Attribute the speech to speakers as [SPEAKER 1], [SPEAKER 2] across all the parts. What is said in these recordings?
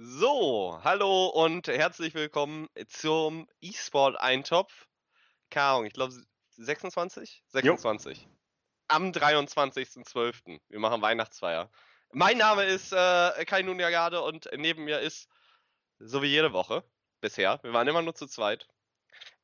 [SPEAKER 1] So, hallo und herzlich willkommen zum E-Sport Eintopf. Keine Ahnung, ich glaube 26? 26. Am 23.12. Wir machen Weihnachtsfeier. Mein Name ist äh, Kai Nunjagade und neben mir ist, so wie jede Woche bisher, wir waren immer nur zu zweit,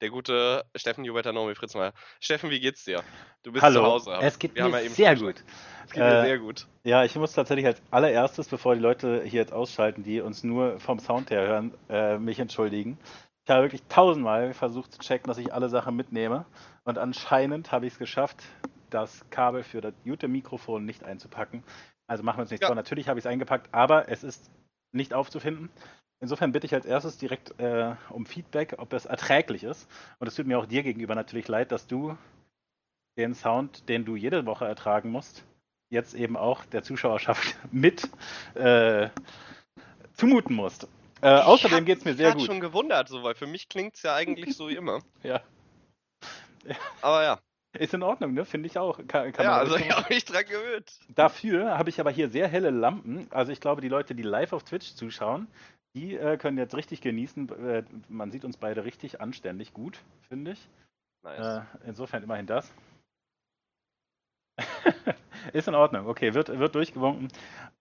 [SPEAKER 1] der gute Steffen Hubert Nomi Fritzmeier. Steffen, wie geht's dir?
[SPEAKER 2] Du bist Hallo. zu Hause. Es geht wir mir ja sehr gut.
[SPEAKER 1] Es geht äh, mir sehr gut.
[SPEAKER 2] Ja, ich muss tatsächlich als allererstes, bevor die Leute hier jetzt ausschalten, die uns nur vom Sound her hören, äh, mich entschuldigen. Ich habe wirklich tausendmal versucht zu checken, dass ich alle Sachen mitnehme. Und anscheinend habe ich es geschafft, das Kabel für das gute Mikrofon nicht einzupacken. Also machen wir uns nichts ja. vor. Natürlich habe ich es eingepackt, aber es ist nicht aufzufinden. Insofern bitte ich als erstes direkt äh, um Feedback, ob es erträglich ist. Und es tut mir auch dir gegenüber natürlich leid, dass du den Sound, den du jede Woche ertragen musst, jetzt eben auch der Zuschauerschaft mit äh, zumuten musst. Äh, außerdem geht es mir sehr gut. Ich
[SPEAKER 1] habe schon gewundert, so, weil für mich klingt es ja eigentlich so wie immer.
[SPEAKER 2] ja.
[SPEAKER 1] Aber ja.
[SPEAKER 2] Ist in Ordnung, ne? Finde ich auch.
[SPEAKER 1] Kann, kann ja, also ich habe mich dran gewöhnt.
[SPEAKER 2] Dafür habe ich aber hier sehr helle Lampen. Also ich glaube, die Leute, die live auf Twitch zuschauen, die äh, können jetzt richtig genießen. Äh, man sieht uns beide richtig anständig gut, finde ich. Nice. Äh, insofern immerhin das. Ist in Ordnung. Okay, wird, wird durchgewunken.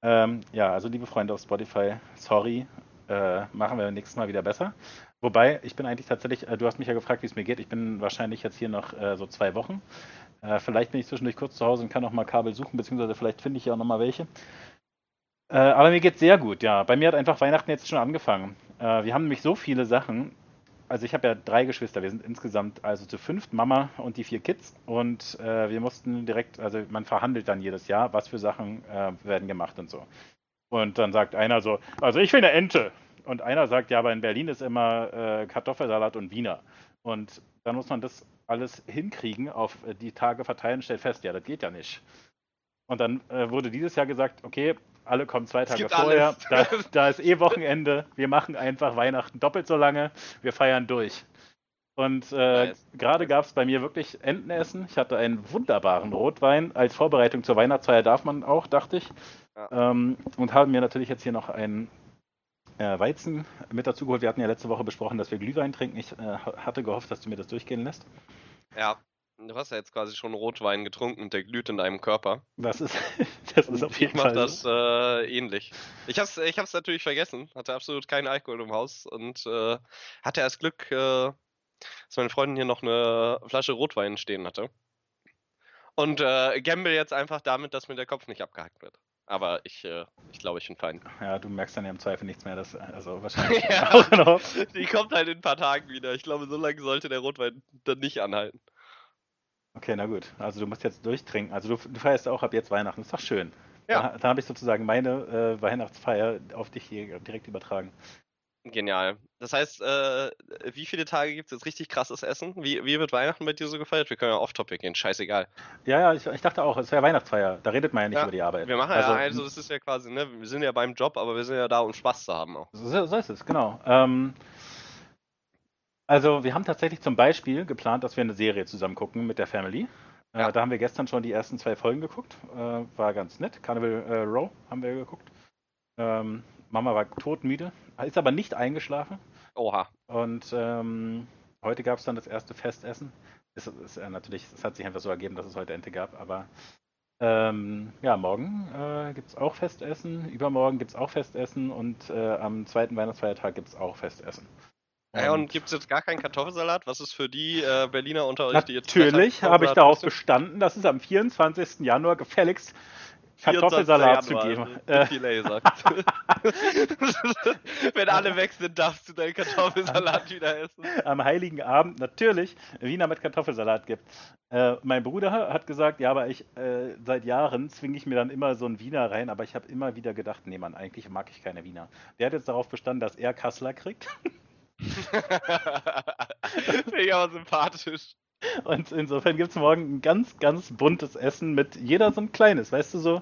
[SPEAKER 2] Ähm, ja, also liebe Freunde auf Spotify, sorry, äh, machen wir nächstes Mal wieder besser. Wobei, ich bin eigentlich tatsächlich, äh, du hast mich ja gefragt, wie es mir geht. Ich bin wahrscheinlich jetzt hier noch äh, so zwei Wochen. Vielleicht bin ich zwischendurch kurz zu Hause und kann noch mal Kabel suchen, beziehungsweise vielleicht finde ich ja auch noch mal welche. Äh, aber mir geht es sehr gut, ja. Bei mir hat einfach Weihnachten jetzt schon angefangen. Äh, wir haben nämlich so viele Sachen. Also ich habe ja drei Geschwister. Wir sind insgesamt also zu fünft, Mama und die vier Kids. Und wir mussten direkt, also man verhandelt dann jedes Jahr, was für Sachen werden gemacht und so. Und dann sagt einer so, also ich will eine Ente. Und einer sagt, ja, aber in Berlin ist immer äh, Kartoffelsalat und Wiener. Und dann muss man das alles hinkriegen, auf äh, die Tage verteilen, stellt fest, ja, das geht ja nicht. Und dann äh, wurde dieses Jahr gesagt, okay, alle kommen zwei Tage vorher, da, da, ist eh Wochenende, wir machen einfach Weihnachten doppelt so lange, wir feiern durch. Und äh, nice. gerade gab es bei mir wirklich Entenessen. Ich hatte einen wunderbaren Rotwein. Als Vorbereitung zur Weihnachtsfeier darf man auch, dachte ich. Ja. Ähm, und haben mir natürlich jetzt hier noch einen äh, Weizen mit dazu geholt. Wir hatten ja letzte Woche besprochen, dass wir Glühwein trinken. Ich äh, hatte gehofft, dass du mir das durchgehen lässt.
[SPEAKER 1] Ja, du hast ja jetzt quasi schon Rotwein getrunken und der glüht in deinem Körper.
[SPEAKER 2] Das ist, das ist auf jeden
[SPEAKER 1] ich Fall. Ich mache das äh, ähnlich. Ich hab's, ich hab's natürlich vergessen, hatte absolut keinen Alkohol im Haus und äh, hatte erst Glück, äh, dass meine Freundin hier noch eine Flasche Rotwein stehen hatte. Und äh, gamble jetzt einfach damit, dass mir der Kopf nicht abgehackt wird. Aber ich, äh, ich glaube, ich bin fein.
[SPEAKER 2] Ja, du merkst dann ja im Zweifel nichts mehr. Das, also wahrscheinlich ja, auch
[SPEAKER 1] noch. Die kommt halt in ein paar Tagen wieder. Ich glaube, so lange sollte der Rotwein dann nicht anhalten.
[SPEAKER 2] Okay, na gut. Also du musst jetzt durchtrinken. Also du, du feierst auch ab jetzt Weihnachten. Das ist doch schön. Ja. Da, da habe ich sozusagen meine äh, Weihnachtsfeier auf dich hier direkt übertragen.
[SPEAKER 1] Genial. Das heißt, äh, wie viele Tage gibt es jetzt richtig krasses Essen? Wie, wie wird Weihnachten bei dir so gefeiert? Wir können ja off-topic gehen, scheißegal.
[SPEAKER 2] Ja, ja, ich, ich dachte auch, es wäre Weihnachtsfeier. Da redet man ja nicht ja, über die Arbeit.
[SPEAKER 1] Wir machen also, ja, also das ist ja quasi, ne, wir sind ja beim Job, aber wir sind ja da, um Spaß zu haben auch.
[SPEAKER 2] So, so ist es, genau. Ähm, also wir haben tatsächlich zum Beispiel geplant, dass wir eine Serie zusammen gucken mit der Family. Äh, ja. Äh, da haben wir gestern schon die ersten zwei Folgen geguckt. Äh, war ganz nett. Carnival äh, Row haben wir geguckt. Ähm, Mama war todmüde, ist aber nicht eingeschlafen.
[SPEAKER 1] Oha.
[SPEAKER 2] Und ähm, heute gab es dann das erste Festessen. Es ist äh, natürlich, es hat sich einfach so ergeben, dass es heute Ente gab, aber ähm, ja, morgen äh, gibt es auch Festessen, übermorgen gibt es auch Festessen und äh, am zweiten Weihnachtsfeiertag gibt es auch Festessen.
[SPEAKER 1] Ja, und gibt es jetzt gar keinen Kartoffelsalat? Was ist für die äh, Berliner unter euch,
[SPEAKER 2] die jetzt Natürlich habe ich darauf bestanden, dass es am 24. Januar gefälligst Kartoffelsalat zu geben.
[SPEAKER 1] Äh. sagt. Wenn alle weg sind, darfst du deinen Kartoffelsalat wieder essen.
[SPEAKER 2] Am Heiligen Abend natürlich Wiener mit Kartoffelsalat gibt. Äh, mein Bruder hat gesagt, ja, aber ich äh, seit Jahren zwinge ich mir dann immer so einen Wiener rein, aber ich habe immer wieder gedacht, nee, Mann, eigentlich mag ich keine Wiener. Der hat jetzt darauf bestanden, dass er Kassler kriegt.
[SPEAKER 1] Finde ich aber sympathisch.
[SPEAKER 2] Und insofern gibt es morgen ein ganz, ganz buntes Essen mit jeder so ein kleines, weißt du so.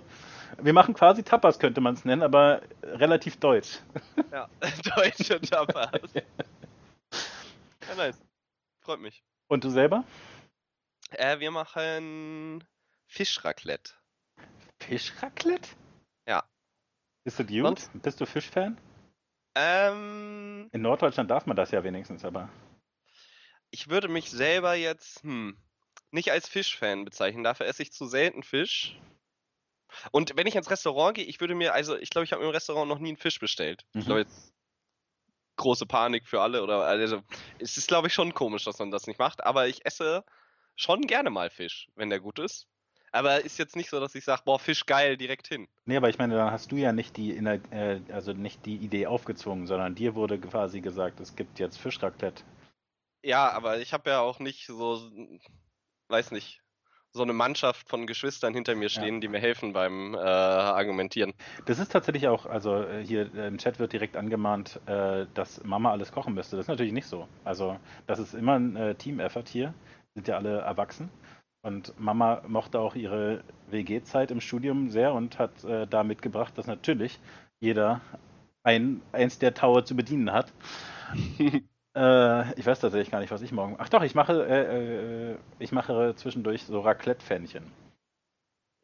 [SPEAKER 2] Wir machen quasi Tapas, könnte man es nennen, aber relativ deutsch.
[SPEAKER 1] Ja, deutsche Tapas. ja, nice. Freut mich.
[SPEAKER 2] Und du selber?
[SPEAKER 1] Äh, wir machen Fischraclette.
[SPEAKER 2] Fischraclette?
[SPEAKER 1] Ja.
[SPEAKER 2] Bist du Dude? Bist du Fischfan?
[SPEAKER 1] Ähm,
[SPEAKER 2] In Norddeutschland darf man das ja wenigstens, aber.
[SPEAKER 1] ich würde mich selber jetzt hm, nicht als Fischfan bezeichnen. Dafür esse ich zu selten Fisch. Und wenn ich ins Restaurant gehe, ich würde mir, also ich glaube, ich habe im Restaurant noch nie einen Fisch bestellt. Ich
[SPEAKER 2] Mhm.
[SPEAKER 1] glaube, jetzt große Panik für alle oder also es ist, glaube ich, schon komisch, dass man das nicht macht. Aber ich esse schon gerne mal Fisch, wenn der gut ist. Aber ist jetzt nicht so, dass ich sage, boah, Fisch geil, direkt hin.
[SPEAKER 2] Nee, aber ich meine, dann hast du ja nicht die, Inner- äh, also nicht die Idee aufgezwungen, sondern dir wurde quasi gesagt, es gibt jetzt Fischraclette.
[SPEAKER 1] Ja, aber ich habe ja auch nicht so, weiß nicht, so eine Mannschaft von Geschwistern hinter mir stehen, die mir helfen beim äh, Argumentieren.
[SPEAKER 2] Das ist tatsächlich auch, also äh, hier äh, im Chat wird direkt angemahnt, äh, dass Mama alles kochen müsste. Das ist natürlich nicht so. Also das ist immer ein äh, Team-Effort hier. Sind ja alle erwachsen. Und Mama mochte auch ihre WG-Zeit im Studium sehr und hat äh, da mitgebracht, dass natürlich jeder ein, eins der Taue zu bedienen hat. Äh, ich weiß tatsächlich gar nicht, was ich morgen. Ach doch, ich mache, äh, äh, ich mache zwischendurch so Raclette-Pfännchen.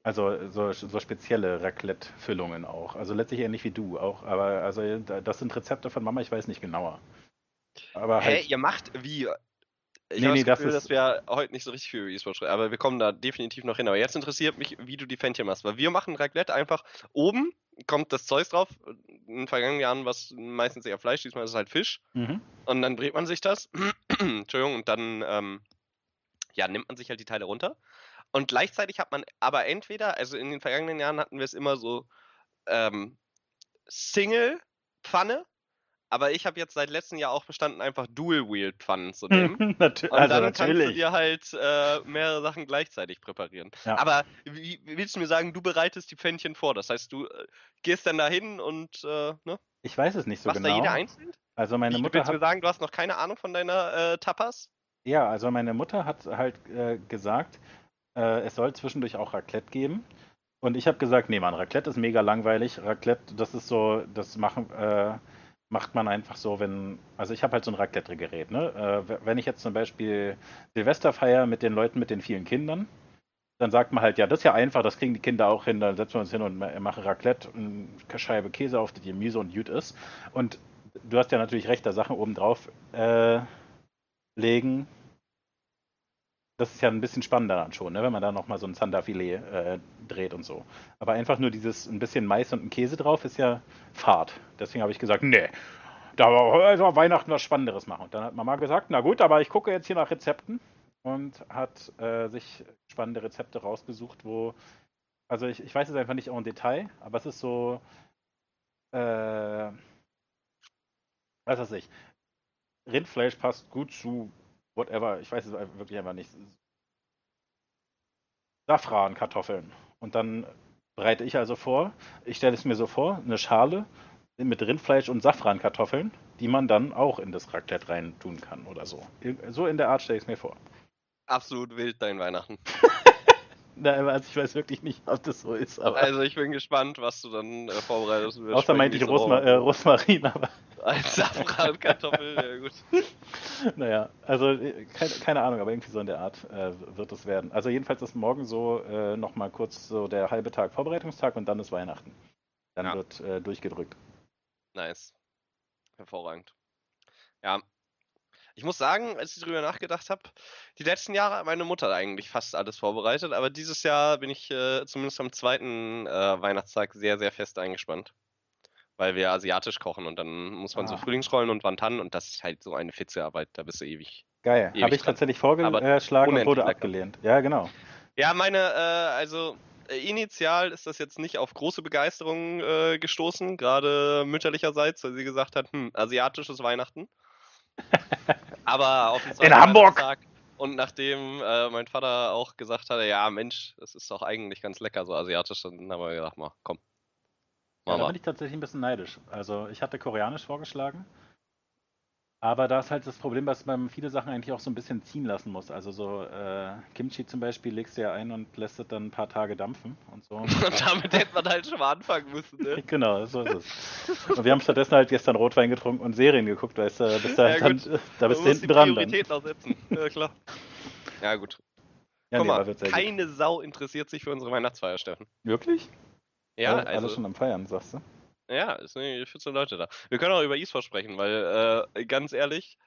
[SPEAKER 2] Also so, so spezielle Raclette-Füllungen auch. Also letztlich ähnlich wie du auch. Aber also da- das sind Rezepte von Mama, ich weiß nicht genauer. Aber
[SPEAKER 1] Hä,
[SPEAKER 2] halt,
[SPEAKER 1] ihr macht wie? Ich
[SPEAKER 2] Nee,
[SPEAKER 1] habe
[SPEAKER 2] nee,
[SPEAKER 1] das
[SPEAKER 2] das
[SPEAKER 1] Gefühl,
[SPEAKER 2] ist-
[SPEAKER 1] dass wir heute nicht so richtig viel über E-Sport sprechen, aber wir kommen da definitiv noch hin. Aber jetzt interessiert mich, wie du die Fännchen machst, weil wir machen Raclette einfach oben kommt das Zeug drauf. In den vergangenen Jahren war es meistens eher Fleisch, diesmal ist es halt Fisch.
[SPEAKER 2] mhm.
[SPEAKER 1] Und dann brät man sich das. Entschuldigung, und dann ähm, ja, nimmt man sich halt die Teile runter. Und gleichzeitig hat man aber entweder, also in den vergangenen Jahren hatten wir es immer so ähm, Single-Pfanne, aber ich habe jetzt seit letztem Jahr auch bestanden, einfach Dual-Wheel-Pfannen zu nehmen.
[SPEAKER 2] Natür
[SPEAKER 1] Und
[SPEAKER 2] also
[SPEAKER 1] dann kannst du
[SPEAKER 2] natürlich.
[SPEAKER 1] dir halt äh, mehrere Sachen gleichzeitig präparieren.
[SPEAKER 2] Ja.
[SPEAKER 1] Aber wie, willst du mir sagen, du bereitest die Pfännchen vor? Das heißt, du äh, gehst dann da hin und äh, ne?
[SPEAKER 2] Ich weiß es nicht so
[SPEAKER 1] machst
[SPEAKER 2] genau.
[SPEAKER 1] da jeder einzeln?
[SPEAKER 2] Also meine
[SPEAKER 1] Wie,
[SPEAKER 2] Mutter
[SPEAKER 1] willst du mir sagen, du hast noch keine Ahnung von deiner äh, Tapas?
[SPEAKER 2] ja, also meine Mutter hat halt äh, gesagt, äh, es soll zwischendurch auch Raclette geben. Und ich habe gesagt, nee, Mann, Raclette ist mega langweilig. Raclette, das ist so, das machen, macht man einfach so, wenn, also ich habe halt so ein Raclette-Gerät, ne? Äh, wenn ich jetzt zum Beispiel Silvester feiere mit den Leuten mit den vielen Kindern, dann sagt man halt, ja, das ist ja einfach, das kriegen die Kinder auch hin, dann setzen wir uns hin und ma- machen Raclette, eine Scheibe Käse auf, die Gemüse und gut ist. Und du hast ja natürlich recht, da Sachen oben drauf äh, legen. Das ist ja ein bisschen spannender dann schon, ne? wenn man da nochmal so ein Zanderfilet äh, dreht und so. Aber einfach nur dieses ein bisschen Mais und ein Käse drauf ist ja Fahrt. Deswegen habe ich gesagt, nee, da war Weihnachten was Spannenderes machen. Und dann hat Mama gesagt, na gut, aber ich gucke jetzt hier nach Rezepten und hat äh, sich spannende Rezepte rausgesucht, wo, also ich, ich weiß es einfach nicht en Detail, aber es ist so, äh, was weiß ich, Rindfleisch passt gut zu whatever, ich weiß es wirklich einfach nicht. Safran, Kartoffeln. Und dann bereite ich also vor, ich stelle es mir so vor, eine Schale mit Rindfleisch und Safrankartoffeln, die man dann auch in das Raclette rein tun kann oder so. So in der Art stelle ich es mir vor.
[SPEAKER 1] Absolut wild dein Weihnachten.
[SPEAKER 2] Na, also ich weiß wirklich nicht, ob das so ist, aber
[SPEAKER 1] Also ich bin gespannt, was du dann äh, vorbereitest.
[SPEAKER 2] Außer meinte ich Rosma äh, Rosmarin, aber
[SPEAKER 1] Als Safrankartoffel, ja gut.
[SPEAKER 2] naja, also äh, keine, keine Ahnung, aber irgendwie so in der Art äh, wird es werden. Also jedenfalls ist morgen so äh, nochmal kurz so der halbe Tag Vorbereitungstag und dann ist Weihnachten. Dann
[SPEAKER 1] Ja.
[SPEAKER 2] wird äh, durchgedrückt.
[SPEAKER 1] Nice. Hervorragend. Ja. Ich muss sagen, als ich drüber nachgedacht habe, die letzten Jahre hat meine Mutter eigentlich fast alles vorbereitet, aber dieses Jahr bin ich äh, zumindest am zweiten äh, Weihnachtstag sehr, sehr fest eingespannt. Weil wir asiatisch kochen und dann muss man so
[SPEAKER 2] Ah.
[SPEAKER 1] Frühlingsrollen und Wantan und das ist halt so eine Fitzearbeit, da bist du ewig.
[SPEAKER 2] Geil. Habe ich
[SPEAKER 1] dran.
[SPEAKER 2] tatsächlich vorgeschlagen und
[SPEAKER 1] unendlich
[SPEAKER 2] wurde abgelehnt. Ja, genau.
[SPEAKER 1] Ja, meine, äh, also äh, initial ist das jetzt nicht auf große Begeisterung äh, gestoßen, gerade mütterlicherseits, weil sie gesagt hat, hm, asiatisches Weihnachten. Aber auf den zweiten
[SPEAKER 2] Hamburg!
[SPEAKER 1] Weihnachtstag Und nachdem äh, mein Vater auch gesagt hatte, ja Mensch, das ist doch eigentlich ganz lecker, so asiatisch, dann haben wir gedacht, mal, komm.
[SPEAKER 2] Ja, da
[SPEAKER 1] Mama.
[SPEAKER 2] bin ich tatsächlich ein bisschen neidisch. Also ich hatte koreanisch vorgeschlagen, aber da ist halt das Problem, dass man viele Sachen eigentlich auch so ein bisschen ziehen lassen muss. Also so äh, Kimchi zum Beispiel legst du ja ein und lässt es dann ein paar Tage dampfen und so.
[SPEAKER 1] Und damit hätte man halt schon mal anfangen müssen, ne?
[SPEAKER 2] Genau, so ist es. Und wir haben stattdessen halt gestern Rotwein getrunken und Serien geguckt, weißt du, bis da,
[SPEAKER 1] Ja,
[SPEAKER 2] dann, da bist du
[SPEAKER 1] muss
[SPEAKER 2] hinten
[SPEAKER 1] die
[SPEAKER 2] dran dann.
[SPEAKER 1] Prioritäten auch setzen. Ja, klar. Ja, gut.
[SPEAKER 2] Ja,
[SPEAKER 1] Guck
[SPEAKER 2] nee,
[SPEAKER 1] mal,
[SPEAKER 2] wird sehr gut.
[SPEAKER 1] keine Sau interessiert sich für unsere Weihnachtsfeier, Steffen.
[SPEAKER 2] Ja,
[SPEAKER 1] Ja,
[SPEAKER 2] alle,
[SPEAKER 1] also
[SPEAKER 2] alle schon am Feiern, sagst du?
[SPEAKER 1] Ja, es sind 14 Leute da. Wir können auch über E-Sport sprechen, weil äh, ganz ehrlich,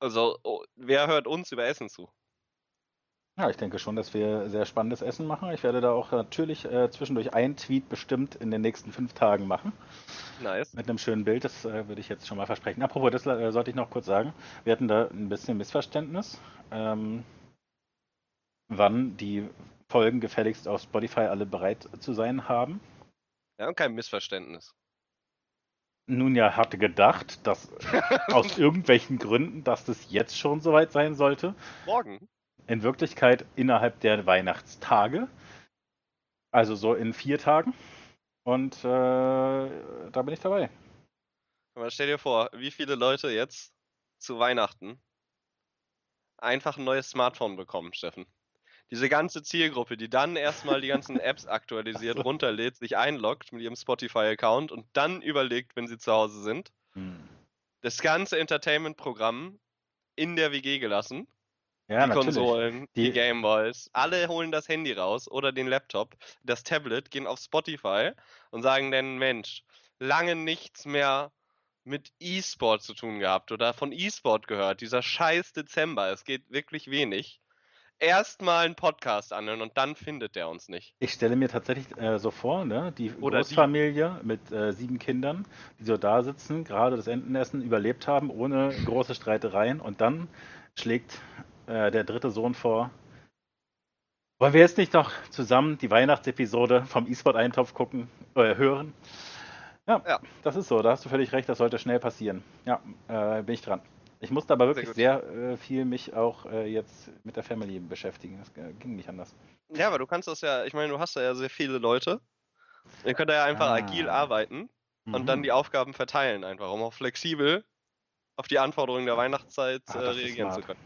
[SPEAKER 1] also oh, wer hört uns über Essen zu?
[SPEAKER 2] Ja, ich denke schon, dass wir sehr spannendes Essen machen. Ich werde da auch natürlich äh, zwischendurch einen Tweet bestimmt in den nächsten fünf Tagen machen.
[SPEAKER 1] Nice.
[SPEAKER 2] Mit einem schönen Bild, das äh, würde ich jetzt schon mal versprechen. Apropos, das äh, sollte ich noch kurz sagen. Wir hatten da ein bisschen Missverständnis, ähm, wann die Folgen gefälligst auf Spotify alle bereit zu sein haben.
[SPEAKER 1] Ja, und kein Missverständnis.
[SPEAKER 2] Nun ja, hatte gedacht, dass aus irgendwelchen Gründen, dass das jetzt schon soweit sein sollte.
[SPEAKER 1] Morgen.
[SPEAKER 2] In Wirklichkeit innerhalb der Weihnachtstage. Also so in vier Tagen. Und äh, da bin ich dabei.
[SPEAKER 1] Aber stell dir vor, wie viele Leute jetzt zu Weihnachten einfach ein neues Smartphone bekommen, Steffen. Diese ganze Zielgruppe, die dann erstmal die ganzen Apps aktualisiert, runterlädt, sich einloggt mit ihrem Spotify-Account und dann überlegt, wenn sie zu Hause sind,
[SPEAKER 2] Hm.
[SPEAKER 1] das ganze Entertainment-Programm in der WG gelassen.
[SPEAKER 2] Ja,
[SPEAKER 1] die
[SPEAKER 2] natürlich.
[SPEAKER 1] Konsolen, die,
[SPEAKER 2] Die-
[SPEAKER 1] Gameboys, alle holen das Handy raus oder den Laptop, das Tablet, gehen auf Spotify und sagen dann, Mensch, lange nichts mehr mit E-Sport zu tun gehabt oder von E-Sport gehört. Dieser scheiß Dezember, es geht wirklich wenig. Erstmal einen Podcast anhören und dann findet der uns nicht.
[SPEAKER 2] Ich stelle mir tatsächlich äh, so vor, ne, die
[SPEAKER 1] Oder die.
[SPEAKER 2] Großfamilie mit äh, sieben Kindern, die so da sitzen, gerade das Entenessen überlebt haben, ohne große Streitereien und dann schlägt äh, der dritte Sohn vor, wollen wir jetzt nicht noch zusammen die Weihnachtsepisode vom E-Sport-Eintopf gucken, äh, hören? Ja,
[SPEAKER 1] Ja.
[SPEAKER 2] das ist so, da hast du völlig recht, das sollte schnell passieren. Ja, äh, bin ich dran. Ich musste aber wirklich
[SPEAKER 1] gut.
[SPEAKER 2] sehr, äh, viel mich auch äh, jetzt mit der Family beschäftigen. Das äh, ging nicht anders.
[SPEAKER 1] Ja, aber du kannst das ja, ich meine, du hast da ja sehr viele Leute. Ihr könnt da ja einfach
[SPEAKER 2] Ah.
[SPEAKER 1] agil arbeiten und dann
[SPEAKER 2] Mhm.
[SPEAKER 1] die Aufgaben verteilen, einfach, um auch flexibel auf die Anforderungen der Weihnachtszeit
[SPEAKER 2] Ah,
[SPEAKER 1] äh, reagieren zu können.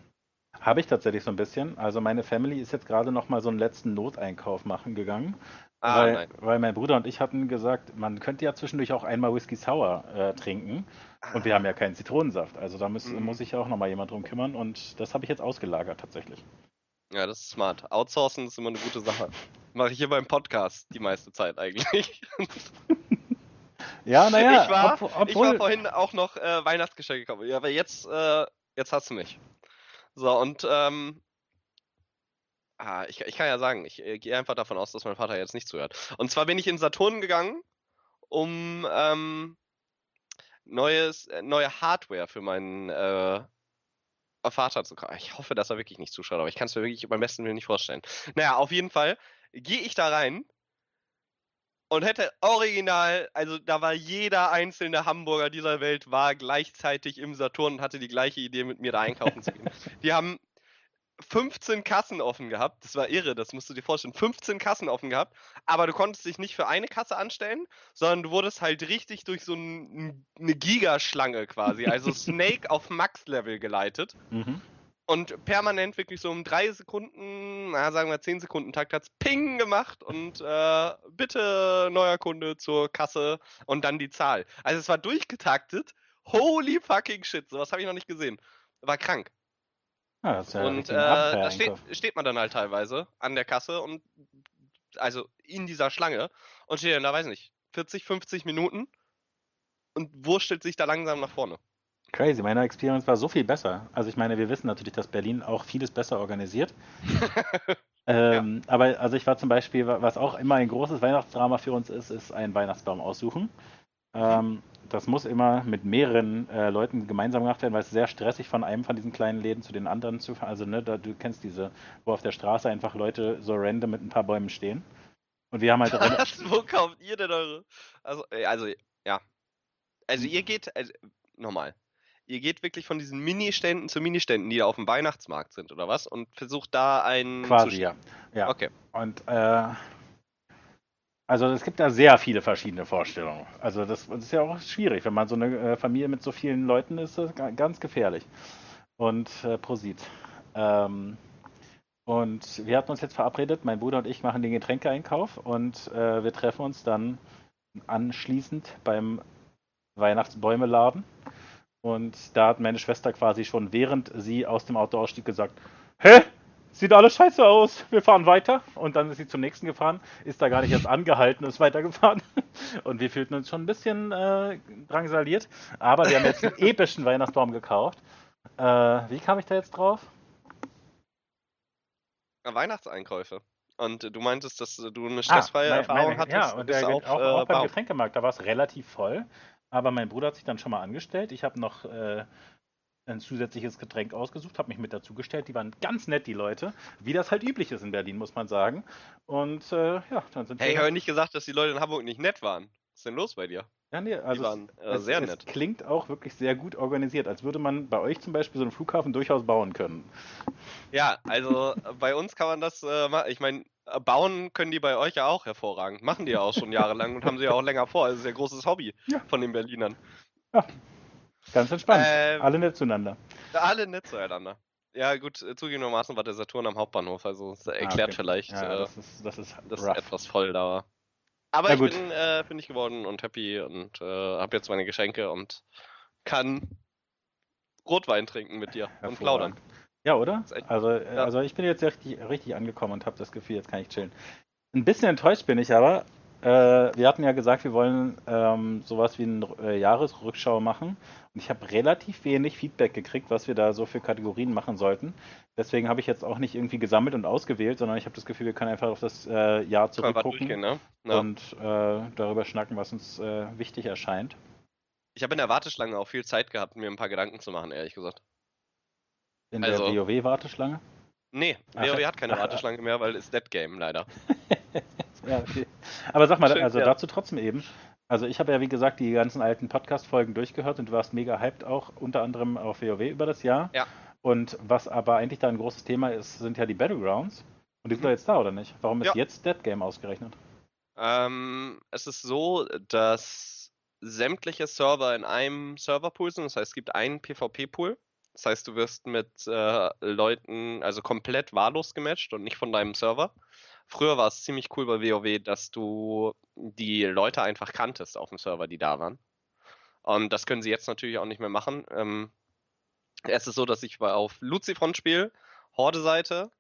[SPEAKER 2] Habe ich tatsächlich so ein bisschen. Also meine Family ist jetzt gerade noch mal so einen letzten Noteinkauf machen gegangen,
[SPEAKER 1] Ah,
[SPEAKER 2] weil, weil mein Bruder und ich hatten gesagt, man könnte ja zwischendurch auch einmal Whisky Sour äh, trinken und wir haben ja keinen Zitronensaft. Also da muss,
[SPEAKER 1] Mhm.
[SPEAKER 2] muss sich ja auch noch mal jemand drum kümmern und das habe ich jetzt ausgelagert tatsächlich.
[SPEAKER 1] Ja, das ist smart. Outsourcen ist immer eine gute Sache. Mache ich hier beim Podcast die meiste Zeit eigentlich.
[SPEAKER 2] Ja, naja,
[SPEAKER 1] ich, war, ich war vorhin auch noch äh, Weihnachtsgeschenke gekauft. Ja, aber jetzt, äh, jetzt hast du mich. So, und ähm, ah, ich, ich kann ja sagen, ich äh, gehe einfach davon aus, dass mein Vater jetzt nicht zuhört. Und zwar bin ich in Saturn gegangen, um ähm, neues, äh, neue Hardware für meinen äh, Vater zu kaufen. Ich hoffe, dass er wirklich nicht zuschaut, aber ich kann es mir wirklich beim besten Willen nicht vorstellen. Naja, auf jeden Fall gehe ich da rein und hätte original, also da war jeder einzelne Hamburger dieser Welt war gleichzeitig im Saturn und hatte die gleiche Idee, mit mir da einkaufen zu gehen. Die haben 15 Kassen offen gehabt, das war irre, das musst du dir vorstellen, 15 Kassen offen gehabt, aber du konntest dich nicht für eine Kasse anstellen, sondern du wurdest halt richtig durch so ein, eine Gigaschlange quasi, also Snake auf Max-Level geleitet
[SPEAKER 2] Mhm.
[SPEAKER 1] und permanent wirklich so um drei Sekunden, na sagen wir zehn Sekunden Takt hat's Ping gemacht und äh, bitte neuer Kunde zur Kasse und dann die Zahl. Also es war durchgetaktet. Holy fucking shit, sowas habe ich noch nicht gesehen. War krank.
[SPEAKER 2] Ja, ja
[SPEAKER 1] und äh, da steht, steht man dann halt teilweise an der Kasse und also in dieser Schlange und steht dann da, weiß nicht, 40, 50 Minuten und wurstelt sich da langsam nach vorne.
[SPEAKER 2] Crazy, meine Experience war so viel besser. Also ich meine, wir wissen natürlich, dass Berlin auch vieles besser organisiert. ähm, Aber also ich war zum Beispiel, wa- was auch immer ein großes Weihnachtsdrama für uns ist, ist ein Weihnachtsbaum aussuchen. Ähm, das muss immer mit mehreren äh, Leuten gemeinsam gemacht werden, weil es sehr stressig von einem von diesen kleinen Läden zu den anderen zu fahren. Also ne, da, du kennst diese, wo auf der Straße einfach Leute so random mit ein paar Bäumen stehen. Und wir haben halt
[SPEAKER 1] Was? Wo kauft ihr denn eure? Also, äh, also, ja. Also ihr geht, also, nochmal. Ihr geht wirklich von diesen Ministänden zu Ministänden, die da auf dem Weihnachtsmarkt sind, oder was? Und versucht da einen
[SPEAKER 2] quasi ja. ja.
[SPEAKER 1] Okay.
[SPEAKER 2] Und äh, also es gibt da sehr viele verschiedene Vorstellungen. Also das, das ist ja auch schwierig, wenn man so eine äh, Familie mit so vielen Leuten ist, ist ganz gefährlich. Und äh, Prosit. Ähm, und wir hatten uns jetzt verabredet, mein Bruder und ich machen den Getränkeeinkauf und äh, wir treffen uns dann anschließend beim Weihnachtsbäumeladen. Und da hat meine Schwester quasi schon, während sie aus dem Auto ausstieg, gesagt, Hä? Sieht alles scheiße aus. Wir fahren weiter. Und dann ist sie zum nächsten gefahren, ist da gar nicht erst angehalten und ist weitergefahren. und wir fühlten uns schon ein bisschen äh, drangsaliert. Aber wir haben jetzt einen epischen Weihnachtsbaum gekauft. Äh, wie kam ich da jetzt drauf?
[SPEAKER 1] Weihnachtseinkäufe. Und du meintest, dass du eine ah, stressfreie ah, Erfahrung meine, hattest.
[SPEAKER 2] Ja, und der, auf, auch, auch beim Getränkemarkt, da war es relativ voll. Aber mein Bruder hat sich dann schon mal angestellt. Ich habe noch äh, ein zusätzliches Getränk ausgesucht, habe mich mit dazugestellt. Die waren ganz nett, die Leute. Wie das halt üblich ist in Berlin, muss man sagen. Und äh, ja,
[SPEAKER 1] dann sind hey, wir. Ich habe nicht gesagt, dass die Leute in Hamburg nicht nett waren. Was ist denn los bei dir?
[SPEAKER 2] Ja, nee, also die waren äh, es, sehr es, nett. Es klingt auch wirklich sehr gut organisiert, als würde man bei euch zum Beispiel so einen Flughafen durchaus bauen können.
[SPEAKER 1] Ja, also bei uns kann man das äh, machen. Ich meine, bauen können die bei euch ja auch hervorragend. Machen die ja auch schon jahrelang und haben sie ja auch länger vor. Also ist ja großes Hobby ja. von den Berlinern. Ja,
[SPEAKER 2] Ganz entspannt. Ähm, alle nett zueinander.
[SPEAKER 1] Alle nett zueinander. Ja, gut, äh, zugegebenermaßen war der Saturn am Hauptbahnhof, also das erklärt ah, okay. vielleicht, ja, äh, das ist, das ist dass etwas voll da war. Aber ich bin äh, fündig geworden und happy und äh, habe jetzt meine Geschenke und kann Rotwein trinken mit dir und plaudern.
[SPEAKER 2] Ja, oder? Also, äh, ja. also ich bin jetzt richtig, richtig angekommen und habe das Gefühl, jetzt kann ich chillen. Ein bisschen enttäuscht bin ich aber. Äh, wir hatten ja gesagt, wir wollen ähm, sowas wie eine äh, Jahresrückschau machen. Und ich habe relativ wenig Feedback gekriegt, was wir da so für Kategorien machen sollten. Deswegen habe ich jetzt auch nicht irgendwie gesammelt und ausgewählt, sondern ich habe das Gefühl, wir können einfach auf das äh, Jahr zurückgucken ne? ja. und äh, darüber schnacken, was uns äh, wichtig erscheint.
[SPEAKER 1] Ich habe in der Warteschlange auch viel Zeit gehabt, mir ein paar Gedanken zu machen, ehrlich gesagt.
[SPEAKER 2] In also, der WoW-Warteschlange?
[SPEAKER 1] Nee, WoW hat keine Warteschlange mehr, weil es Dead Game leider.
[SPEAKER 2] ja, okay. Aber sag mal, Schön, also ja. dazu trotzdem eben, also ich habe ja wie gesagt die ganzen alten Podcast-Folgen durchgehört und du warst mega hyped auch, unter anderem auf WoW über das Jahr.
[SPEAKER 1] Ja.
[SPEAKER 2] Und was aber eigentlich da ein großes Thema ist, sind ja die Battlegrounds. Und die sind mhm. doch jetzt da, oder nicht? Warum ist ja. jetzt Dead Game ausgerechnet?
[SPEAKER 1] Ähm, es ist so, dass sämtliche Server in einem Serverpool sind. Das heißt, es gibt einen PvP-Pool. Das heißt, du wirst mit äh, Leuten also komplett wahllos gematcht und nicht von deinem Server. Früher war es ziemlich cool bei WoW, dass du die Leute einfach kanntest auf dem Server, die da waren. Und das können sie jetzt natürlich auch nicht mehr machen. Ähm, es ist so, dass ich auf Lucifron spiele, Horde-Seite.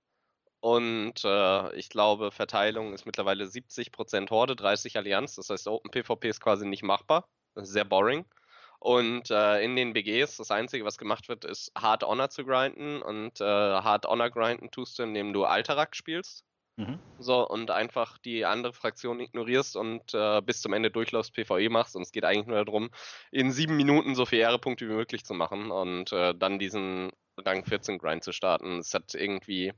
[SPEAKER 1] Und äh, ich glaube, Verteilung ist mittlerweile 70% Horde, 30 Allianz. Das heißt, Open PvP ist quasi nicht machbar. Das ist sehr boring. Und äh, in den BGs, das Einzige, was gemacht wird, ist Hard Honor zu grinden. Und äh, Hard Honor grinden tust du, indem du Alterac spielst. Mhm. So, und einfach die andere Fraktion ignorierst und äh, bis zum Ende durchlaufst PvE machst. Und es geht eigentlich nur darum, in sieben Minuten so viele Ehrepunkte wie möglich zu machen und äh, dann diesen Rang 14 Grind zu starten. Es hat irgendwie.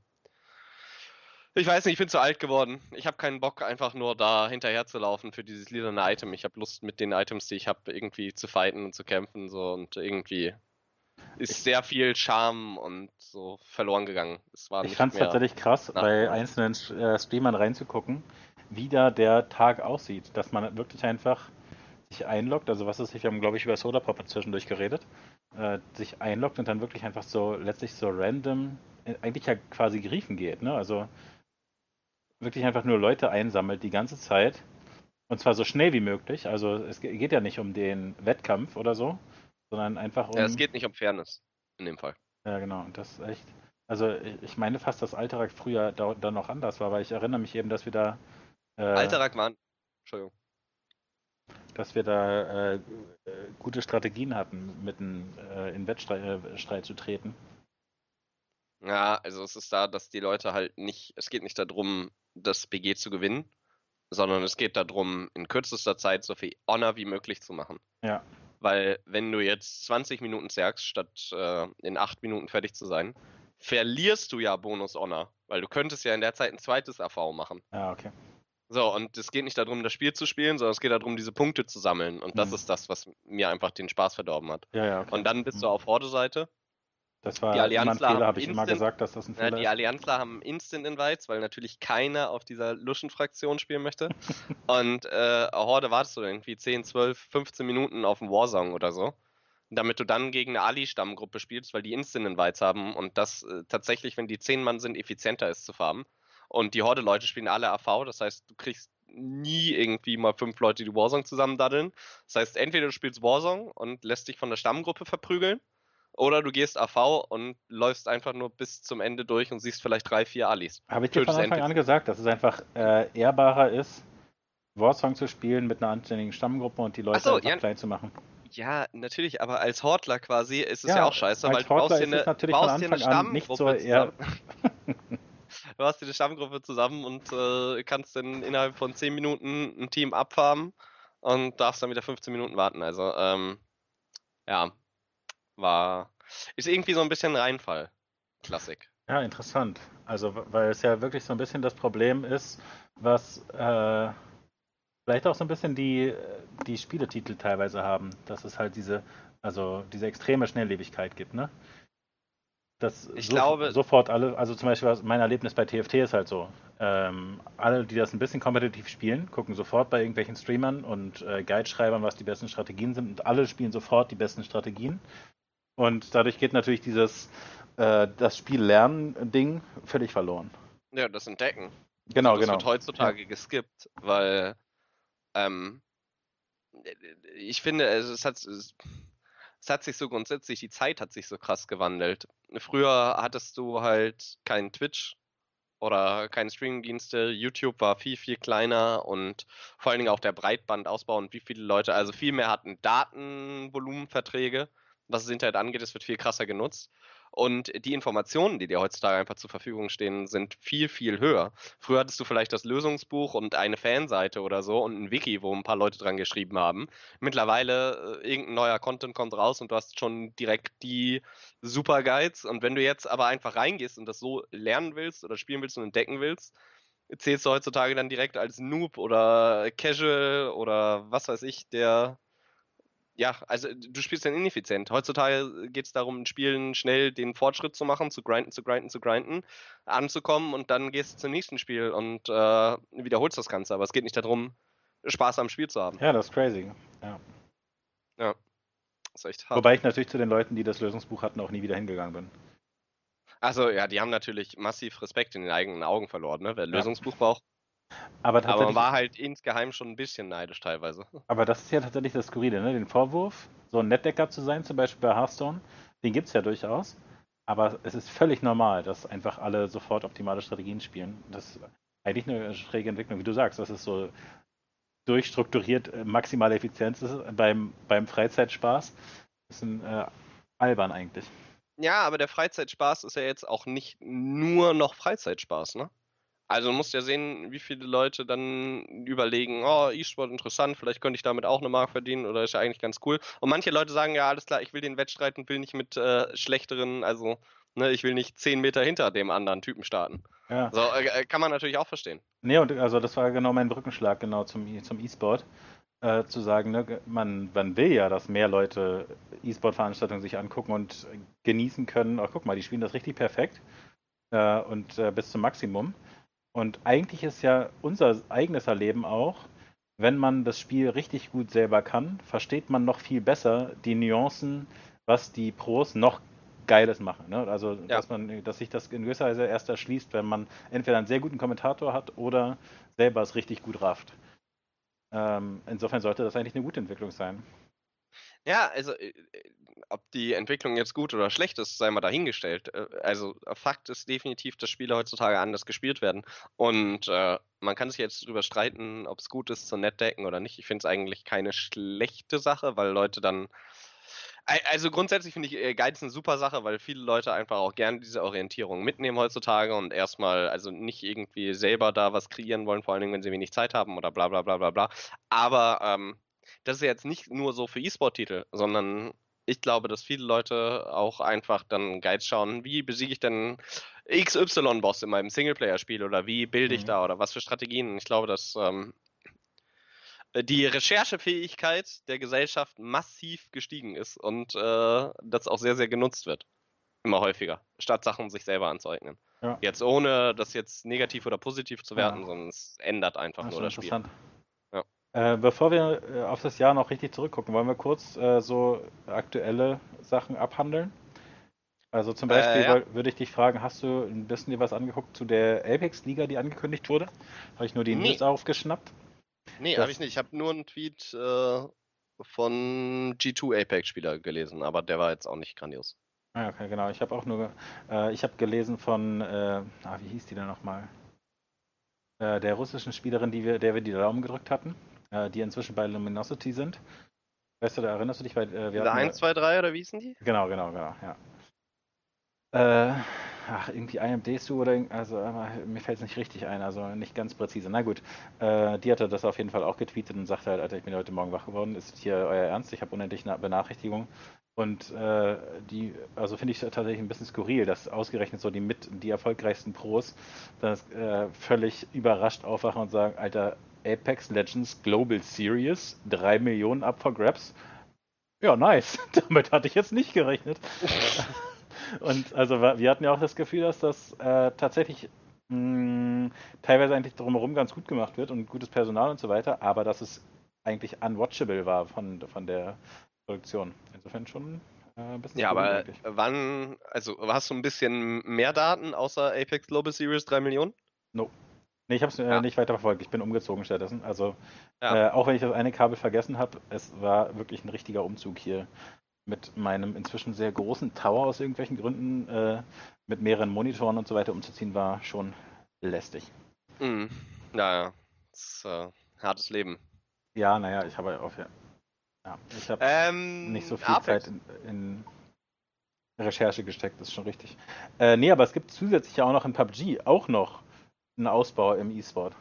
[SPEAKER 1] Ich weiß nicht, ich bin zu alt geworden. Ich habe keinen Bock, einfach nur da hinterher zu laufen für dieses lilane Item. Ich habe Lust, mit den Items, die ich habe, irgendwie zu fighten und zu kämpfen. So und irgendwie ist sehr viel Charme und so verloren gegangen.
[SPEAKER 2] Es war ich fand es tatsächlich krass, bei einzelnen äh, Streamern reinzugucken, wie da der Tag aussieht. Dass man wirklich einfach sich einloggt, also was ist, wir haben glaube ich über Solarpop zwischendurch geredet, äh, sich einloggt und dann wirklich einfach so letztlich so random, äh, eigentlich ja quasi griefen geht, ne? Also wirklich einfach nur Leute einsammelt die ganze Zeit. Und zwar so schnell wie möglich. Also es geht ja nicht um den Wettkampf oder so, sondern einfach um. Ja,
[SPEAKER 1] es geht nicht um Fairness in dem Fall.
[SPEAKER 2] Ja, genau. Und das ist echt. Also ich meine fast, dass Alterak früher da, da noch anders war, weil ich erinnere mich eben, dass wir da.
[SPEAKER 1] Äh, Alterak waren. Entschuldigung.
[SPEAKER 2] Dass wir da äh, gute Strategien hatten, mitten äh, in Wettstreit äh, zu treten.
[SPEAKER 1] Ja, also es ist da, dass die Leute halt nicht, es geht nicht darum, das BG zu gewinnen, sondern es geht darum, in kürzester Zeit so viel Honor wie möglich zu machen.
[SPEAKER 2] Ja.
[SPEAKER 1] Weil wenn du jetzt 20 Minuten zergst, statt äh, in 8 Minuten fertig zu sein, verlierst du ja Bonus Honor. Weil du könntest ja in der Zeit ein zweites AV machen.
[SPEAKER 2] Ja, okay.
[SPEAKER 1] So, und es geht nicht darum, das Spiel zu spielen, sondern es geht darum, diese Punkte zu sammeln. Und das mhm. ist das, was mir einfach den Spaß verdorben hat.
[SPEAKER 2] Ja, ja,
[SPEAKER 1] okay. Und dann bist mhm. du auf Horde-Seite
[SPEAKER 2] das war die Allianzler Fehler, habe ich immer gesagt, dass das ein
[SPEAKER 1] Fehler ist. Die Allianzler haben Instant Invites, weil natürlich keiner auf dieser Luschen-Fraktion spielen möchte. und äh, Horde wartest du irgendwie 10, 12, 15 Minuten auf einen Warsong oder so. Damit du dann gegen eine Ali-Stammgruppe spielst, weil die Instant Invites haben und das äh, tatsächlich, wenn die 10 Mann sind, effizienter ist zu farmen. Und die Horde-Leute spielen alle AV, das heißt, du kriegst nie irgendwie mal fünf Leute, die Warsong zusammen daddeln. Das heißt, entweder du spielst Warsong und lässt dich von der Stammgruppe verprügeln oder du gehst AV und läufst einfach nur bis zum Ende durch und siehst vielleicht drei, vier Alis.
[SPEAKER 2] Habe ich dir von Anfang an gesagt, dass es einfach äh, ehrbarer ist, Warsong zu spielen mit einer anständigen Stammgruppe und die Leute
[SPEAKER 1] so,
[SPEAKER 2] einfach
[SPEAKER 1] ja.
[SPEAKER 2] klein zu machen.
[SPEAKER 1] Ja, natürlich, aber als Hortler quasi ist es
[SPEAKER 2] Ja,
[SPEAKER 1] ja, auch scheiße, weil du baust
[SPEAKER 2] Hortler
[SPEAKER 1] dir eine, baust dir eine Stammgruppe
[SPEAKER 2] so
[SPEAKER 1] zusammen. du hast dir eine Stammgruppe zusammen und äh, kannst dann innerhalb von 10 Minuten ein Team abfarmen und darfst dann wieder 15 Minuten warten. Also, ähm, ja, war, ist irgendwie so ein bisschen ein Reinfall. Klassik.
[SPEAKER 2] Ja, interessant. Also, weil es ja wirklich so ein bisschen das Problem ist, was äh, vielleicht auch so ein bisschen die, die Spieletitel teilweise haben, dass es halt diese, also diese extreme Schnelllebigkeit gibt, ne? Dass
[SPEAKER 1] Ich
[SPEAKER 2] so,
[SPEAKER 1] glaube-
[SPEAKER 2] sofort alle, also zum Beispiel mein Erlebnis bei TFT ist halt so. Ähm, alle, die das ein bisschen kompetitiv spielen, gucken sofort bei irgendwelchen Streamern und äh, Guideschreibern, was die besten Strategien sind und alle spielen sofort die besten Strategien. Und dadurch geht natürlich dieses äh, das Spiel lernen Ding völlig verloren.
[SPEAKER 1] Ja, das Entdecken.
[SPEAKER 2] Genau,
[SPEAKER 1] das
[SPEAKER 2] genau.
[SPEAKER 1] wird heutzutage geskippt, weil ähm, ich finde, es, es, hat, es hat sich so grundsätzlich, die Zeit hat sich so krass gewandelt. Früher hattest du halt keinen Twitch oder keine Streamingdienste. YouTube war viel, viel kleiner und vor allen Dingen auch der Breitbandausbau und wie viele Leute, also viel mehr hatten Datenvolumenverträge. Was das Internet angeht, es wird viel krasser genutzt. Und die Informationen, die dir heutzutage einfach zur Verfügung stehen, sind viel, viel höher. Früher hattest du vielleicht das Lösungsbuch und eine Fanseite oder so und ein Wiki, wo ein paar Leute dran geschrieben haben. Mittlerweile äh, irgendein neuer Content kommt raus und du hast schon direkt die Super Guides. Und wenn du jetzt aber einfach reingehst und das so lernen willst oder spielen willst und entdecken willst, zählst du heutzutage dann direkt als Noob oder Casual oder was weiß ich, der ja, also du spielst dann ineffizient. Heutzutage geht es darum, in Spielen schnell den Fortschritt zu machen, zu grinden, zu grinden, zu grinden, anzukommen und dann gehst du zum nächsten Spiel und äh, wiederholst das Ganze. Aber es geht nicht darum, Spaß am Spiel zu haben.
[SPEAKER 2] Ja, das ist crazy. Ja.
[SPEAKER 1] Das ist echt hart.
[SPEAKER 2] Wobei ich natürlich zu den Leuten, die das Lösungsbuch hatten, auch nie wieder hingegangen bin.
[SPEAKER 1] Also ja, die haben natürlich massiv Respekt in den eigenen Augen verloren, ne? Wer ein Lösungsbuch braucht.
[SPEAKER 2] Aber
[SPEAKER 1] Aber man war halt insgeheim schon ein bisschen neidisch teilweise.
[SPEAKER 2] aber das ist ja tatsächlich das Skurrile, ne? Den Vorwurf, so ein Netdecker zu sein, zum Beispiel bei Hearthstone, den gibt es ja durchaus. Aber es ist völlig normal, dass einfach alle sofort optimale Strategien spielen. Das ist eigentlich eine schräge Entwicklung, wie du sagst. Das ist so durchstrukturiert, äh, maximale Effizienz ist beim, beim Freizeitspaß. Das ist ein, äh, albern eigentlich.
[SPEAKER 1] Ja, aber der Freizeitspaß ist ja jetzt auch nicht nur noch Freizeitspaß, ne? Also du musst ja sehen, wie viele Leute dann überlegen, oh, E-Sport interessant, vielleicht könnte ich damit auch eine Mark verdienen oder ist ja eigentlich ganz cool. Und manche Leute sagen, ja, alles klar, ich will den Wettstreit und will nicht mit äh, schlechteren, also, ne, ich will nicht zehn Meter hinter dem anderen Typen starten.
[SPEAKER 2] Ja.
[SPEAKER 1] So, äh, kann man natürlich auch verstehen.
[SPEAKER 2] Nee, und also das war genau mein Brückenschlag, genau zum, E- zum E-Sport. Äh, zu sagen, ne, man, man will ja, dass mehr Leute E-Sport-Veranstaltungen sich angucken und genießen können. Ach, guck mal, die spielen das richtig perfekt äh, und äh, bis zum Maximum. Und eigentlich ist ja unser eigenes Erleben auch, wenn man das Spiel richtig gut selber kann, versteht man noch viel besser die Nuancen, was die Pros noch Geiles machen. Ne? Also,
[SPEAKER 1] Ja.
[SPEAKER 2] dass man, dass sich das in gewisser Weise erst erschließt, wenn man entweder einen sehr guten Kommentator hat oder selber es richtig gut rafft. Ähm, insofern sollte das eigentlich eine gute Entwicklung sein.
[SPEAKER 1] Ja, also äh, äh, ob die Entwicklung jetzt gut oder schlecht ist, sei mal dahingestellt. Äh, Also äh, Fakt ist definitiv, dass Spiele heutzutage anders gespielt werden. Und äh, man kann sich jetzt darüber streiten, ob es gut ist zu Netdecken oder nicht. Ich finde es eigentlich keine schlechte Sache, weil Leute dann. Al- Also grundsätzlich finde ich äh, Guides eine super Sache, weil viele Leute einfach auch gerne diese Orientierung mitnehmen heutzutage und erstmal, also nicht irgendwie selber da was kreieren wollen, vor allen Dingen, wenn sie wenig Zeit haben oder bla bla bla bla bla. Aber ähm, das ist jetzt nicht nur so für E-Sport-Titel, sondern ich glaube, dass viele Leute auch einfach dann Guides schauen, wie besiege ich denn XY-Boss in meinem Singleplayer-Spiel oder wie bilde ich
[SPEAKER 2] Mhm.
[SPEAKER 1] da oder was für Strategien. Ich glaube, dass ähm, die Recherchefähigkeit der Gesellschaft massiv gestiegen ist und äh, das auch sehr, sehr genutzt wird. Immer häufiger, statt Sachen sich selber anzueignen.
[SPEAKER 2] Ja.
[SPEAKER 1] Jetzt ohne das jetzt negativ oder positiv zu werten,
[SPEAKER 2] Ja.
[SPEAKER 1] sondern es ändert einfach
[SPEAKER 2] Das
[SPEAKER 1] nur das Spiel.
[SPEAKER 2] Äh, bevor wir äh, auf das Jahr noch richtig zurückgucken, wollen wir kurz äh, so aktuelle Sachen abhandeln. Also zum
[SPEAKER 1] Äh,
[SPEAKER 2] Beispiel
[SPEAKER 1] ja.
[SPEAKER 2] würde ich dich fragen, hast du ein bisschen dir was angeguckt zu der Apex-Liga, die angekündigt wurde? Habe ich nur die
[SPEAKER 1] Nee.
[SPEAKER 2] News aufgeschnappt?
[SPEAKER 1] Nee, habe ich nicht. Ich habe nur einen Tweet äh, von G2 Apex-Spieler gelesen, aber der war jetzt auch nicht grandios.
[SPEAKER 2] Ah, okay, genau. Ich habe auch nur, äh, ich habe gelesen von, äh, ah, wie hieß die denn nochmal? äh, der russischen Spielerin, die wir, der wir die Daumen gedrückt hatten, äh, die inzwischen bei Luminosity sind. Weißt du, da erinnerst du dich? Weil,
[SPEAKER 1] äh, wir 1, 2, 3 oder wie hießen die?
[SPEAKER 2] Genau, genau, genau, ja. Äh, ach, irgendwie IMD-Su oder also mir fällt es nicht richtig ein, also nicht ganz präzise. Na gut, äh, die hatte das auf jeden Fall auch getweetet und sagte halt, Alter, ich bin heute Morgen wach geworden, ist hier euer Ernst, ich habe unendlich eine Benachrichtigung. Und äh, die, also finde ich tatsächlich ein bisschen skurril, dass ausgerechnet so die mit die erfolgreichsten Pros das äh, völlig überrascht aufwachen und sagen, Alter, Apex Legends Global Series, 3 Millionen up for grabs. Ja, nice. Damit hatte ich jetzt nicht gerechnet. Und also wir hatten ja auch das Gefühl, dass das äh, tatsächlich mh, teilweise eigentlich drumherum ganz gut gemacht wird und gutes Personal und so weiter, aber dass es eigentlich unwatchable war von, von der Produktion. Insofern schon
[SPEAKER 1] äh, ein bisschen. Ja, aber wann, also hast du ein bisschen mehr Daten außer Apex Global Series 3 Millionen?
[SPEAKER 2] No. Nee, ich habe es äh, ja. nicht weiter verfolgt. Ich bin umgezogen stattdessen. Also, ja. äh, auch wenn ich das eine Kabel vergessen habe, es war wirklich ein richtiger Umzug hier mit meinem inzwischen sehr großen Tower aus irgendwelchen Gründen äh, mit mehreren Monitoren und so weiter umzuziehen, war schon lästig.
[SPEAKER 1] Mhm. Naja, das ist äh, hartes Leben.
[SPEAKER 2] Ja, naja, ich habe auf ja, ja ich habe ähm, nicht so viel Apex. Zeit in, in, Recherche gesteckt, das ist schon richtig. Äh, nee, aber es gibt zusätzlich ja auch noch in PUBG auch noch einen Ausbau im E-Sport.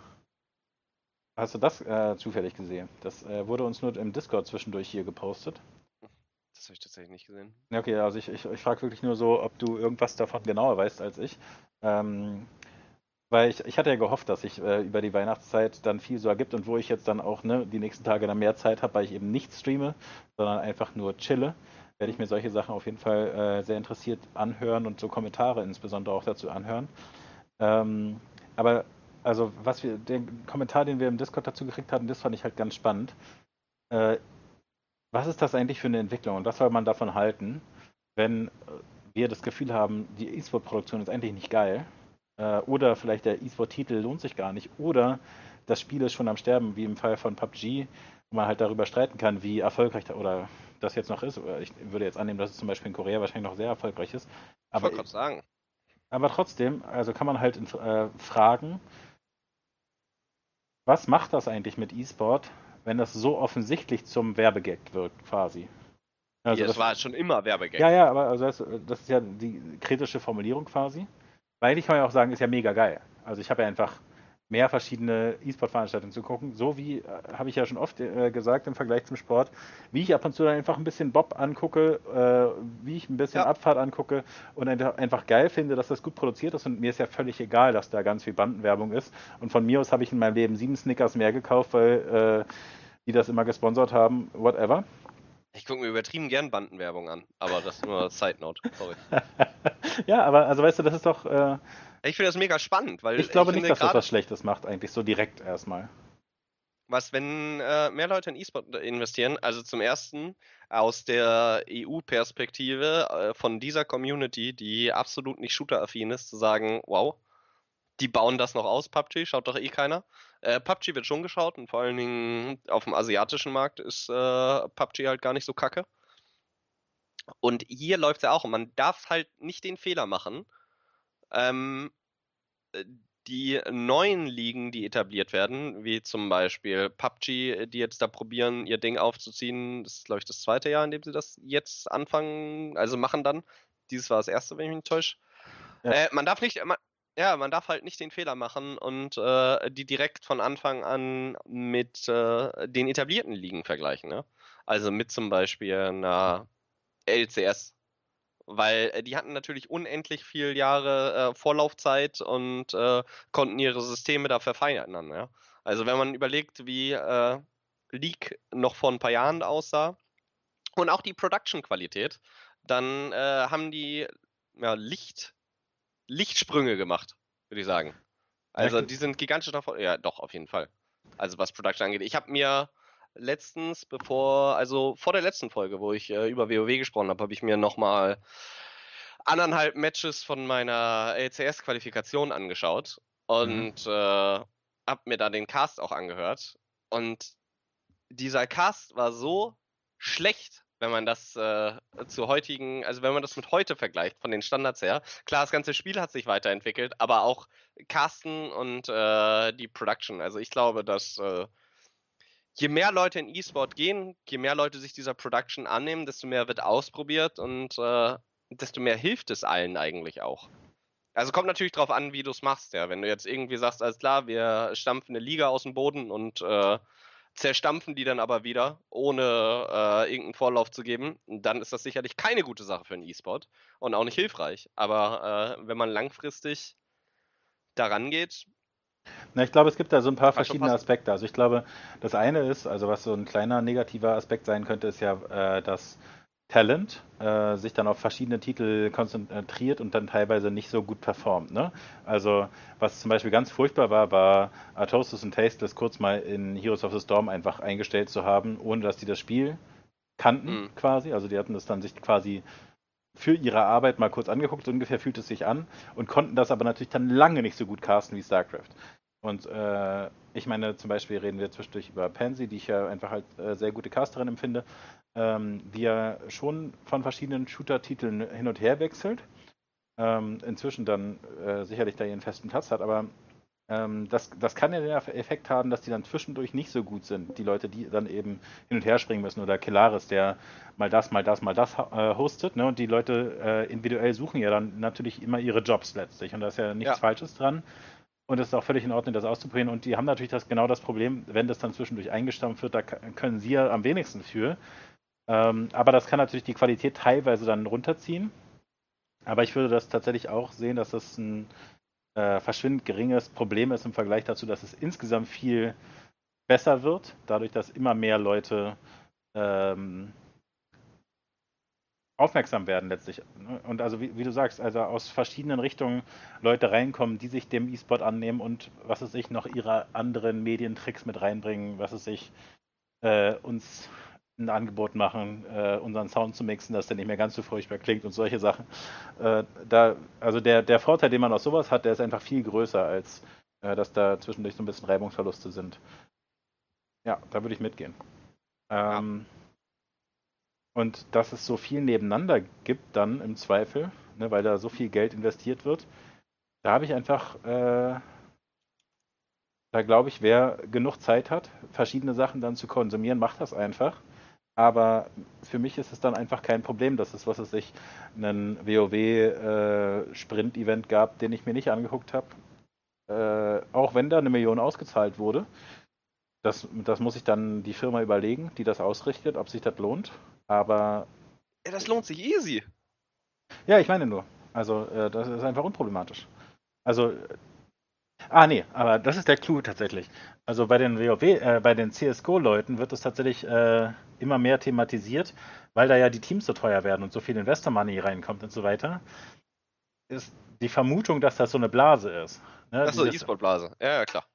[SPEAKER 2] Hast du das äh, zufällig gesehen? Das äh, wurde uns nur im Discord zwischendurch hier gepostet.
[SPEAKER 1] Das habe ich tatsächlich nicht gesehen.
[SPEAKER 2] Okay, also ich, ich, ich frage wirklich nur so, ob du irgendwas davon genauer weißt als ich. Ähm, weil ich, ich hatte ja gehofft, dass sich äh, über die Weihnachtszeit dann viel so ergibt und wo ich jetzt dann auch ne, die nächsten Tage dann mehr Zeit habe, weil ich eben nicht streame, sondern einfach nur chille, werde ich mir solche Sachen auf jeden Fall äh, sehr interessiert anhören und so Kommentare insbesondere auch dazu anhören. Ähm, aber also was wir, den Kommentar, den wir im Discord dazu gekriegt hatten, das fand ich halt ganz spannend. Äh, was ist das eigentlich für eine Entwicklung und was soll man davon halten, wenn wir das Gefühl haben, die E-Sport-Produktion ist eigentlich nicht geil äh, oder vielleicht der E-Sport-Titel lohnt sich gar nicht oder das Spiel ist schon am Sterben, wie im Fall von PUBG, wo man halt darüber streiten kann, wie erfolgreich oder das jetzt noch ist. Ich würde jetzt annehmen, dass es zum Beispiel in Korea wahrscheinlich noch sehr erfolgreich ist. Aber,
[SPEAKER 1] ich sagen.
[SPEAKER 2] Aber trotzdem, also kann man halt äh, fragen, was macht das eigentlich mit E-Sport, wenn das so offensichtlich zum Werbegag wird, quasi.
[SPEAKER 1] Also ja, das, das war schon immer Werbegag.
[SPEAKER 2] Ja, ja, aber also das, das, ist ja die kritische Formulierung quasi. Weil ich kann ja auch sagen, ist ja mega geil. Also ich habe ja einfach mehr verschiedene E-Sport-Veranstaltungen zu gucken. So wie, äh, habe ich ja schon oft äh, gesagt im Vergleich zum Sport, wie ich ab und zu dann einfach ein bisschen Bob angucke, äh, wie ich ein bisschen ja. Abfahrt angucke und einfach geil finde, dass das gut produziert ist. Und mir ist ja völlig egal, dass da ganz viel Bandenwerbung ist. Und von mir aus habe ich in meinem Leben sieben Snickers mehr gekauft, weil äh, die das immer gesponsert haben, whatever.
[SPEAKER 1] Ich gucke mir übertrieben gern Bandenwerbung an, aber das ist nur Side Note, sorry.
[SPEAKER 2] ja, aber also weißt du, das ist doch.
[SPEAKER 1] Ich finde das mega spannend, weil.
[SPEAKER 2] Ich glaube ich nicht, dass das was Schlechtes macht, eigentlich so direkt erstmal.
[SPEAKER 1] Was, wenn äh, mehr Leute in E-Sport investieren, also zum ersten aus der EU-Perspektive äh, von dieser Community, die absolut nicht shooter-affin ist, zu sagen, wow, die bauen das noch aus, PUBG, schaut doch eh keiner. Äh, PUBG wird schon geschaut und vor allen Dingen auf dem asiatischen Markt ist äh, PUBG halt gar nicht so kacke. Und hier läuft es ja auch und man darf halt nicht den Fehler machen. Ähm, äh, die neuen Ligen, die etabliert werden, wie zum Beispiel PUBG, die jetzt da probieren, ihr Ding aufzuziehen, das ist, glaube ich, das zweite Jahr, in dem sie das jetzt anfangen, also machen dann. Dieses war das erste, wenn ich mich nicht täusche. Ja. Äh, man darf nicht, man, ja, man darf halt nicht den Fehler machen und äh, die direkt von Anfang an mit äh, den etablierten Ligen vergleichen. Ne? Also mit zum Beispiel einer LCS. Weil äh, die hatten natürlich unendlich viele Jahre äh, Vorlaufzeit und äh, konnten ihre Systeme da verfeinern. Ja? Also wenn man überlegt, wie äh, League noch vor ein paar Jahren aussah und auch die Production-Qualität, dann haben die ja, Licht Lichtsprünge gemacht, würde ich sagen. Also die sind gigantisch nach vorne. Ja, doch, auf jeden Fall. Also was Production angeht. Ich habe mir letztens, bevor, also vor der letzten Folge, wo ich äh, über WoW gesprochen habe, habe ich mir nochmal anderthalb Matches von meiner LCS-Qualifikation angeschaut und mhm. äh, habe mir da den Cast auch angehört. Und dieser Cast war so schlecht wenn man das äh, zu heutigen, also wenn man das mit heute vergleicht, von den Standards her. Klar, das ganze Spiel hat sich weiterentwickelt, aber auch Casten und äh, die Production. Also ich glaube, dass äh, je mehr Leute in E-Sport gehen, je mehr Leute sich dieser Production annehmen, desto mehr wird ausprobiert und äh, desto mehr hilft es allen eigentlich auch. Also kommt natürlich drauf an, wie du es machst, ja. Wenn du jetzt irgendwie sagst, alles klar, wir stampfen eine Liga aus dem Boden und äh, zerstampfen die dann aber wieder, ohne äh, irgendeinen Vorlauf zu geben, dann ist das sicherlich keine gute Sache für einen E-Sport und auch nicht hilfreich. Aber äh, wenn man langfristig daran geht.
[SPEAKER 2] Na, ich glaube, es gibt da so ein paar verschiedene Aspekte. Also ich glaube, das eine ist, also was so ein kleiner negativer Aspekt sein könnte, ist ja, äh, dass Talent äh, sich dann auf verschiedene Titel konzentriert und dann teilweise nicht so gut performt. Ne? Also was zum Beispiel ganz furchtbar war, war Artosis und Tasteless kurz mal in Heroes of the Storm einfach eingestellt zu haben, ohne dass die das Spiel kannten mhm. quasi. Also die hatten das dann sich quasi für ihre Arbeit mal kurz angeguckt, so ungefähr fühlt es sich an und konnten das aber natürlich dann lange nicht so gut casten wie StarCraft. Und äh, ich meine, zum Beispiel reden wir zwischendurch über Pansy, die ich ja einfach als äh, sehr gute Casterin empfinde, ähm, die ja schon von verschiedenen Shooter-Titeln hin und her wechselt. Ähm, inzwischen dann äh, sicherlich da ihren festen Platz hat, aber ähm, das, das kann ja den Effekt haben, dass die dann zwischendurch nicht so gut sind. Die Leute, die dann eben hin und her springen müssen oder Kelaris, der mal das, mal das, mal das äh, hostet. Ne? Und die Leute äh, individuell suchen ja dann natürlich immer ihre Jobs letztlich. Und da ist ja nichts ja. Falsches dran. Und es ist auch völlig in Ordnung, das auszuprobieren. Und die haben natürlich das, genau das Problem, wenn das dann zwischendurch eingestampft wird, da können sie ja am wenigsten für. Ähm, aber das kann natürlich die Qualität teilweise dann runterziehen. Aber ich würde das tatsächlich auch sehen, dass das ein äh, verschwindend geringes Problem ist im Vergleich dazu, dass es insgesamt viel besser wird, dadurch, dass immer mehr Leute ähm, aufmerksam werden letztlich. Und also wie, wie, du sagst, also aus verschiedenen Richtungen Leute reinkommen, die sich dem E-Sport annehmen und was es sich noch ihre anderen Medientricks mit reinbringen, was es sich äh, uns ein Angebot machen, äh, unseren Sound zu mixen, dass der nicht mehr ganz so furchtbar klingt und solche Sachen. Äh, da, also der, der Vorteil, den man aus sowas hat, der ist einfach viel größer, als äh, dass da zwischendurch so ein bisschen Reibungsverluste sind. Ja, da würde ich mitgehen. Ähm, ja. Und dass es so viel nebeneinander gibt, dann im Zweifel, ne, weil da so viel Geld investiert wird, da habe ich einfach, äh, da glaube ich, wer genug Zeit hat, verschiedene Sachen dann zu konsumieren, macht das einfach. Aber für mich ist es dann einfach kein Problem, dass es, was es sich, einen WoW-Sprint-Event äh, gab, den ich mir nicht angeguckt habe. Äh, auch wenn da eine Million ausgezahlt wurde. Das, das muss sich dann die Firma überlegen, die das ausrichtet, ob sich das lohnt. Aber.
[SPEAKER 1] Ja, das lohnt sich easy.
[SPEAKER 2] Ja, ich meine nur. Also, äh, das ist einfach unproblematisch. Also. Ah, nee, aber das ist der Clou tatsächlich. Also bei den WoW, äh, bei den CSGO-Leuten wird es tatsächlich äh, immer mehr thematisiert, weil da ja die Teams so teuer werden und so viel Investor-Money reinkommt und so weiter. Ist die Vermutung, dass das so eine Blase ist.
[SPEAKER 1] Ne? Achso, E-Sport-Blase. Ja, ja, klar.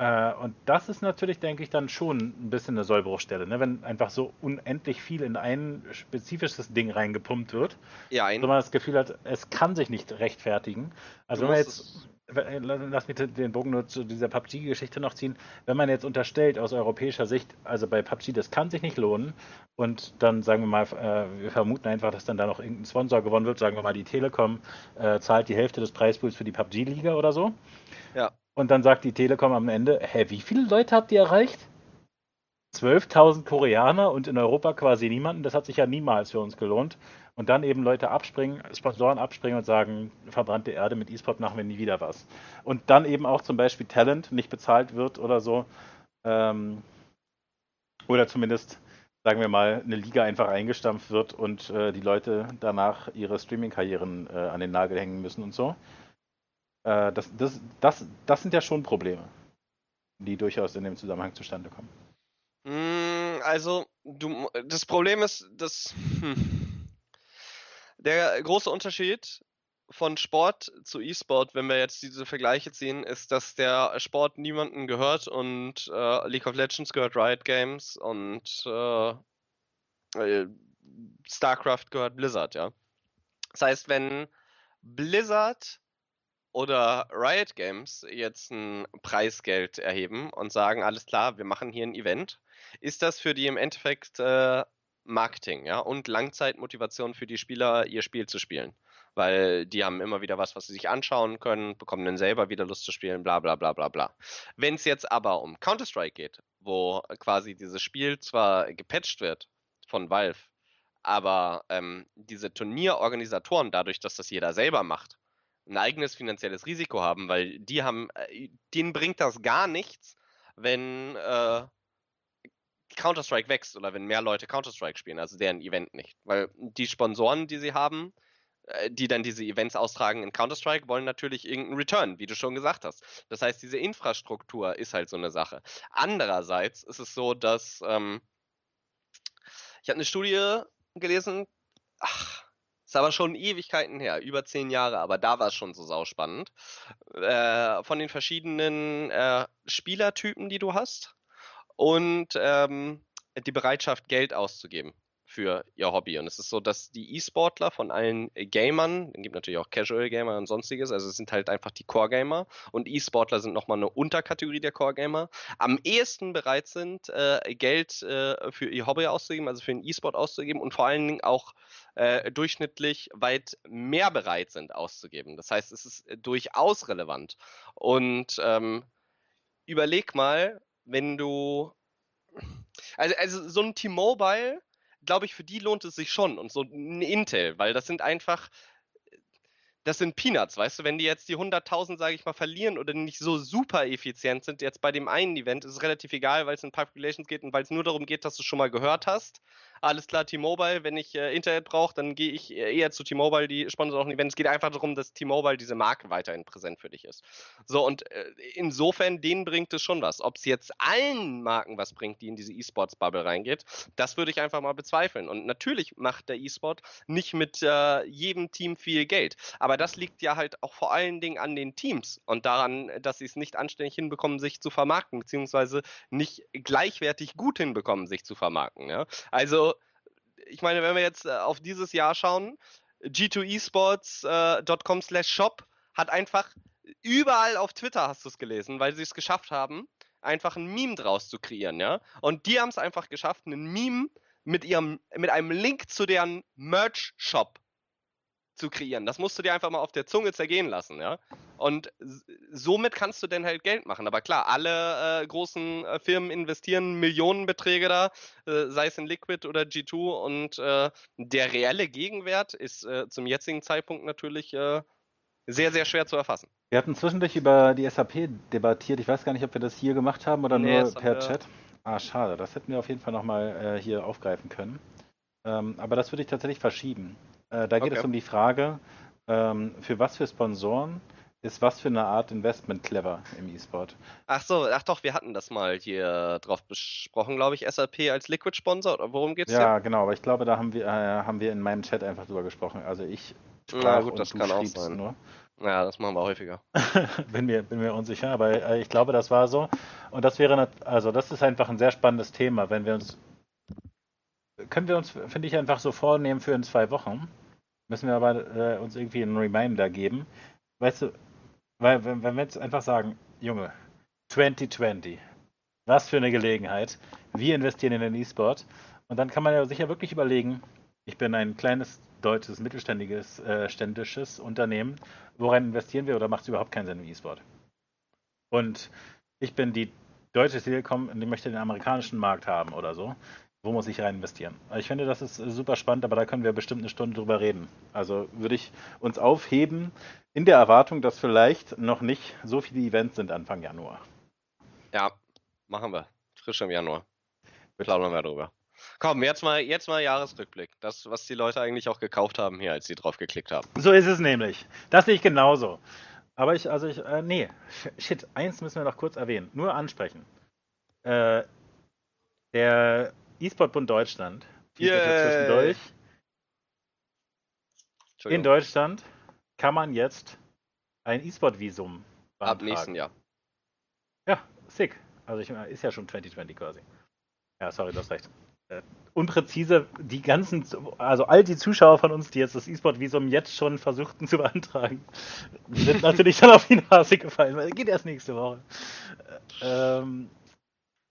[SPEAKER 2] Äh, und das ist natürlich, denke ich, dann schon ein bisschen eine Sollbruchstelle, ne? wenn einfach so unendlich viel in ein spezifisches Ding reingepumpt wird. Ja, ein. So man das Gefühl hat, es kann sich nicht rechtfertigen. Also, wenn man jetzt, lass mich den Bogen nur zu dieser PUBG-Geschichte noch ziehen, wenn man jetzt unterstellt aus europäischer Sicht, also bei PUBG, das kann sich nicht lohnen und dann sagen wir mal, äh, wir vermuten einfach, dass dann da noch irgendein Sponsor gewonnen wird, sagen wir mal, die Telekom äh, zahlt die Hälfte des Preispools für die PUBG-Liga oder so. Ja. Und dann sagt die Telekom am Ende, hä, wie viele Leute habt ihr erreicht? 12.000 Koreaner und in Europa quasi niemanden. Das hat sich ja niemals für uns gelohnt. Und dann eben Leute abspringen, Sponsoren abspringen und sagen, verbrannte Erde mit E-Sport machen wir nie wieder was. Und dann eben auch zum Beispiel Talent nicht bezahlt wird oder so. Ähm, oder zumindest, sagen wir mal, eine Liga einfach eingestampft wird und äh, die Leute danach ihre Streaming-Karrieren äh, an den Nagel hängen müssen und so. Äh, das, das, das, das sind ja schon Probleme, die durchaus in dem Zusammenhang zustande kommen.
[SPEAKER 1] Mm, also, du, das Problem ist, dass hm, der große Unterschied von Sport zu E-Sport, wenn wir jetzt diese Vergleiche ziehen, ist, dass der Sport niemandem gehört und äh, League of Legends gehört Riot Games und äh, äh StarCraft gehört Blizzard, ja. Das heißt, wenn Blizzard oder Riot Games jetzt ein Preisgeld erheben und sagen, alles klar, wir machen hier ein Event, ist das für die im Endeffekt äh, Marketing, ja, und Langzeitmotivation für die Spieler, ihr Spiel zu spielen. Weil die haben immer wieder was, was sie sich anschauen können, bekommen dann selber wieder Lust zu spielen, bla bla bla bla bla. Wenn es jetzt aber um Counter-Strike geht, wo quasi dieses Spiel zwar gepatcht wird von Valve, aber ähm, diese Turnierorganisatoren, dadurch, dass das jeder selber macht, ein eigenes finanzielles Risiko haben, weil die haben, äh, denen bringt das gar nichts, wenn äh, Counter-Strike wächst oder wenn mehr Leute Counter-Strike spielen, also deren Event nicht. Weil die Sponsoren, die sie haben, äh, die dann diese Events austragen in Counter-Strike, wollen natürlich irgendeinen Return, wie du schon gesagt hast. Das heißt, diese Infrastruktur ist halt so eine Sache. Andererseits ist es so, dass ähm, ich habe eine Studie gelesen, ach, ist aber schon Ewigkeiten her, über zehn Jahre, aber da war es schon so sauspannend. Äh, von den verschiedenen äh, Spielertypen, die du hast und ähm, die Bereitschaft, Geld auszugeben für ihr Hobby. Und es ist so, dass die E-Sportler von allen Gamern, es gibt natürlich auch Casual Gamer und sonstiges, also es sind halt einfach die Core Gamer und E-Sportler sind nochmal eine Unterkategorie der Core Gamer, am ehesten bereit sind, äh, Geld äh, für ihr Hobby auszugeben, also für den E-Sport auszugeben und vor allen Dingen auch äh, durchschnittlich weit mehr bereit sind auszugeben. Das heißt, es ist durchaus relevant. Und ähm, überleg mal, wenn du also, also so ein T-Mobile glaube ich, für die lohnt es sich schon und so ein Intel, weil das sind einfach, das sind Peanuts, weißt du, wenn die jetzt die 100.000, sage ich mal, verlieren oder nicht so super effizient sind, jetzt bei dem einen Event ist es relativ egal, weil es in Public Relations geht und weil es nur darum geht, dass du schon mal gehört hast alles klar, T-Mobile, wenn ich äh, Internet brauche, dann gehe ich äh, eher zu T-Mobile, die sponsern auch ein Event. Es geht einfach darum, dass T-Mobile diese Marke weiterhin präsent für dich ist. So, und äh, insofern, denen bringt es schon was. Ob es jetzt allen Marken was bringt, die in diese E-Sports-Bubble reingeht, das würde ich einfach mal bezweifeln. Und natürlich macht der E-Sport nicht mit äh, jedem Team viel Geld. Aber das liegt ja halt auch vor allen Dingen an den Teams und daran, dass sie es nicht anständig hinbekommen, sich zu vermarkten, beziehungsweise nicht gleichwertig gut hinbekommen, sich zu vermarkten. Ja? Also ich meine, wenn wir jetzt äh, auf dieses Jahr schauen, g2esports.com äh, slash shop hat einfach überall auf Twitter hast du es gelesen, weil sie es geschafft haben, einfach ein Meme draus zu kreieren, ja. Und die haben es einfach geschafft, ein Meme mit ihrem, mit einem Link zu deren Merch-Shop zu kreieren. Das musst du dir einfach mal auf der Zunge zergehen lassen, ja. Und somit kannst du dann halt Geld machen. Aber klar, alle äh, großen äh, Firmen investieren Millionenbeträge da, äh, sei es in Liquid oder G2. Und äh, der reelle Gegenwert ist äh, zum jetzigen Zeitpunkt natürlich äh, sehr, sehr schwer zu erfassen.
[SPEAKER 2] Wir hatten zwischendurch über die SAP debattiert. Ich weiß gar nicht, ob wir das hier gemacht haben oder nee, nur per Chat. Ah, schade. Das hätten wir auf jeden Fall nochmal hier aufgreifen können. Ähm, aber das würde ich tatsächlich verschieben. Äh, da geht okay. es um die Frage, ähm, für was für Sponsoren ist was für eine Art Investment clever im E-Sport?
[SPEAKER 1] Ach so, ach doch, wir hatten das mal hier drauf besprochen, glaube ich, SAP als Liquid-Sponsor, oder worum geht's
[SPEAKER 2] Ja, hier? genau, aber ich glaube, da haben wir, äh, haben wir in meinem Chat einfach drüber gesprochen. Also ich
[SPEAKER 1] sprach Na gut, das kann auch sein. Nur. Ja, das machen wir häufiger.
[SPEAKER 2] bin, mir, bin mir unsicher, aber äh, ich glaube, das war so. Und das wäre, also das ist einfach ein sehr spannendes Thema, wenn wir uns, können wir uns, finde ich, einfach so vornehmen für in zwei Wochen Müssen wir aber äh, uns irgendwie einen Reminder geben. Weißt du, weil wenn, wenn wir jetzt einfach sagen, Junge, 2020, was für eine Gelegenheit. Wir investieren in den E-Sport. Und dann kann man ja sicher wirklich überlegen, ich bin ein kleines deutsches, mittelständiges äh, ständisches Unternehmen. Woran investieren wir oder macht es überhaupt keinen Sinn im E-Sport? Und ich bin die deutsche Telekom und ich möchte den amerikanischen Markt haben oder so. Wo muss ich rein investieren? Ich finde, das ist super spannend, aber da können wir bestimmt eine Stunde drüber reden. Also würde ich uns aufheben in der Erwartung, dass vielleicht noch nicht so viele Events sind Anfang Januar.
[SPEAKER 1] Ja, machen wir. Frisch im Januar. Wir plaudern wir drüber. Komm, jetzt mal, jetzt mal Jahresrückblick. Das, was die Leute eigentlich auch gekauft haben hier, als sie drauf geklickt haben.
[SPEAKER 2] So ist es nämlich. Das sehe ich genauso. Aber ich, also ich, äh, nee, shit, eins müssen wir noch kurz erwähnen. Nur ansprechen. Äh, der E-Sport-Bund Deutschland. Yeah. In Deutschland kann man jetzt ein E-Sport-Visum
[SPEAKER 1] beantragen. Ab nächsten Jahr.
[SPEAKER 2] Ja, sick. Also ich, ist ja schon 2020 quasi. Ja, sorry, du hast recht. Äh, unpräzise, die ganzen, also all die Zuschauer von uns, die jetzt das E-Sport-Visum jetzt schon versuchten zu beantragen, sind natürlich dann auf die Nase gefallen, weil geht erst nächste Woche. Ähm,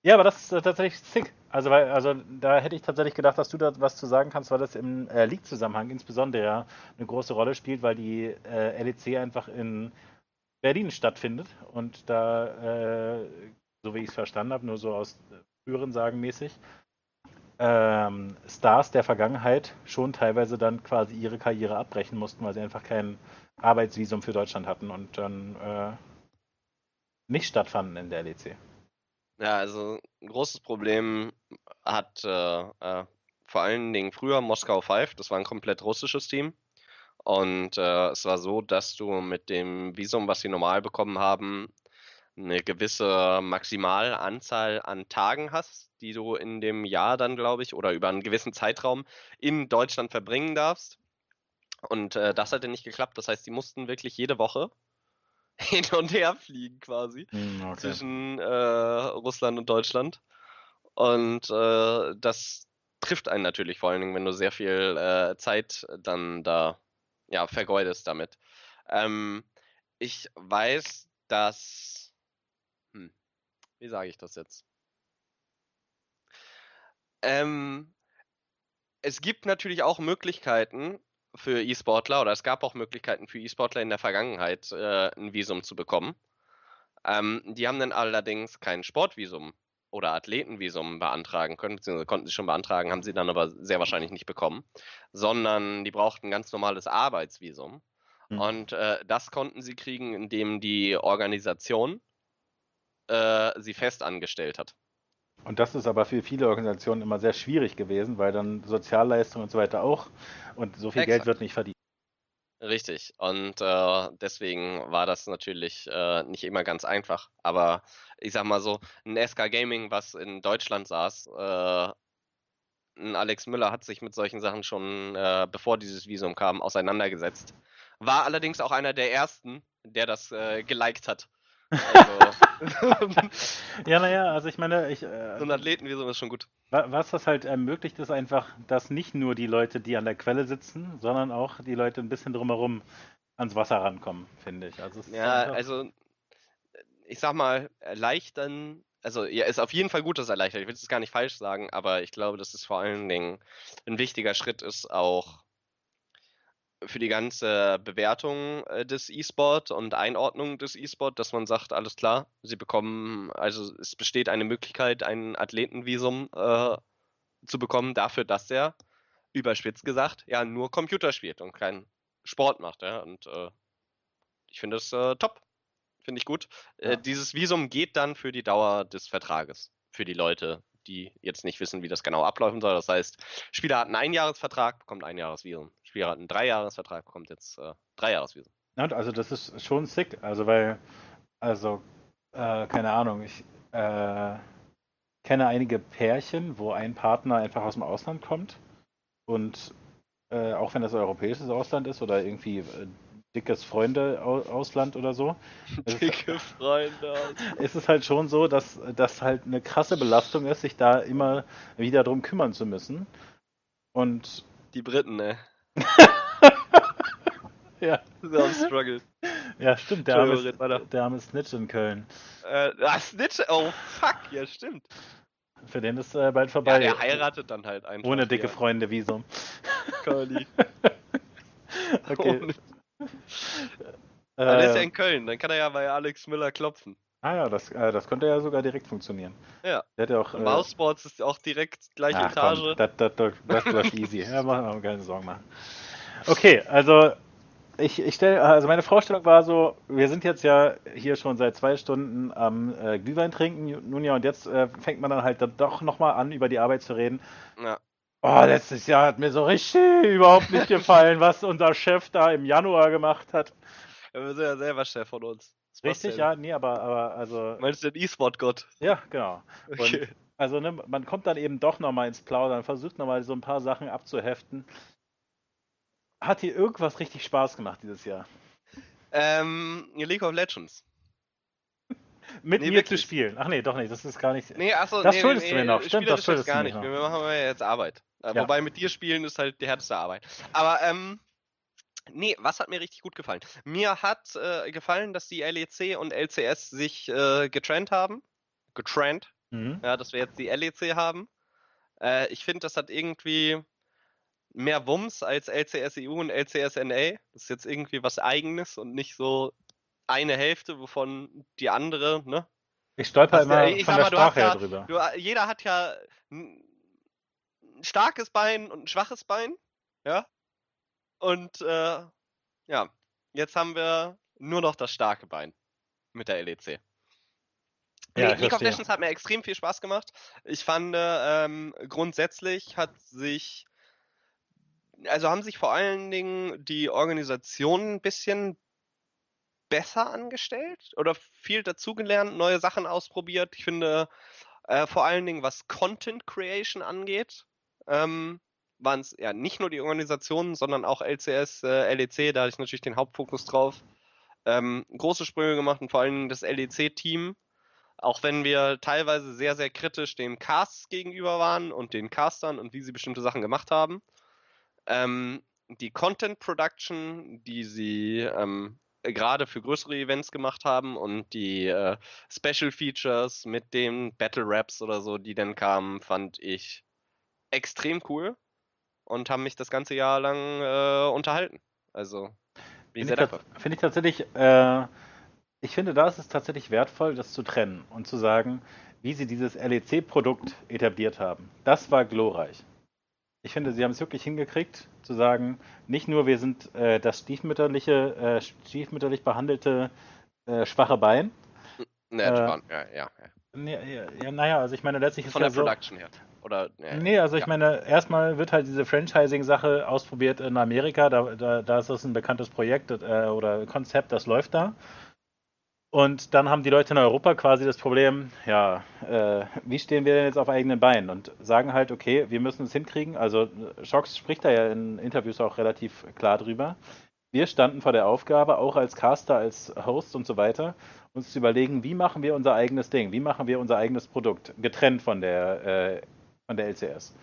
[SPEAKER 2] ja, aber das ist tatsächlich sick. Also, weil, also da hätte ich tatsächlich gedacht, dass du da was zu sagen kannst, weil das im äh, League-Zusammenhang insbesondere ja eine große Rolle spielt, weil die äh, LEC einfach in Berlin stattfindet und da, äh, so wie ich es verstanden habe, nur so aus früheren Sagen mäßig, ähm, Stars der Vergangenheit schon teilweise dann quasi ihre Karriere abbrechen mussten, weil sie einfach kein Arbeitsvisum für Deutschland hatten und dann äh, nicht stattfanden in der LEC.
[SPEAKER 1] Ja, also ein großes Problem hat äh, äh, vor allen Dingen früher Moskau 5, das war ein komplett russisches Team. Und äh, es war so, dass du mit dem Visum, was sie normal bekommen haben, eine gewisse Maximalanzahl an Tagen hast, die du in dem Jahr dann, glaube ich, oder über einen gewissen Zeitraum in Deutschland verbringen darfst. Und äh, das hatte nicht geklappt. Das heißt, die mussten wirklich jede Woche hin und her fliegen quasi
[SPEAKER 2] Hm, okay.
[SPEAKER 1] zwischen äh, Russland und Deutschland. Und äh, das trifft einen natürlich vor allen Dingen, wenn du sehr viel äh, Zeit dann da ja, vergeudest damit. Ähm, ich weiß, dass. Hm, wie sage ich das jetzt? Ähm, es gibt natürlich auch Möglichkeiten für E-Sportler oder es gab auch Möglichkeiten für E-Sportler in der Vergangenheit, äh, ein Visum zu bekommen. Ähm, die haben dann allerdings kein Sportvisum oder Athletenvisum beantragen können, beziehungsweise konnten sie schon beantragen, haben sie dann aber sehr wahrscheinlich nicht bekommen, sondern die brauchten ein ganz normales Arbeitsvisum.
[SPEAKER 2] Hm.
[SPEAKER 1] Und äh, das konnten sie kriegen, indem die Organisation äh, sie fest angestellt hat.
[SPEAKER 2] Und das ist aber für viele Organisationen immer sehr schwierig gewesen, weil dann Sozialleistungen und so weiter auch und so viel Geld
[SPEAKER 1] Exakt.
[SPEAKER 2] wird nicht verdient.
[SPEAKER 1] Richtig. Und äh, deswegen war das natürlich äh, nicht immer ganz einfach. Aber ich sag mal so, ein SK Gaming, was in Deutschland saß, äh, ein Alex Müller hat sich mit solchen Sachen schon, äh, bevor dieses Visum kam, auseinandergesetzt. War allerdings auch einer der ersten, der das äh, geliked hat. Also,
[SPEAKER 2] Ja, naja, also ich meine, ich,
[SPEAKER 1] so
[SPEAKER 2] äh,
[SPEAKER 1] ein Athletenvisum ist schon gut.
[SPEAKER 2] wa- was das halt ermöglicht, ist einfach, dass nicht nur die Leute, die an der Quelle sitzen, sondern auch die Leute ein bisschen drumherum ans Wasser rankommen, finde ich. Also
[SPEAKER 1] Ja,
[SPEAKER 2] einfach-
[SPEAKER 1] also ich sag mal, erleichtern, also ja, ist auf jeden Fall gut, dass erleichtert. Ich will es gar nicht falsch sagen, aber ich glaube, dass es vor allen Dingen ein wichtiger Schritt ist, auch für die ganze Bewertung äh, des E-Sport und Einordnung des E-Sport, dass man sagt, alles klar, sie bekommen, also es besteht eine Möglichkeit, ein Athletenvisum äh, zu bekommen, dafür, dass er, überspitzt gesagt, ja nur Computer spielt und keinen Sport macht. Ja? Und äh, ich finde das äh, top. Finde ich gut.
[SPEAKER 2] Ja.
[SPEAKER 1] Äh, dieses Visum geht dann für die Dauer des Vertrages. Für die Leute, die jetzt nicht wissen, wie das genau ablaufen soll. Das heißt, Spieler hat einen Einjahresvertrag, bekommt ein Jahresvisum. Spieler hat einen Dreijahresvertrag, bekommt jetzt äh, Dreijahresvisum.
[SPEAKER 2] Ja, also das ist schon sick, also weil, also, äh, keine Ahnung, ich äh, kenne einige Pärchen, wo ein Partner einfach aus dem Ausland kommt und äh, auch wenn das europäisches Ausland ist oder irgendwie äh, dickes Freunde-Ausland oder so, ist,
[SPEAKER 1] Dicke Freunde.
[SPEAKER 2] ist es halt schon so, dass das halt eine krasse Belastung ist, sich da immer wieder drum kümmern zu müssen. Und
[SPEAKER 1] Die Briten, ne?
[SPEAKER 2] ja,
[SPEAKER 1] So am Struggle.
[SPEAKER 2] ja stimmt, der arme,
[SPEAKER 1] red
[SPEAKER 2] der arme Snitch in Köln.
[SPEAKER 1] Äh, ah, Snitch, oh fuck, ja stimmt.
[SPEAKER 2] Für den ist äh, bald
[SPEAKER 1] Ja,
[SPEAKER 2] vorbei.
[SPEAKER 1] der heiratet dann halt einfach.
[SPEAKER 2] Ohne dicke
[SPEAKER 1] hier.
[SPEAKER 2] Freunde Visum.
[SPEAKER 1] Curly.
[SPEAKER 2] Okay.
[SPEAKER 1] Ohne- der ist ja
[SPEAKER 2] Äh,
[SPEAKER 1] in Köln, dann kann er ja bei Alex Müller klopfen.
[SPEAKER 2] Ah ja, das, äh, das könnte ja sogar direkt funktionieren.
[SPEAKER 1] Ja.
[SPEAKER 2] Der hat ja auch. Äh,
[SPEAKER 1] Mouse Sports ist auch direkt gleiche
[SPEAKER 2] ach,
[SPEAKER 1] Etage.
[SPEAKER 2] komm, das, das, das, das läuft easy. Ja, machen wir keine Sorgen machen. Okay, also ich, ich stelle, also meine Vorstellung war so, wir sind jetzt ja hier schon seit zwei Stunden am äh, Glühwein trinken, nun ja, und jetzt äh, fängt man dann halt dann doch nochmal an, über die Arbeit zu reden.
[SPEAKER 1] Ja.
[SPEAKER 2] Oh, letztes Jahr hat mir so richtig überhaupt nicht gefallen, was unser Chef da im Januar gemacht hat.
[SPEAKER 1] Ja, wir sind ja selber Chef von uns.
[SPEAKER 2] Richtig, ja, nee, aber, aber also,
[SPEAKER 1] Meinst du den E-Sport-Gott?
[SPEAKER 2] ja, genau.
[SPEAKER 1] Okay.
[SPEAKER 2] Also ne, man kommt dann eben doch nochmal ins Plaudern, versucht nochmal so ein paar Sachen abzuheften. Hat dir irgendwas richtig Spaß gemacht dieses Jahr?
[SPEAKER 1] Ähm, League of Legends.
[SPEAKER 2] Mit
[SPEAKER 1] Nee,
[SPEAKER 2] mir zu
[SPEAKER 1] wirklich.
[SPEAKER 2] spielen. Ach nee, doch nicht, das ist gar nicht.
[SPEAKER 1] Nee, achso,
[SPEAKER 2] Das
[SPEAKER 1] nee,
[SPEAKER 2] schuldest
[SPEAKER 1] nee,
[SPEAKER 2] du mir noch. Stimmt, das schuldest
[SPEAKER 1] gar
[SPEAKER 2] du
[SPEAKER 1] nicht.
[SPEAKER 2] mir
[SPEAKER 1] Wir
[SPEAKER 2] noch.
[SPEAKER 1] machen ja jetzt Arbeit. Äh,
[SPEAKER 2] Ja.
[SPEAKER 1] Wobei mit dir spielen ist halt die härteste Arbeit. Aber, ähm, nee, was hat mir richtig gut gefallen? Mir hat äh, gefallen, dass die LEC und LCS sich äh, getrennt haben. Getrennt.
[SPEAKER 2] Mhm.
[SPEAKER 1] Ja, dass wir jetzt die LEC haben. Äh, ich finde, das hat irgendwie mehr Wumms als LCSEU und LCSNA. Das ist jetzt irgendwie was Eigenes und nicht so eine Hälfte, wovon die andere, ne?
[SPEAKER 2] Ich stolper immer ich von der mal, Sprache ja, drüber.
[SPEAKER 1] Du, jeder hat ja ein starkes Bein und ein schwaches Bein, ja? Und äh, ja, jetzt haben wir nur noch das starke Bein mit der LEC. Ja, League of Legends hat mir extrem viel Spaß gemacht. Ich fand, ähm, grundsätzlich hat sich, also haben sich vor allen Dingen die Organisationen ein bisschen besser angestellt oder viel dazugelernt, neue Sachen ausprobiert. Ich finde, äh, vor allen Dingen was Content Creation angeht, ähm, waren es ja nicht nur die Organisationen, sondern auch LCS, äh, LEC, da hatte ich natürlich den Hauptfokus drauf. Ähm, große Sprünge gemacht und vor Dingen das LEC-Team auch wenn wir teilweise sehr, sehr kritisch den Casts gegenüber waren und den Castern und wie sie bestimmte Sachen gemacht haben. Ähm, die Content Production, die sie ähm, gerade für größere Events gemacht haben und die äh, Special Features mit den Battle Raps oder so, die dann kamen, fand ich extrem cool und haben mich das ganze Jahr lang äh, unterhalten. Also,
[SPEAKER 2] bin sehr dankbar. Finde ich tatsächlich äh, ich finde, da ist es tatsächlich wertvoll, das zu trennen und zu sagen, wie sie dieses LEC-Produkt etabliert haben. Das war glorreich. Ich finde, sie haben es wirklich hingekriegt, zu sagen, nicht nur wir sind äh, das stiefmütterliche, äh, stiefmütterlich behandelte äh, schwache Bein.
[SPEAKER 1] Ne, ja, ja, ja.
[SPEAKER 2] Nee, ja, naja, also ich meine, letztlich
[SPEAKER 1] ist Von der ja Production her. Oder,
[SPEAKER 2] ja, nee, also ich ja. meine, erstmal wird halt diese Franchising-Sache ausprobiert in Amerika. Da, da, da ist das ein bekanntes Projekt äh, oder Konzept, das läuft da. Und dann haben die Leute in Europa quasi das Problem, ja, äh, wie stehen wir denn jetzt auf eigenen Beinen? Und sagen halt, okay, wir müssen es hinkriegen. Also Schocks spricht da ja in Interviews auch relativ klar drüber. Wir standen vor der Aufgabe, auch als Caster, als Host und so weiter, uns zu überlegen, wie machen wir unser eigenes Ding, wie machen wir unser eigenes Produkt, getrennt von der, äh, von der LCS.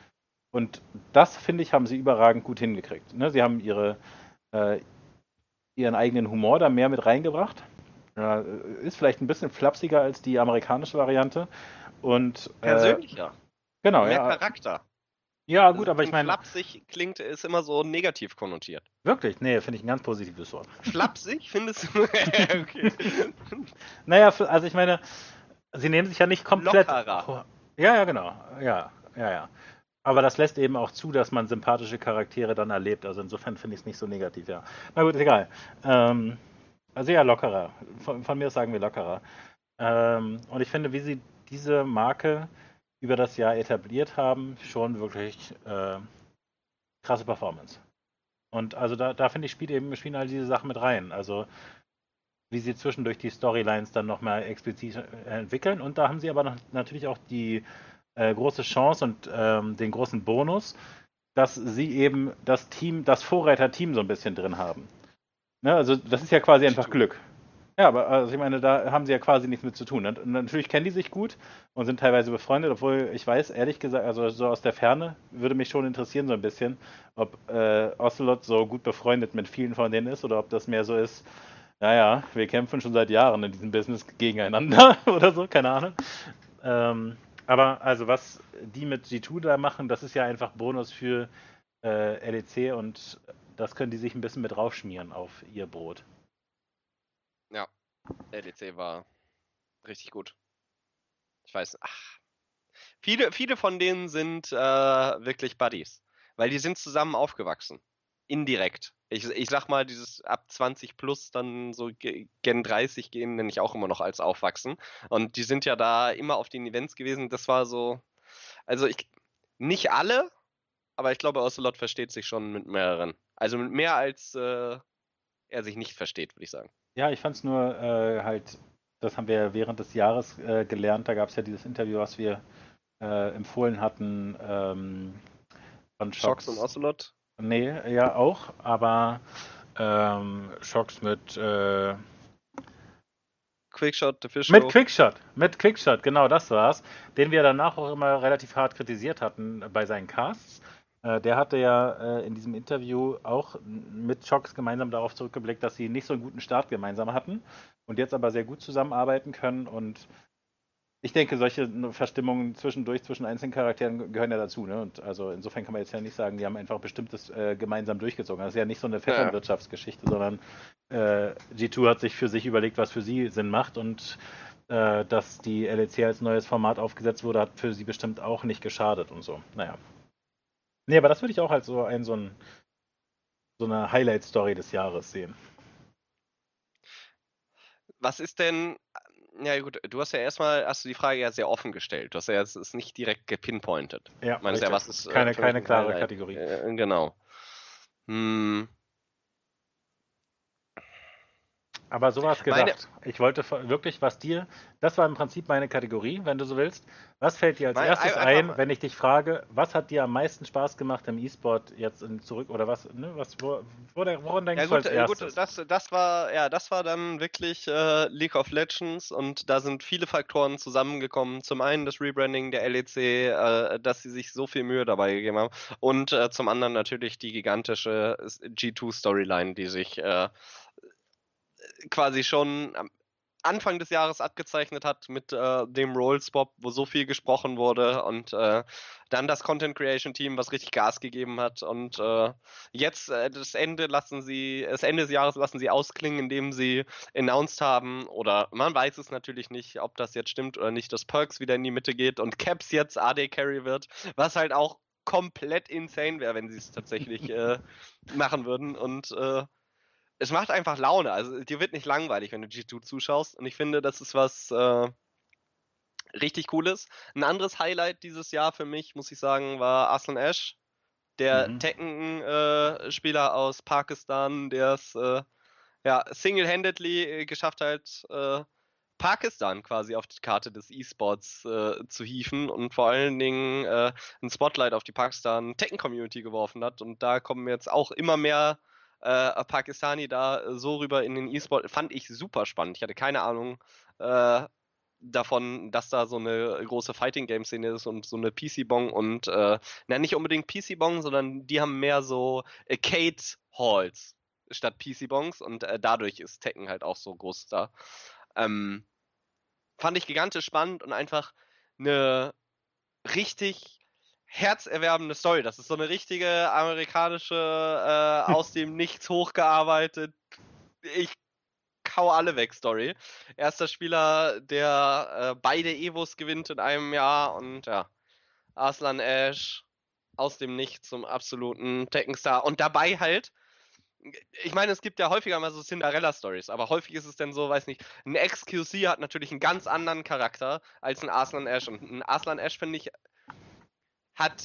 [SPEAKER 2] Und das, finde ich, haben sie überragend gut hingekriegt. Ne? Sie haben ihre, äh, ihren eigenen Humor da mehr mit reingebracht ja, ist vielleicht ein bisschen flapsiger als die amerikanische Variante. Und,
[SPEAKER 1] äh, Persönlicher.
[SPEAKER 2] Äh, genau,
[SPEAKER 1] Mehr ja. Charakter.
[SPEAKER 2] Ja, gut, also aber ich meine.
[SPEAKER 1] Flapsig klingt, ist immer so negativ konnotiert.
[SPEAKER 2] Wirklich? Nee, finde ich ein ganz positives Wort.
[SPEAKER 1] Flapsig findest du? okay.
[SPEAKER 2] Naja, also ich meine, sie nehmen sich ja nicht komplett.
[SPEAKER 1] Lockerer.
[SPEAKER 2] Ja, ja, genau. Ja, ja, ja. Aber das lässt eben auch zu, dass man sympathische Charaktere dann erlebt. Also insofern finde ich es nicht so negativ, ja. Na gut, egal. Ähm, also ja, lockerer. Von, von mir sagen wir lockerer. Ähm, und ich finde, wie sie diese Marke über das Jahr etabliert haben, schon wirklich äh, krasse Performance. Und also da, da finde ich, spielt eben, spielen all diese Sachen mit rein. Also wie sie zwischendurch die Storylines dann nochmal explizit äh, entwickeln. Und da haben sie aber noch, natürlich auch die äh, große Chance und ähm, den großen Bonus, dass sie eben das Team, das Vorreiter-Team so ein bisschen drin haben. Ne, also das ist ja quasi einfach Glück. Ja, aber also ich meine, da haben sie ja quasi nichts mit zu tun. Und natürlich kennen die sich gut und sind teilweise befreundet, obwohl ich weiß, ehrlich gesagt, also so aus der Ferne würde mich schon interessieren so ein bisschen, ob äh, Ocelot so gut befreundet mit vielen von denen ist oder ob das mehr so ist, naja, wir kämpfen schon seit Jahren in diesem Business gegeneinander oder so, keine Ahnung. Ähm, aber also was die mit G2 da machen, das ist ja einfach Bonus für äh, LEC und das können die sich ein bisschen mit draufschmieren auf ihr Brot.
[SPEAKER 1] Ja, LEC war richtig gut. Ich weiß, ach. Viele, viele von denen sind äh, wirklich Buddies, weil die sind zusammen aufgewachsen. Indirekt. Ich, ich sag mal, dieses ab 20 plus dann so Gen 30 gehen, nenne ich auch immer noch als Aufwachsen. Und die sind ja da immer auf den Events gewesen. Das war so, also ich, nicht alle, aber ich glaube, Ocelot versteht sich schon mit mehreren. Also mit mehr als äh, er sich nicht versteht, würde ich sagen.
[SPEAKER 2] Ja, ich fand es nur äh, halt, das haben wir während des Jahres äh, gelernt. Da gab es ja dieses Interview, was wir äh, empfohlen hatten ähm,
[SPEAKER 1] von Shocks. und Ocelot?
[SPEAKER 2] Nee, ja auch, aber ähm, Shocks mit äh,
[SPEAKER 1] Quickshot, The Fish
[SPEAKER 2] Mit Quickshot, mit Quickshot, genau das war's. Den wir danach auch immer relativ hart kritisiert hatten bei seinen Casts. Äh, der hatte ja äh, in diesem Interview auch mit Shocks gemeinsam darauf zurückgeblickt, dass sie nicht so einen guten Start gemeinsam hatten und jetzt aber sehr gut zusammenarbeiten können. Und ich denke, solche Verstimmungen zwischendurch zwischen einzelnen Charakteren gehören ja dazu. Ne? Und also insofern kann man jetzt ja nicht sagen, die haben einfach bestimmtes äh, gemeinsam durchgezogen. Das ist ja nicht so eine Vetternwirtschaftsgeschichte, ja. sondern äh, G2 hat sich für sich überlegt, was für sie Sinn macht und äh, dass die LEC als neues Format aufgesetzt wurde, hat für sie bestimmt auch nicht geschadet und so. Naja. Nee, aber das würde ich auch als so ein, so ein so eine Highlight-Story des Jahres sehen.
[SPEAKER 1] Was ist denn ja gut, du hast ja erstmal hast du die Frage ja sehr offen gestellt. Du hast ja jetzt es nicht direkt gepinpointet.
[SPEAKER 2] Ja,
[SPEAKER 1] Meinst ja, was ist
[SPEAKER 2] äh, keine, keine klare Kategorie.
[SPEAKER 1] Äh, genau. Hm,
[SPEAKER 2] Aber sowas gedacht. Meine, ich wollte wirklich, was dir, das war im Prinzip meine Kategorie, wenn du so willst. Was fällt dir als mein, erstes ein, wenn ich dich frage, was hat dir am meisten Spaß gemacht im E-Sport jetzt zurück oder was, ne, was, wo, woran denkst ja,
[SPEAKER 1] gut,
[SPEAKER 2] du als erstes?
[SPEAKER 1] Gut, das, das war, ja, das war dann wirklich äh, League of Legends und da sind viele Faktoren zusammengekommen. Zum einen das Rebranding der LEC, äh, dass sie sich so viel Mühe dabei gegeben haben und äh, zum anderen natürlich die gigantische G2-Storyline, die sich äh, quasi schon am Anfang des Jahres abgezeichnet hat mit äh, dem Rollspop, wo so viel gesprochen wurde und äh, dann das Content Creation Team, was richtig Gas gegeben hat und äh, jetzt äh, das Ende lassen sie, das Ende des Jahres lassen sie ausklingen, indem sie announced haben oder man weiß es natürlich nicht, ob das jetzt stimmt oder nicht, dass Perks wieder in die Mitte geht und Caps jetzt AD Carry wird, was halt auch komplett insane wäre, wenn sie es tatsächlich äh, machen würden und äh, es macht einfach Laune. Also dir wird nicht langweilig, wenn du G2 zuschaust. Und ich finde, das ist was äh, richtig Cooles. Ein anderes Highlight dieses Jahr für mich, muss ich sagen, war Aslan Ash, der mhm. Tekken-Spieler äh, aus Pakistan, der es äh, ja, single-handedly äh, geschafft hat, äh, Pakistan quasi auf die Karte des E-Sports äh, zu hieven und vor allen Dingen äh, ein Spotlight auf die Pakistan-Tekken-Community geworfen hat. Und da kommen jetzt auch immer mehr äh, Pakistani da äh, so rüber in den E-Sport, fand ich super spannend. Ich hatte keine Ahnung äh, davon, dass da so eine große Fighting-Game-Szene ist und so eine PC-Bong und, äh, na, nicht unbedingt PC-Bong, sondern die haben mehr so Arcade-Halls statt PC-Bongs und äh, dadurch ist Tekken halt auch so groß da. Ähm, fand ich gigantisch spannend und einfach eine richtig herzerwerbende Story. Das ist so eine richtige amerikanische, äh, aus dem Nichts hochgearbeitet. Ich kau alle weg Story. Erster Spieler, der äh, beide Evos gewinnt in einem Jahr und ja, Arslan Ash aus dem Nichts zum absoluten Tekken-Star. Und dabei halt, ich meine, es gibt ja häufiger mal so Cinderella-Stories, aber häufig ist es dann so, weiß nicht, ein XQC hat natürlich einen ganz anderen Charakter als ein Arslan Ash. Und ein Arslan Ash finde ich hat.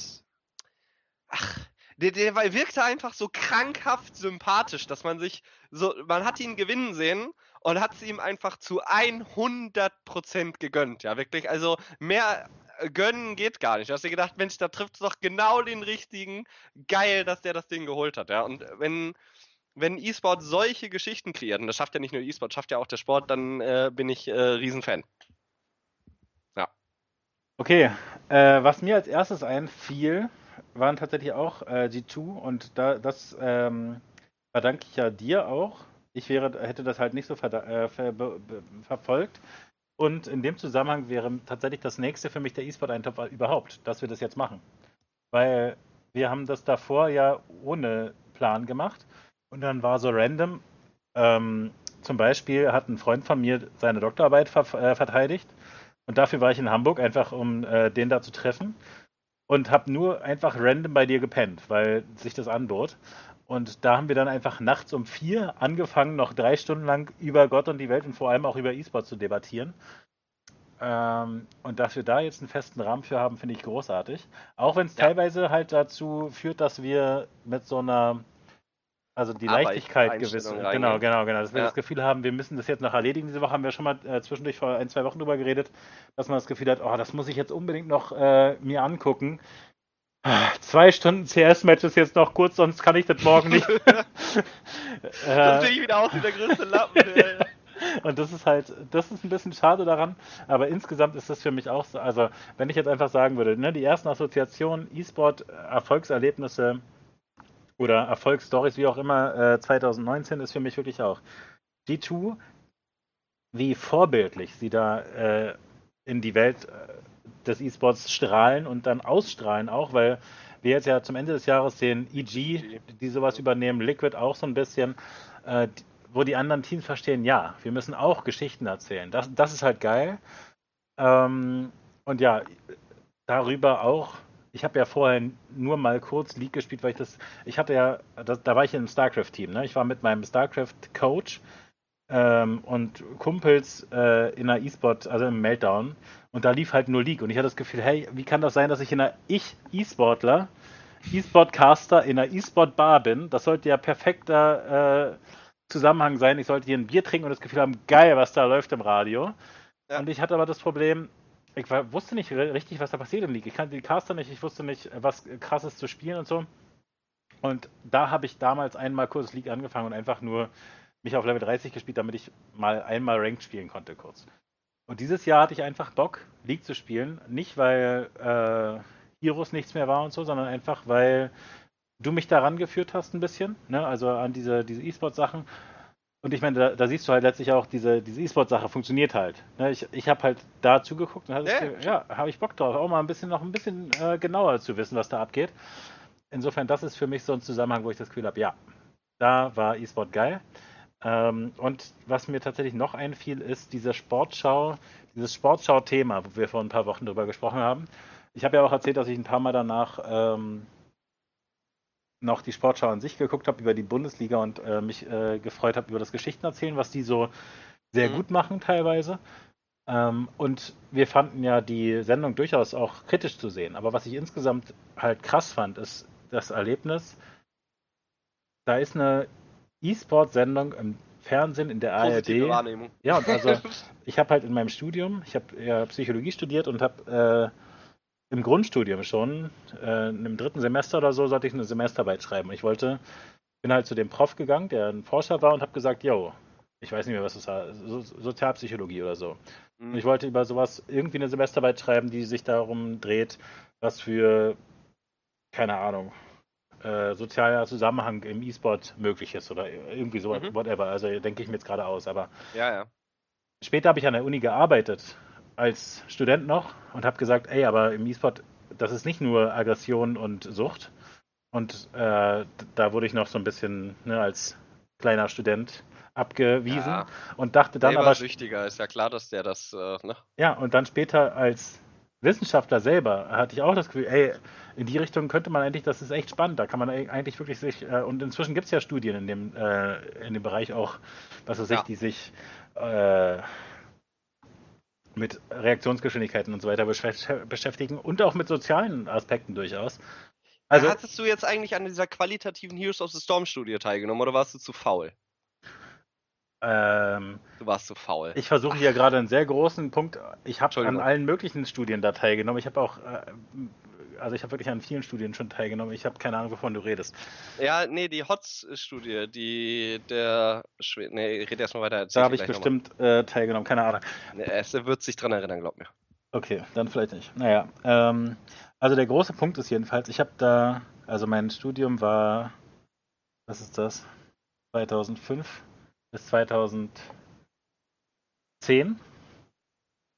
[SPEAKER 1] Ach, der, der wirkte einfach so krankhaft sympathisch, dass man sich so, man hat ihn gewinnen sehen und hat es ihm einfach zu 100% gegönnt, ja, wirklich. Also mehr gönnen geht gar nicht. Du hast dir gedacht, Mensch, da trifft es doch genau den richtigen. Geil, dass der das Ding geholt hat, ja. Und wenn, wenn E-Sport solche Geschichten kreiert, und das schafft ja nicht nur E-Sport, schafft ja auch der Sport, dann äh, bin ich äh, Riesenfan.
[SPEAKER 2] Okay, äh, was mir als erstes einfiel, waren tatsächlich auch äh, G2 und da, das ähm, verdanke ich ja dir auch. Ich wäre, hätte das halt nicht so äh, ver verfolgt. Und in dem Zusammenhang wäre tatsächlich das nächste für mich der E-Sport-Eintopf überhaupt, dass wir das jetzt machen. Weil wir haben das davor ja ohne Plan gemacht und dann war so random. Ähm, zum Beispiel hat ein Freund von mir seine Doktorarbeit ver äh, verteidigt und dafür war ich in Hamburg, einfach um äh, den da zu treffen. Und habe nur einfach random bei dir gepennt, weil sich das anbot. Und da haben wir dann einfach nachts um vier angefangen, noch drei Stunden lang über Gott und die Welt und vor allem auch über E-Sport zu debattieren. Ähm, und dass wir da jetzt einen festen Rahmen für haben, finde ich großartig. Auch wenn es ja. teilweise halt dazu führt, dass wir mit so einer also die Leichtigkeit gewiss. Genau, genau, genau. Dass wir ja. das Gefühl haben, wir müssen das jetzt noch erledigen. Diese Woche haben wir schon mal äh, zwischendurch vor ein, zwei Wochen drüber geredet, dass man das Gefühl hat, oh, das muss ich jetzt unbedingt noch äh, mir angucken. Zwei Stunden CS-Match ist jetzt noch kurz, sonst kann ich das morgen nicht.
[SPEAKER 1] Dann sehe ich wieder aus wie der größte Lappen.
[SPEAKER 2] Und das ist halt, das ist ein bisschen schade daran, aber insgesamt ist das für mich auch so. Also, wenn ich jetzt einfach sagen würde, ne, die ersten Assoziationen, E-Sport, Erfolgserlebnisse, oder Erfolgsstories, wie auch immer, äh, 2019 ist für mich wirklich auch G2, wie vorbildlich sie da äh, in die Welt äh, des E-Sports strahlen und dann ausstrahlen auch, weil wir jetzt ja zum Ende des Jahres den EG, die sowas übernehmen, Liquid auch so ein bisschen, äh, wo die anderen Teams verstehen, ja, wir müssen auch Geschichten erzählen. Das, das ist halt geil. Ähm, und ja, darüber auch. Ich habe ja vorher nur mal kurz League gespielt, weil ich das, ich hatte ja, das, da war ich im StarCraft-Team, ne? Ich war mit meinem StarCraft-Coach ähm, und Kumpels äh, in einer E-Sport, also im Meltdown, und da lief halt nur League. Und ich hatte das Gefühl, hey, wie kann das sein, dass ich in einer ich E-Sportler, E-Sport-Caster in einer E-Sport-Bar bin? Das sollte ja perfekter äh, Zusammenhang sein. Ich sollte hier ein Bier trinken und das Gefühl haben, geil, was da läuft im Radio. Ja. Und ich hatte aber das Problem, ich war, wusste nicht richtig, was da passiert im League. Ich kannte die Caster nicht, ich wusste nicht, was krasses zu spielen und so. Und da habe ich damals einmal kurz League angefangen und einfach nur mich auf Level 30 gespielt, damit ich mal einmal Ranked spielen konnte kurz. Und dieses Jahr hatte ich einfach Bock, League zu spielen. Nicht, weil äh, Heroes nichts mehr war und so, sondern einfach, weil du mich daran geführt hast ein bisschen, ne? also an diese, diese E-Sport-Sachen. Und ich meine, da, da, siehst du halt letztlich auch, diese, diese E-Sport-Sache funktioniert halt. Ne? Ich, ich habe halt da zugeguckt und ja, ich, ja habe ich Bock drauf, auch mal ein bisschen noch ein bisschen äh, genauer zu wissen, was da abgeht. Insofern, das ist für mich so ein Zusammenhang, wo ich das Gefühl habe, ja, da war E-Sport geil. Ähm, und was mir tatsächlich noch einfiel, ist diese Sportschau, dieses Sportschau-Thema, wo wir vor ein paar Wochen drüber gesprochen haben. Ich habe ja auch erzählt, dass ich ein paar Mal danach ähm, noch die Sportschau an sich geguckt habe über die Bundesliga und äh, mich äh, gefreut habe über das Geschichtenerzählen, was die so sehr mhm. gut machen teilweise. Ähm, und wir fanden ja die Sendung durchaus auch kritisch zu sehen. Aber was ich insgesamt halt krass fand, ist das Erlebnis. Da ist eine E-Sport-Sendung im Fernsehen in der Positive
[SPEAKER 1] ARD. Wahrnehmung.
[SPEAKER 2] Ja, und also ich habe halt in meinem Studium, ich habe ja Psychologie studiert und habe äh, im Grundstudium schon, äh, im dritten Semester oder so, sollte ich eine Semesterarbeit schreiben. Ich wollte, bin halt zu dem Prof gegangen, der ein Forscher war und habe gesagt, yo, ich weiß nicht mehr, was das war, so, Sozialpsychologie oder so. Mhm. Und ich wollte über sowas irgendwie eine Semesterarbeit schreiben, die sich darum dreht, was für, keine Ahnung, äh, sozialer Zusammenhang im E-Sport möglich ist oder irgendwie so, mhm. whatever. Also denke ich mir jetzt gerade aus, aber
[SPEAKER 1] ja, ja.
[SPEAKER 2] später habe ich an der Uni gearbeitet als Student noch und habe gesagt, ey, aber im E-Sport, das ist nicht nur Aggression und Sucht. Und äh, da wurde ich noch so ein bisschen ne, als kleiner Student abgewiesen ja, und dachte dann aber.
[SPEAKER 1] Süchtiger ist ja klar, dass der das. Äh, ne?
[SPEAKER 2] Ja, und dann später als Wissenschaftler selber hatte ich auch das Gefühl, ey, in die Richtung könnte man eigentlich, das ist echt spannend, da kann man eigentlich wirklich sich, äh, und inzwischen gibt es ja Studien in dem, äh, in dem Bereich auch, was weiß ich, ja. die sich äh, mit Reaktionsgeschwindigkeiten und so weiter beschäftigen und auch mit sozialen Aspekten durchaus.
[SPEAKER 1] Also, Hattest du jetzt eigentlich an dieser qualitativen Heroes of the Storm Studie teilgenommen oder warst du zu faul?
[SPEAKER 2] Ähm,
[SPEAKER 1] du warst zu faul.
[SPEAKER 2] Ich versuche hier gerade einen sehr großen Punkt. Ich habe an allen möglichen Studien da teilgenommen. Ich habe auch äh, also ich habe wirklich an vielen Studien schon teilgenommen. Ich habe keine Ahnung, wovon du redest.
[SPEAKER 1] Ja, nee, die HOTS-Studie, die der Schwe Nee, red erstmal weiter.
[SPEAKER 2] Da habe ich bestimmt äh, teilgenommen, keine Ahnung.
[SPEAKER 1] Nee, es wird sich dran erinnern, glaub mir.
[SPEAKER 2] Okay, dann vielleicht nicht. Naja, ähm, also der große Punkt ist jedenfalls, ich habe da, also mein Studium war, was ist das? 2005 bis 2010.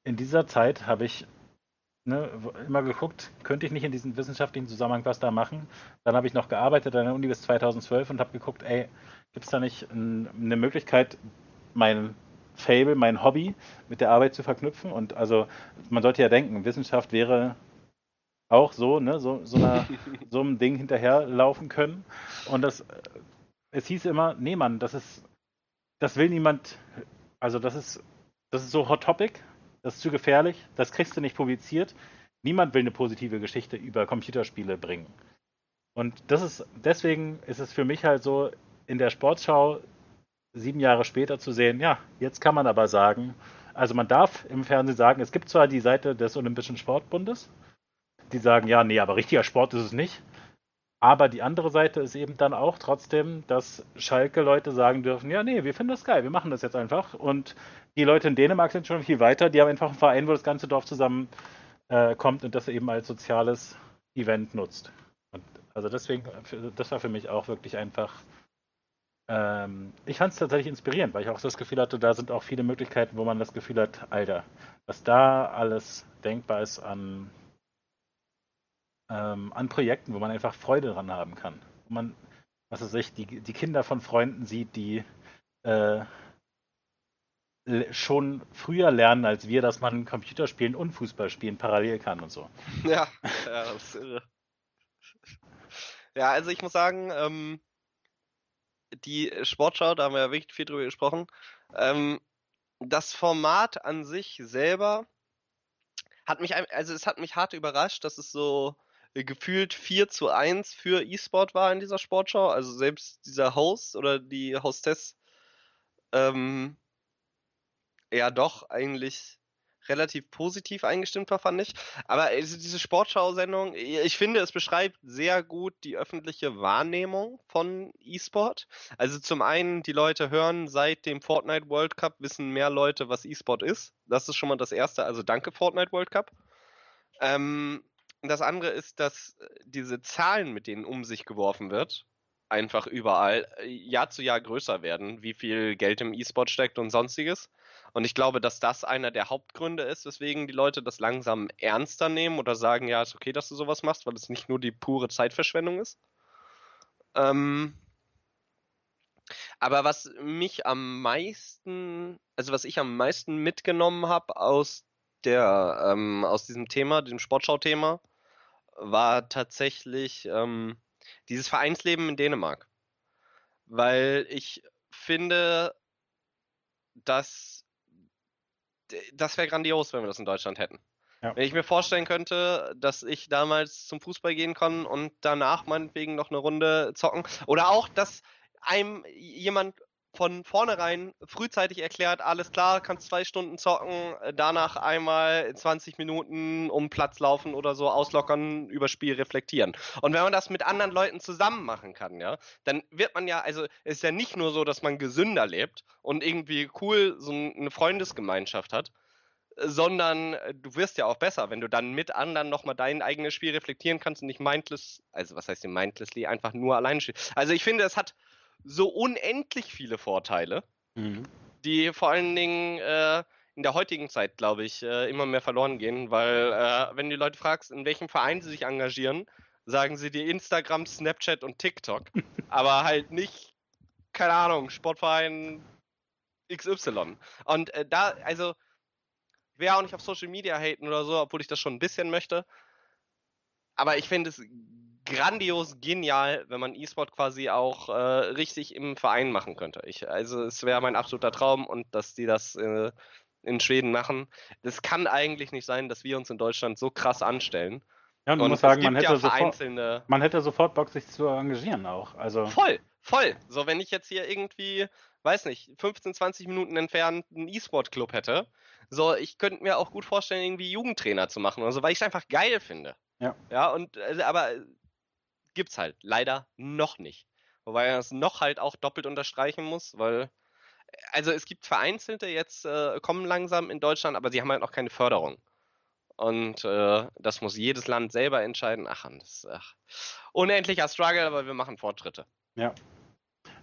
[SPEAKER 2] In dieser Zeit habe ich ne, immer geguckt, könnte ich nicht in diesem wissenschaftlichen Zusammenhang was da machen. Dann habe ich noch gearbeitet an der Uni bis 2012 und habe geguckt, ey, gibt es da nicht ein, eine Möglichkeit, mein Fable, mein Hobby mit der Arbeit zu verknüpfen? Und also man sollte ja denken, Wissenschaft wäre auch so, ne, so, so, einer, so einem Ding hinterherlaufen können. Und das, es hieß immer, nee, Mann, das ist, das will niemand, also das ist, das ist so Hot Topic, das ist zu gefährlich, das kriegst du nicht publiziert. Niemand will eine positive Geschichte über Computerspiele bringen. Und das ist, deswegen ist es für mich halt so, in der Sportschau sieben Jahre später zu sehen, ja, jetzt kann man aber sagen, also man darf im Fernsehen sagen, es gibt zwar die Seite des Olympischen Sportbundes, die sagen, ja, nee, aber richtiger Sport ist es nicht. Aber die andere Seite ist eben dann auch trotzdem, dass Schalke-Leute sagen dürfen, ja, nee, wir finden das geil, wir machen das jetzt einfach. Und die Leute in Dänemark sind schon viel weiter, die haben einfach einen Verein, wo das ganze Dorf zusammen äh, und das eben als soziales Event nutzt. Und also deswegen, das war für mich auch wirklich einfach Ähm, ich fand es tatsächlich inspirierend, weil ich auch das Gefühl hatte, da sind auch viele Möglichkeiten, wo man das Gefühl hat, Alter, was da alles denkbar ist an, ähm, an Projekten, wo man einfach Freude dran haben kann. Wo man, was weiß ich, die, die Kinder von Freunden sieht, die äh, schon früher lernen als wir, dass man Computerspielen und Fußballspielen parallel kann und so.
[SPEAKER 1] Ja, ja, das ist irre. Ja, also ich muss sagen, ähm, die Sportschau, da haben wir ja wirklich viel drüber gesprochen. Ähm, das Format an sich selber hat mich, also es hat mich hart überrascht, dass es so gefühlt 4 zu 1 für E-Sport war in dieser Sportschau. Also selbst dieser Host oder die Hostess ähm, ja doch eigentlich relativ positiv eingestimmt war, fand ich. Aber also diese Sportschau-Sendung, ich finde, es beschreibt sehr gut die öffentliche Wahrnehmung von E-Sport. Also zum einen, die Leute hören seit dem Fortnite World Cup, wissen mehr Leute, was E-Sport ist. Das ist schon mal das Erste. Also danke Fortnite World Cup. Ähm, das andere ist, dass diese Zahlen, mit denen um sich geworfen wird, einfach überall Jahr zu Jahr größer werden, wie viel Geld im E-Sport steckt und sonstiges. Und ich glaube, dass das einer der Hauptgründe ist, weswegen die Leute das langsam ernster nehmen oder sagen, ja, ist okay, dass du sowas machst, weil es nicht nur die pure Zeitverschwendung ist. Ähm, aber was mich am meisten, also was ich am meisten mitgenommen habe aus der, ähm, aus diesem Thema, dem Sportschau-Thema, war tatsächlich ähm, dieses Vereinsleben in Dänemark. Weil ich finde, dass das wäre grandios, wenn wir das in Deutschland hätten. Ja. Wenn ich mir vorstellen könnte, dass ich damals zum Fußball gehen kann und danach meinetwegen noch eine Runde zocken. Oder auch, dass einem jemand von vornherein frühzeitig erklärt, alles klar, kannst zwei Stunden zocken, danach einmal 20 Minuten um Platz laufen oder so auslockern, über Spiel reflektieren. Und wenn man das mit anderen Leuten zusammen machen kann, ja, dann wird man ja, also ist ja nicht nur so, dass man gesünder lebt und irgendwie cool so eine Freundesgemeinschaft hat, sondern du wirst ja auch besser, wenn du dann mit anderen nochmal dein eigenes Spiel reflektieren kannst und nicht mindless, also was heißt denn mindlessly, einfach nur alleine spielen. Also ich finde, es hat so unendlich viele Vorteile, mhm. die vor allen Dingen äh, in der heutigen Zeit, glaube ich, äh, immer mehr verloren gehen, weil äh, wenn du die Leute fragst, in welchem Verein sie sich engagieren, sagen sie dir Instagram, Snapchat und TikTok, aber halt nicht, keine Ahnung, Sportverein XY. Und äh, da, also, wäre auch nicht auf Social Media haten oder so, obwohl ich das schon ein bisschen möchte. Aber ich finde es grandios genial, wenn man E-Sport quasi auch äh, richtig im Verein machen könnte. Ich, also es wäre mein absoluter Traum und dass die das äh, in Schweden machen. Das kann eigentlich nicht sein, dass wir uns in Deutschland so krass anstellen.
[SPEAKER 2] Ja, und, und muss sagen, man hätte, ja sofort, man hätte sofort Bock, sich zu engagieren auch. Also
[SPEAKER 1] voll, voll. So, wenn ich jetzt hier irgendwie, weiß nicht, 15, 20 Minuten entfernt einen E-Sport-Club hätte, so, ich könnte mir auch gut vorstellen, irgendwie Jugendtrainer zu machen oder so, weil ich es einfach geil finde. Ja. Ja, und, also, aber gibt's halt leider noch nicht. Wobei er es noch halt auch doppelt unterstreichen muss, weil also es gibt vereinzelte jetzt äh, kommen langsam in Deutschland, aber sie haben halt noch keine Förderung. Und äh, das muss jedes Land selber entscheiden. Ach, das ach, unendlicher Struggle, aber wir machen Fortschritte.
[SPEAKER 2] Ja.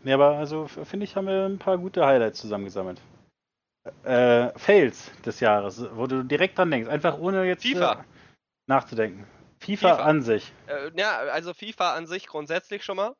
[SPEAKER 2] Nee, aber also finde ich, haben wir ein paar gute Highlights zusammengesammelt. Äh, Fails des Jahres, wo du direkt dran denkst, einfach ohne jetzt
[SPEAKER 1] FIFA.
[SPEAKER 2] nachzudenken. FIFA, FIFA. an sich.
[SPEAKER 1] Äh, ja, also FIFA an sich grundsätzlich schon mal.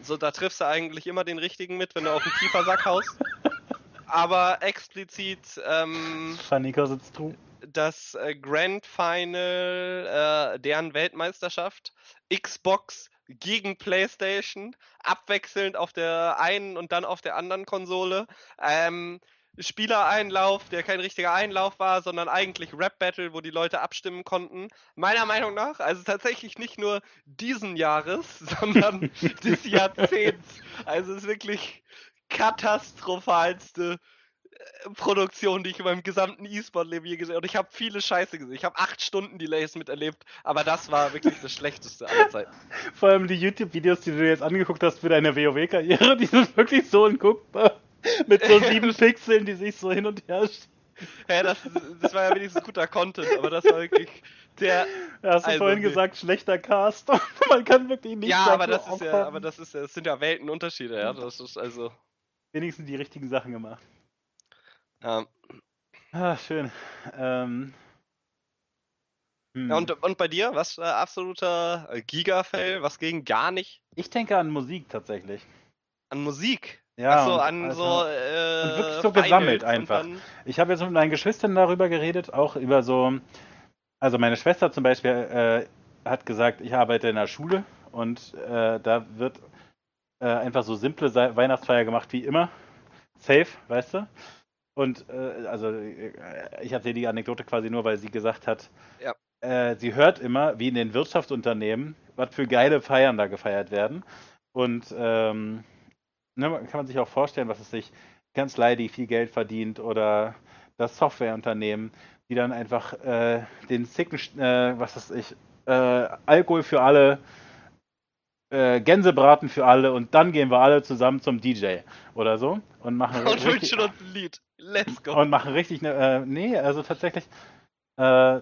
[SPEAKER 1] So, da triffst du eigentlich immer den richtigen mit, wenn du auf den FIFA-Sack haust. Aber explizit ähm,
[SPEAKER 2] sitzt du.
[SPEAKER 1] das äh, Grand Final äh, deren Weltmeisterschaft, Xbox gegen PlayStation, abwechselnd auf der einen und dann auf der anderen Konsole. Ähm, Spielereinlauf, der kein richtiger Einlauf war, sondern eigentlich Rap-Battle, wo die Leute abstimmen konnten. Meiner Meinung nach, also tatsächlich nicht nur diesen Jahres, sondern des Jahrzehnts. Also es ist wirklich katastrophalste äh, Produktion, die ich in meinem gesamten E-Sport-Leben je gesehen habe. Und ich habe viele Scheiße gesehen. Ich habe acht Stunden Delays miterlebt, aber das war wirklich das Schlechteste aller Zeiten.
[SPEAKER 2] Vor allem die YouTube-Videos, die du jetzt angeguckt hast für deine WoW-Karriere, die sind wirklich so unguckbar. Mit so sieben Pixeln, die sich so hin und her
[SPEAKER 1] Hä, das, das war ja wenigstens guter Content, aber das war wirklich der.
[SPEAKER 2] Ja, hast du
[SPEAKER 1] Also,
[SPEAKER 2] vorhin
[SPEAKER 1] nee.
[SPEAKER 2] gesagt, schlechter Cast. Man kann wirklich nicht
[SPEAKER 1] Ja,
[SPEAKER 2] sagen,
[SPEAKER 1] aber das ist ja, aber das ist ja, das sind ja Weltenunterschiede, ja. Das ist also.
[SPEAKER 2] wenigstens die richtigen Sachen gemacht.
[SPEAKER 1] Ja.
[SPEAKER 2] Ah, schön. Ähm, hm.
[SPEAKER 1] Ja, und, und bei dir, was äh, absoluter äh, Giga-Fail, was ging gar nicht
[SPEAKER 2] ich denke an Musik tatsächlich.
[SPEAKER 1] an Musik?
[SPEAKER 2] Ja,
[SPEAKER 1] so,
[SPEAKER 2] und-
[SPEAKER 1] an
[SPEAKER 2] also-
[SPEAKER 1] so äh,
[SPEAKER 2] und wirklich so gesammelt einfach. Ich habe jetzt mit meinen Geschwistern darüber geredet, auch über so. Also meine Schwester zum Beispiel äh, hat gesagt, ich arbeite in der Schule und äh, da wird äh, einfach so simple Weihnachtsfeier gemacht wie immer. Safe, weißt du? Und äh, also äh, ich erzähle die Anekdote quasi nur, weil sie gesagt hat,
[SPEAKER 1] Ja.
[SPEAKER 2] sie hört immer, wie in den Wirtschaftsunternehmen, was für geile Feiern da gefeiert werden. Und ähm, ne, kann man sich auch vorstellen, was es sich Kanzlei, die viel Geld verdient oder das Softwareunternehmen, die dann einfach äh, den sicken, äh, was weiß ich, äh, Alkohol für alle, äh, Gänsebraten für alle und dann gehen wir alle zusammen zum DJ oder so und machen
[SPEAKER 1] Und
[SPEAKER 2] richtig,
[SPEAKER 1] wünschen uns ein Lied. Let's go.
[SPEAKER 2] und machen richtig eine, äh, nee, also tatsächlich, äh,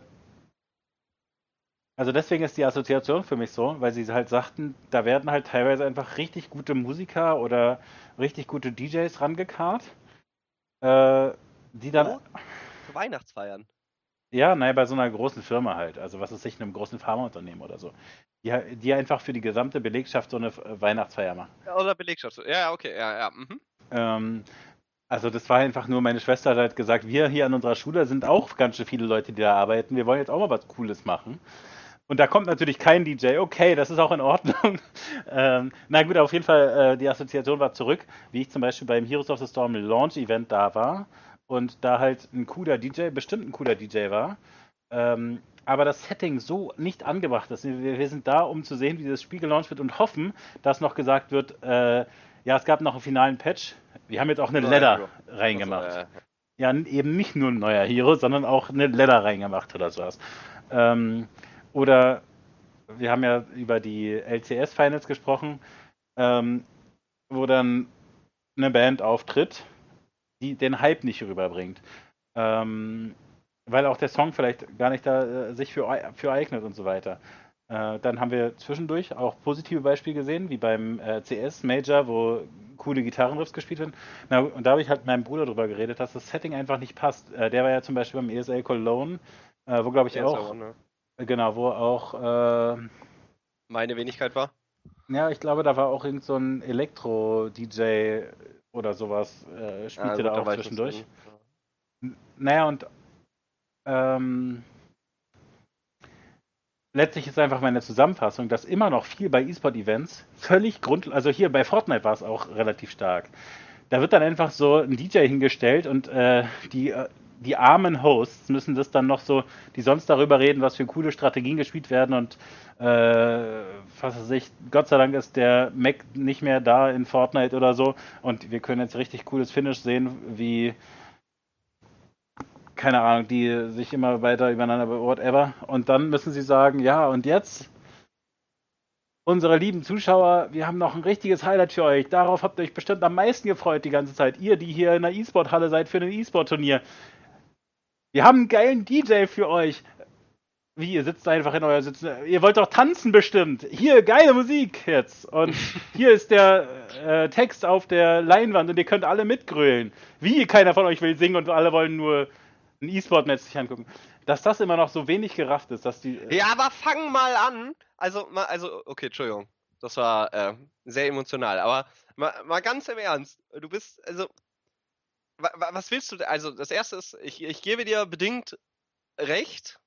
[SPEAKER 2] also deswegen ist die Assoziation für mich so, weil sie halt sagten, da werden halt teilweise einfach richtig gute Musiker oder richtig gute DJs rangekarrt, äh, die dann,
[SPEAKER 1] Wo? Für Weihnachtsfeiern.
[SPEAKER 2] ja, naja, bei so einer großen Firma halt, also was ist sich einem großen Pharmaunternehmen oder so, die, die einfach für die gesamte Belegschaft so eine äh, Weihnachtsfeier machen.
[SPEAKER 1] Ja, Oder Belegschaft. Ja, ja, okay, ja, ja. Mhm.
[SPEAKER 2] Ähm, also das war einfach nur, meine Schwester hat halt gesagt, wir hier an unserer Schule sind auch ganz schön viele Leute, die da arbeiten. Wir wollen jetzt auch mal was Cooles machen. Und da kommt natürlich kein DJ. Okay, das ist auch in Ordnung. ähm, na gut, auf jeden Fall, äh, die Assoziation war zurück, wie ich zum Beispiel beim Heroes of the Storm Launch Event da war und da halt ein cooler DJ, bestimmt ein cooler DJ war. Ähm, aber das Setting so nicht angebracht ist. Wir, wir sind da, um zu sehen, wie das Spiel gelauncht wird und hoffen, dass noch gesagt wird, äh, ja, es gab noch einen finalen Patch. Wir haben jetzt auch eine Ladder reingemacht.
[SPEAKER 1] Also, äh,
[SPEAKER 2] Ja, eben nicht nur ein neuer Hero, sondern auch eine Ladder reingemacht oder sowas. Ähm, oder wir haben ja über die LCS-Finals gesprochen, ähm, wo dann eine Band auftritt, die den Hype nicht rüberbringt. Ähm, weil auch der Song vielleicht gar nicht da äh, sich für, für eignet und so weiter. Äh, dann haben wir zwischendurch auch positive Beispiele gesehen, wie beim äh, CS Major, wo coole Gitarrenriffs gespielt werden. Na, und da habe ich halt mit meinem Bruder drüber geredet, dass das Setting einfach nicht passt. Äh, der war ja zum Beispiel beim ESL Cologne, äh, wo glaube ich
[SPEAKER 1] ja
[SPEAKER 2] auch,
[SPEAKER 1] auch, ne?
[SPEAKER 2] Genau, wo auch, äh,
[SPEAKER 1] Meine Wenigkeit war.
[SPEAKER 2] ja, ich glaube, da war auch irgend so ein Elektro-DJ oder sowas, äh, spielte
[SPEAKER 1] Ja,
[SPEAKER 2] da auch zwischendurch. Naja, und ähm, letztlich ist einfach meine Zusammenfassung, dass immer noch viel bei E-Sport-Events völlig grund... Also hier bei Fortnite war es auch relativ stark. Da wird dann einfach so ein DJ hingestellt und äh, die, äh, die armen Hosts müssen das dann noch so, die sonst darüber reden, was für coole Strategien gespielt werden und äh, was weiß ich, Gott sei Dank ist der Mac nicht mehr da in Fortnite oder so und wir können jetzt richtig cooles Finish sehen, wie keine Ahnung, die sich immer weiter übereinander, whatever. Und dann müssen sie sagen, ja, und jetzt, unsere lieben Zuschauer, wir haben noch ein richtiges Highlight für euch. Darauf habt ihr euch bestimmt am meisten gefreut die ganze Zeit. Ihr, die hier in der E-Sport-Halle seid für ein E-Sport-Turnier. Wir haben einen geilen DJ für euch. Wie, ihr sitzt einfach in euer Sitzen. Ihr wollt doch tanzen bestimmt. Hier, geile Musik jetzt. Und hier ist der äh, Text auf der Leinwand und ihr könnt alle mitgrölen. Wie, keiner von euch will singen und alle wollen nur ein E-Sport-Match sich angucken. Dass das immer noch so wenig gerafft ist, dass die.
[SPEAKER 1] Ja, aber fang mal an. Also, mal, also, okay, Entschuldigung. Das war äh, sehr emotional. Aber mal, mal ganz im Ernst. Du bist, also, was willst du? denn? Also, das erste ist, ich, ich gebe dir bedingt recht.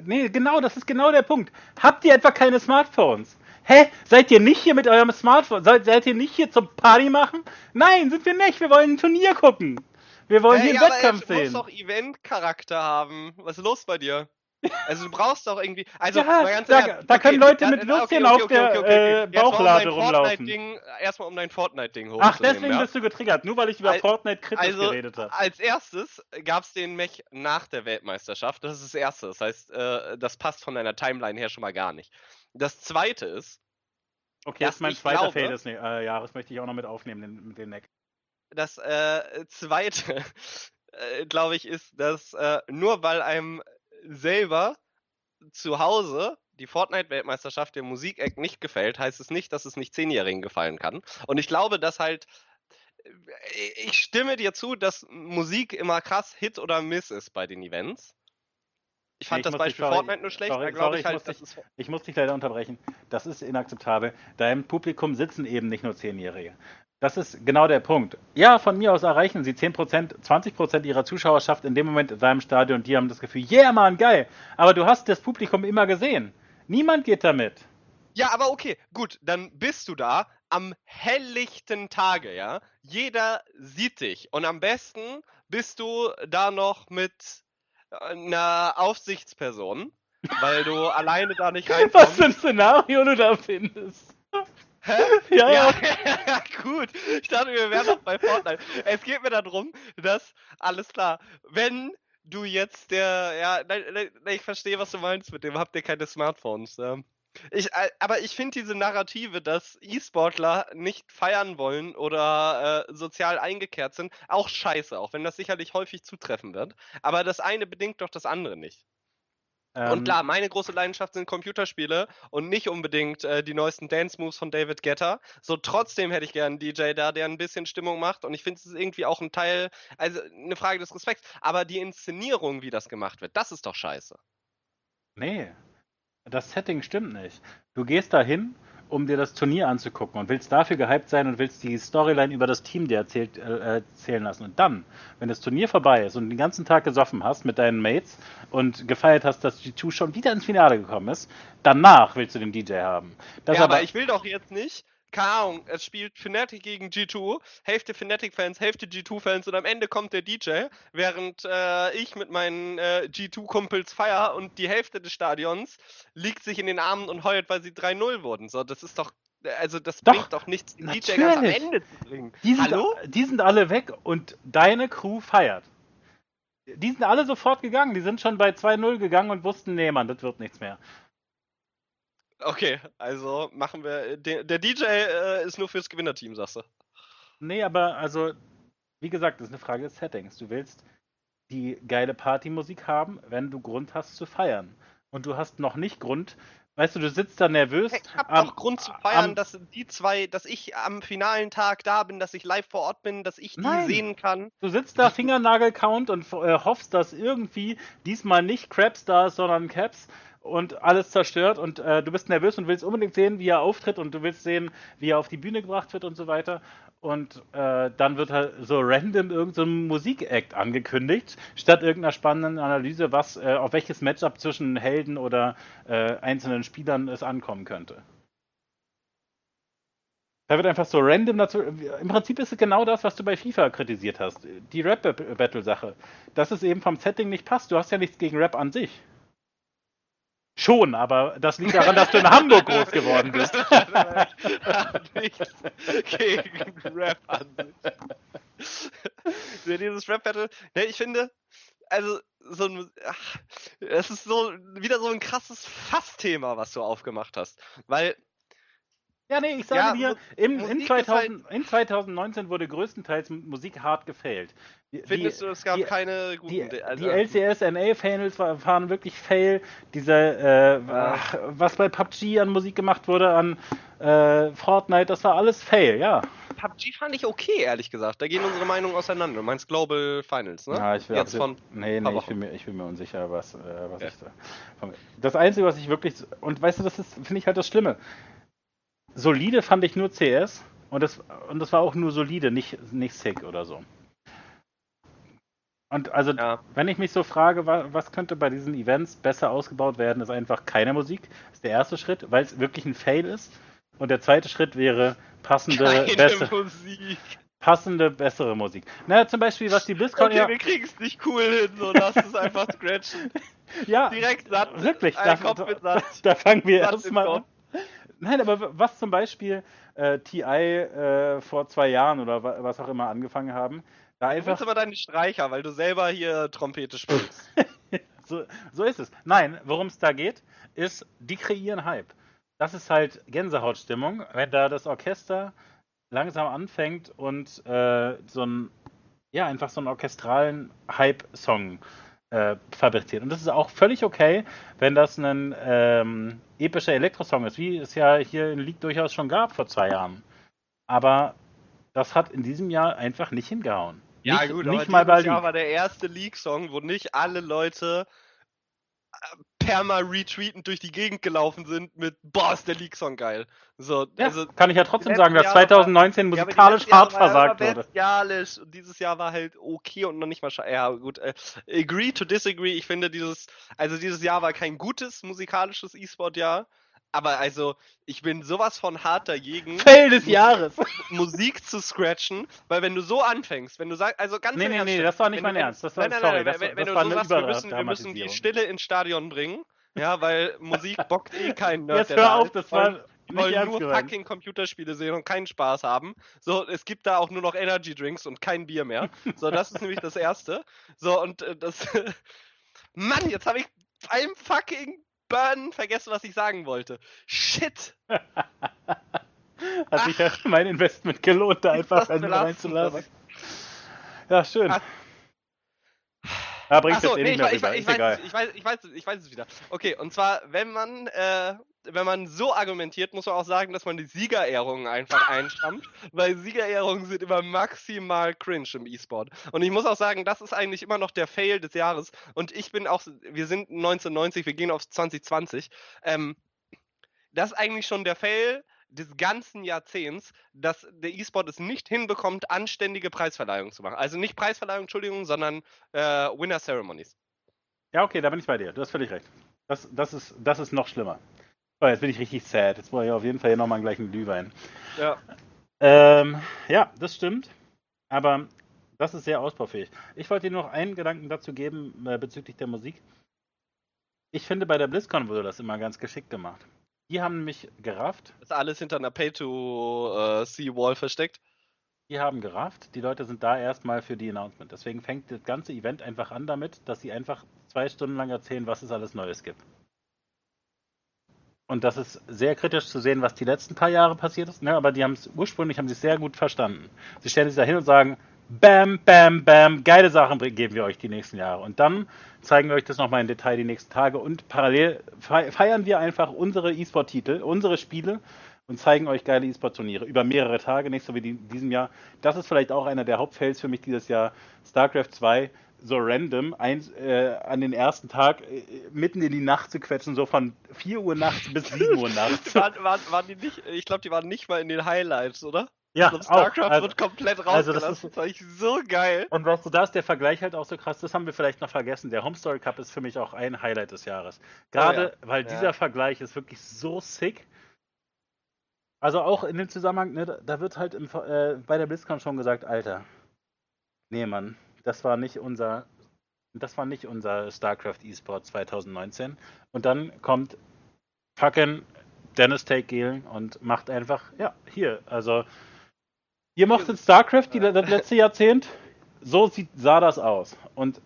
[SPEAKER 2] Nee, genau, das ist genau der Punkt. Habt ihr etwa keine Smartphones? Hä? Seid ihr nicht hier mit eurem Smartphone? Seid, seid ihr nicht hier zum Party machen? Nein, sind wir nicht. Wir wollen ein Turnier gucken. Wir wollen hier
[SPEAKER 1] Hey,
[SPEAKER 2] einen
[SPEAKER 1] aber
[SPEAKER 2] Wettkampf
[SPEAKER 1] es muss
[SPEAKER 2] sehen.
[SPEAKER 1] doch Event-Charakter haben. Was ist los bei dir? Also du brauchst doch irgendwie. Also
[SPEAKER 2] Ja, da-
[SPEAKER 1] Ernst.
[SPEAKER 2] da können Leute mit
[SPEAKER 1] dann-
[SPEAKER 2] Würstchen auf der, äh,
[SPEAKER 1] um
[SPEAKER 2] Bauchlade
[SPEAKER 1] dein
[SPEAKER 2] rumlaufen.
[SPEAKER 1] Fortnite-Ding- Erstmal um dein Fortnite-Ding hochzunehmen.
[SPEAKER 2] Ach, deswegen
[SPEAKER 1] ja?
[SPEAKER 2] bist du getriggert, nur weil ich über
[SPEAKER 1] Al-
[SPEAKER 2] Fortnite kritisch
[SPEAKER 1] also,
[SPEAKER 2] geredet habe.
[SPEAKER 1] Als erstes gab es den Mech nach der Weltmeisterschaft. Das ist das erste. Das heißt, äh, das passt von deiner Timeline her schon mal gar nicht. Das zweite ist,
[SPEAKER 2] Okay, das ist mein zweiter Fail des äh, Jahres, möchte ich auch noch mit aufnehmen, den, den Neck.
[SPEAKER 1] das äh, zweite äh, glaube ich, ist, dass äh, nur weil einem selber zu Hause die Fortnite-Weltmeisterschaft der Musik-Act nicht gefällt, heißt es nicht, dass es nicht Zehnjährigen gefallen kann. Und ich glaube, dass halt äh, ich stimme dir zu, dass Musik immer krass Hit oder Miss ist bei den Events. Ich fand nee, ich das Beispiel dich, Fortnite nur schlecht, sorry, glaube ich halt,
[SPEAKER 2] muss, dich, ich muss dich leider unterbrechen. Das ist inakzeptabel. Da im Publikum sitzen eben nicht nur Zehnjährige. Das ist genau der Punkt. Ja, von mir aus erreichen sie 10%, 20% ihrer Zuschauerschaft in dem Moment in seinem Stadion. Die haben das Gefühl, yeah, Mann, geil. Aber du hast das Publikum immer gesehen. Niemand geht damit.
[SPEAKER 1] Ja, aber okay, gut, dann bist du da am helllichten Tage, ja. Jeder sieht dich. Und am besten bist du da noch mit einer Aufsichtsperson, weil du alleine da nicht reinkommst.
[SPEAKER 2] Was für ein Szenario du da findest.
[SPEAKER 1] Hä? Ja, ja. ja, gut. Ich dachte, wir wären noch bei Fortnite. Es geht mir darum, dass, alles klar, wenn du jetzt der, ja, nein, nein, ich verstehe, was du meinst mit dem, habt ihr keine Smartphones, ja. Ich, äh, aber ich finde diese Narrative, dass E-Sportler nicht feiern wollen oder äh, sozial eingekehrt sind, auch scheiße, auch wenn das sicherlich häufig zutreffen wird. Aber das eine bedingt doch das andere nicht. Ähm, und klar, meine große Leidenschaft sind Computerspiele und nicht unbedingt äh, die neuesten Dance-Moves von David Guetta. So trotzdem hätte ich gerne einen DJ da, der ein bisschen Stimmung macht. Und ich finde, es ist irgendwie auch ein Teil, also eine Frage des Respekts. Aber die Inszenierung, wie das gemacht wird, das ist doch scheiße.
[SPEAKER 2] Nee, das Setting stimmt nicht. Du gehst da hin, um dir das Turnier anzugucken und willst dafür gehypt sein und willst die Storyline über das Team dir erzählt, äh, erzählen lassen. Und dann, wenn das Turnier vorbei ist und den ganzen Tag gesoffen hast mit deinen Mates und gefeiert hast, dass G2 schon wieder ins Finale gekommen ist, danach willst du den DJ haben.
[SPEAKER 1] Das ja, aber, aber ich will doch jetzt nicht keine Ahnung, es spielt Fnatic gegen G2, Hälfte Fnatic-Fans, Hälfte G2-Fans und am Ende kommt der DJ, während äh, ich mit meinen äh, G2-Kumpels feier und die Hälfte des Stadions liegt sich in den Armen und heult, weil sie 3-0 wurden. So, das ist doch, also das doch, bringt doch nichts,
[SPEAKER 2] den DJ ganz am Ende zu bringen. Die sind, Hallo? Die sind alle weg und deine Crew feiert. Die sind alle sofort gegangen, die sind schon bei 2-0 gegangen und wussten, nee, Mann, das wird nichts mehr.
[SPEAKER 1] Okay, also machen wir. Der, der DJ äh, ist nur fürs Gewinnerteam, sagst du.
[SPEAKER 2] Nee, aber also, wie gesagt, das ist eine Frage des Settings. Du willst die geile Partymusik haben, wenn du Grund hast zu feiern. Und du hast noch nicht Grund, weißt du, du sitzt da nervös.
[SPEAKER 1] Ich hab am, doch Grund zu feiern, am, dass die zwei, dass ich am finalen Tag da bin, dass ich live vor Ort bin, dass ich die nein. sehen kann.
[SPEAKER 2] Du sitzt da Fingernagel-Count und äh, hoffst, dass irgendwie diesmal nicht Crabs da ist, sondern Caps und alles zerstört und äh, du bist nervös und willst unbedingt sehen, wie er auftritt und du willst sehen, wie er auf die Bühne gebracht wird und so weiter. Und äh, dann wird halt so random irgendein so Musikakt angekündigt, statt irgendeiner spannenden Analyse, was äh, auf welches Matchup zwischen Helden oder äh, einzelnen Spielern es ankommen könnte. Da wird einfach so random dazu. Im Prinzip ist es genau das, was du bei FIFA kritisiert hast. Die Rap-Battle-Sache. Dass es eben vom Setting nicht passt. Du hast ja nichts gegen Rap an sich. Schon, aber das liegt daran, dass du in Hamburg groß geworden bist.
[SPEAKER 1] Nichts gegen Rap an sich. Rap-Battle, ne, ich finde, also so ein, ach, es ist so wieder so ein krasses Fassthema, was du aufgemacht hast, weil
[SPEAKER 2] ja, nee, ich sage ja, dir, im, in, 2000, halt in 2019 wurde größtenteils Musik hart gefailt.
[SPEAKER 1] Findest die, du, es gab die, keine
[SPEAKER 2] guten... Die, also, die LCS-NA-Finals waren wirklich fail. Diese, äh, ja. was bei PUBG an Musik gemacht wurde, an äh, Fortnite, das war alles fail, ja.
[SPEAKER 1] PUBG fand ich okay, ehrlich gesagt. Da gehen unsere Meinungen auseinander. Du meinst Global Finals, ne?
[SPEAKER 2] Ja, ich will Jetzt von nee, nee, ich bin, mir, ich bin mir unsicher, was, äh, was ja. ich da... Das Einzige, was ich wirklich... Und weißt du, das ist, finde ich halt das Schlimme solide fand ich nur CS und das, und das war auch nur solide, nicht, nicht sick oder so. Und also, ja. wenn ich mich so frage, was, könnte bei diesen Events besser ausgebaut werden, ist einfach keine Musik. Das ist der erste Schritt, weil es wirklich ein Fail ist. Und der zweite Schritt wäre passende, keine bessere Musik. Passende, bessere Musik. Na, zum Beispiel, was die BlizzCon
[SPEAKER 1] okay, ja. wir kriegen es nicht cool hin, so lass es einfach scratchen.
[SPEAKER 2] ja,
[SPEAKER 1] direkt satt.
[SPEAKER 2] Wirklich, da, da, da, fangen wir erstmal an. Nein, aber was zum Beispiel äh, TI äh, vor zwei Jahren oder was auch immer angefangen haben,
[SPEAKER 1] da einfach. Du aber deine Streicher, weil du selber hier Trompete spielst.
[SPEAKER 2] so, so ist es. Nein, worum es da geht, ist, die kreieren Hype. Das ist halt Gänsehautstimmung, wenn da das Orchester langsam anfängt und äh, so ein ja, einfach so einen orchestralen Hype-Song äh, fabriziert. Und das ist auch völlig okay, wenn das ein ähm, epischer Elektrosong ist, wie es ja hier in League durchaus schon gab vor zwei Jahren. Aber das hat in diesem Jahr einfach nicht hingehauen.
[SPEAKER 1] Ja,
[SPEAKER 2] nicht,
[SPEAKER 1] gut,
[SPEAKER 2] nicht
[SPEAKER 1] aber
[SPEAKER 2] mal bei
[SPEAKER 1] dieses Jahr war der erste League-Song, wo nicht alle Leute äh, perma-retweetend durch die Gegend gelaufen sind mit Boah, ist der League-Song geil. So,
[SPEAKER 2] Ja,
[SPEAKER 1] also,
[SPEAKER 2] kann ich ja trotzdem sagen, dass
[SPEAKER 1] letzten Jahre
[SPEAKER 2] 2019
[SPEAKER 1] Ja, aber die
[SPEAKER 2] musikalisch
[SPEAKER 1] Jahre
[SPEAKER 2] hart
[SPEAKER 1] war ja
[SPEAKER 2] versagt wurde.
[SPEAKER 1] bestialisch und dieses Jahr war halt okay und noch nicht mal scha- Ja, gut. Äh, agree to disagree. Ich finde dieses, also dieses Jahr war kein gutes musikalisches E-Sport-Jahr. Aber also, ich bin sowas von hart dagegen,
[SPEAKER 2] Fail des Jahres.
[SPEAKER 1] Musik zu scratchen, weil wenn du so anfängst, wenn du sagst, also ganz
[SPEAKER 2] Nee,
[SPEAKER 1] im
[SPEAKER 2] nee,
[SPEAKER 1] Ernst,
[SPEAKER 2] nee, das war nicht mein
[SPEAKER 1] du,
[SPEAKER 2] Ernst. Das war,
[SPEAKER 1] nein, nein,
[SPEAKER 2] sorry,
[SPEAKER 1] nein,
[SPEAKER 2] das,
[SPEAKER 1] wenn,
[SPEAKER 2] das
[SPEAKER 1] wenn du
[SPEAKER 2] war
[SPEAKER 1] so sagst, wir müssen, wir müssen die. Stille ins Stadion bringen, ja, weil Musik bockt eh kein Nerd.
[SPEAKER 2] Jetzt hör auf, das war
[SPEAKER 1] die wollen nur
[SPEAKER 2] gemeint.
[SPEAKER 1] fucking Computerspiele sehen und keinen Spaß haben. So, es gibt da auch nur noch Energy Drinks und kein Bier mehr. So, das ist nämlich das Erste. So, und äh, das. Mann, jetzt habe ich beim fucking Burn vergessen, was ich sagen wollte. Shit!
[SPEAKER 2] Hat sich ja mein Investment gelohnt, da einfach reinzulassen. Ja, schön.
[SPEAKER 1] Ach.
[SPEAKER 2] Ja, bringt
[SPEAKER 1] Achso,
[SPEAKER 2] jetzt eh
[SPEAKER 1] nee,
[SPEAKER 2] nicht
[SPEAKER 1] ich,
[SPEAKER 2] mehr
[SPEAKER 1] weiß- ich,
[SPEAKER 2] rüber,
[SPEAKER 1] ich,
[SPEAKER 2] ist
[SPEAKER 1] weiß, ich, weiß, ich, weiß, ich weiß es wieder. Okay, und zwar, wenn man, äh, wenn man so argumentiert, muss man auch sagen, dass man die Siegerehrungen einfach einstampft, weil Siegerehrungen sind immer maximal cringe im E-Sport. Und ich muss auch sagen, das ist eigentlich immer noch der Fail des Jahres. Und ich bin auch, wir sind 1990, wir gehen auf 2020. Ähm, das ist eigentlich schon der Fail des ganzen Jahrzehnts, dass der E-Sport es nicht hinbekommt, anständige Preisverleihungen zu machen. Also nicht Preisverleihung, Entschuldigung, sondern äh, Winner Ceremonies.
[SPEAKER 2] Ja, okay, da bin ich bei dir. Du hast völlig recht. Das, das, ist, das ist noch schlimmer. Oh, jetzt bin ich richtig sad. Jetzt brauche ich auf jeden Fall hier nochmal einen gleichen Glühwein.
[SPEAKER 1] Ja.
[SPEAKER 2] Ähm, ja, das stimmt. Aber das ist sehr ausbaufähig. Ich wollte dir noch einen Gedanken dazu geben äh, bezüglich der Musik. Ich finde, bei der BlizzCon wurde das immer ganz geschickt gemacht. Die haben mich gerafft.
[SPEAKER 1] Ist alles hinter einer Pay-to-See-Wall versteckt.
[SPEAKER 2] Die haben gerafft. Die Leute sind da erstmal für die Announcement. Deswegen fängt das ganze Event einfach an damit, dass sie einfach zwei Stunden lang erzählen, was es alles Neues gibt. Und das ist sehr kritisch zu sehen, was die letzten paar Jahre passiert ist. Ne? Aber die haben es ursprünglich haben sie sehr gut verstanden. Sie stellen sich da hin und sagen, Bam, bam, bam, geile Sachen geben wir euch die nächsten Jahre. Und dann zeigen wir euch das nochmal in Detail die nächsten Tage. Und parallel fei- feiern wir einfach unsere E-Sport-Titel, unsere Spiele und zeigen euch geile E-Sport-Turniere über mehrere Tage, nicht so wie die, diesem Jahr. Das ist vielleicht auch einer der Hauptfails für mich dieses Jahr. StarCraft 2 so random ein, äh, an den ersten Tag äh, mitten in die Nacht zu quetschen, so von 4 Uhr nachts bis 7 Uhr nachts.
[SPEAKER 1] Waren, waren, waren die nicht, ich glaube, die waren nicht mal in den Highlights, oder?
[SPEAKER 2] ja,
[SPEAKER 1] glaube, StarCraft
[SPEAKER 2] auch. Also,
[SPEAKER 1] wird komplett
[SPEAKER 2] also das
[SPEAKER 1] rausgelassen.
[SPEAKER 2] ist-
[SPEAKER 1] das fand ich so geil.
[SPEAKER 2] Und weißt du, da ist der Vergleich halt auch so krass, das haben wir vielleicht noch vergessen. Der Home Story Cup ist für mich auch ein Highlight des Jahres. Gerade weil
[SPEAKER 1] Ja.
[SPEAKER 2] dieser Vergleich ist wirklich so sick. Also auch in dem Zusammenhang, ne, da- wird halt im, äh, bei der BlizzCon schon gesagt, Alter, nee Mann, das war nicht unser, das war nicht unser StarCraft eSport 2019. Und dann kommt fucking Dennis Take Gehlen und macht einfach, ja, hier, also ihr mochtet StarCraft die, das letzte Jahrzehnt, so sieht, sah das aus. Und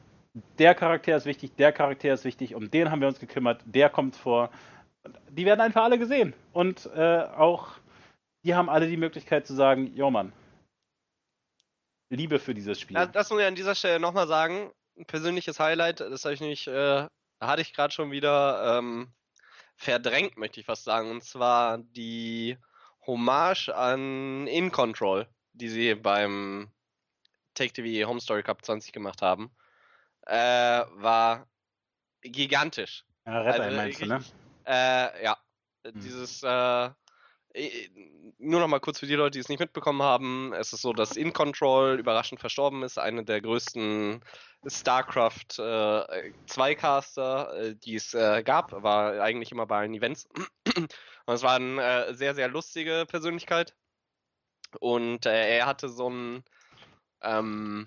[SPEAKER 2] der Charakter ist wichtig, der Charakter ist wichtig, um den haben wir uns gekümmert, der kommt vor. Die werden einfach alle gesehen. Und äh, auch die haben alle die Möglichkeit zu sagen, jo Mann, Liebe für dieses Spiel.
[SPEAKER 1] Das, das muss ich an dieser Stelle nochmal sagen. Ein persönliches Highlight, das habe ich nicht, äh, hatte ich gerade schon wieder ähm, verdrängt, möchte ich fast sagen. Und zwar die Hommage an In Control, die sie beim Take TV Home Story Cup 20 gemacht haben, äh, war gigantisch.
[SPEAKER 2] ja, Red
[SPEAKER 1] also
[SPEAKER 2] meinst du, ne?
[SPEAKER 1] richtig- Äh, ja.
[SPEAKER 2] Hm.
[SPEAKER 1] Dieses, äh, nur noch mal kurz für die Leute, die es nicht mitbekommen haben. Es ist so, dass In Control überraschend verstorben ist. Eine der größten StarCraft äh, Zweicaster, äh, die es äh, gab. War eigentlich immer bei allen Events. Und es war eine äh, sehr, sehr lustige Persönlichkeit. Und äh, er hatte so ein, ähm,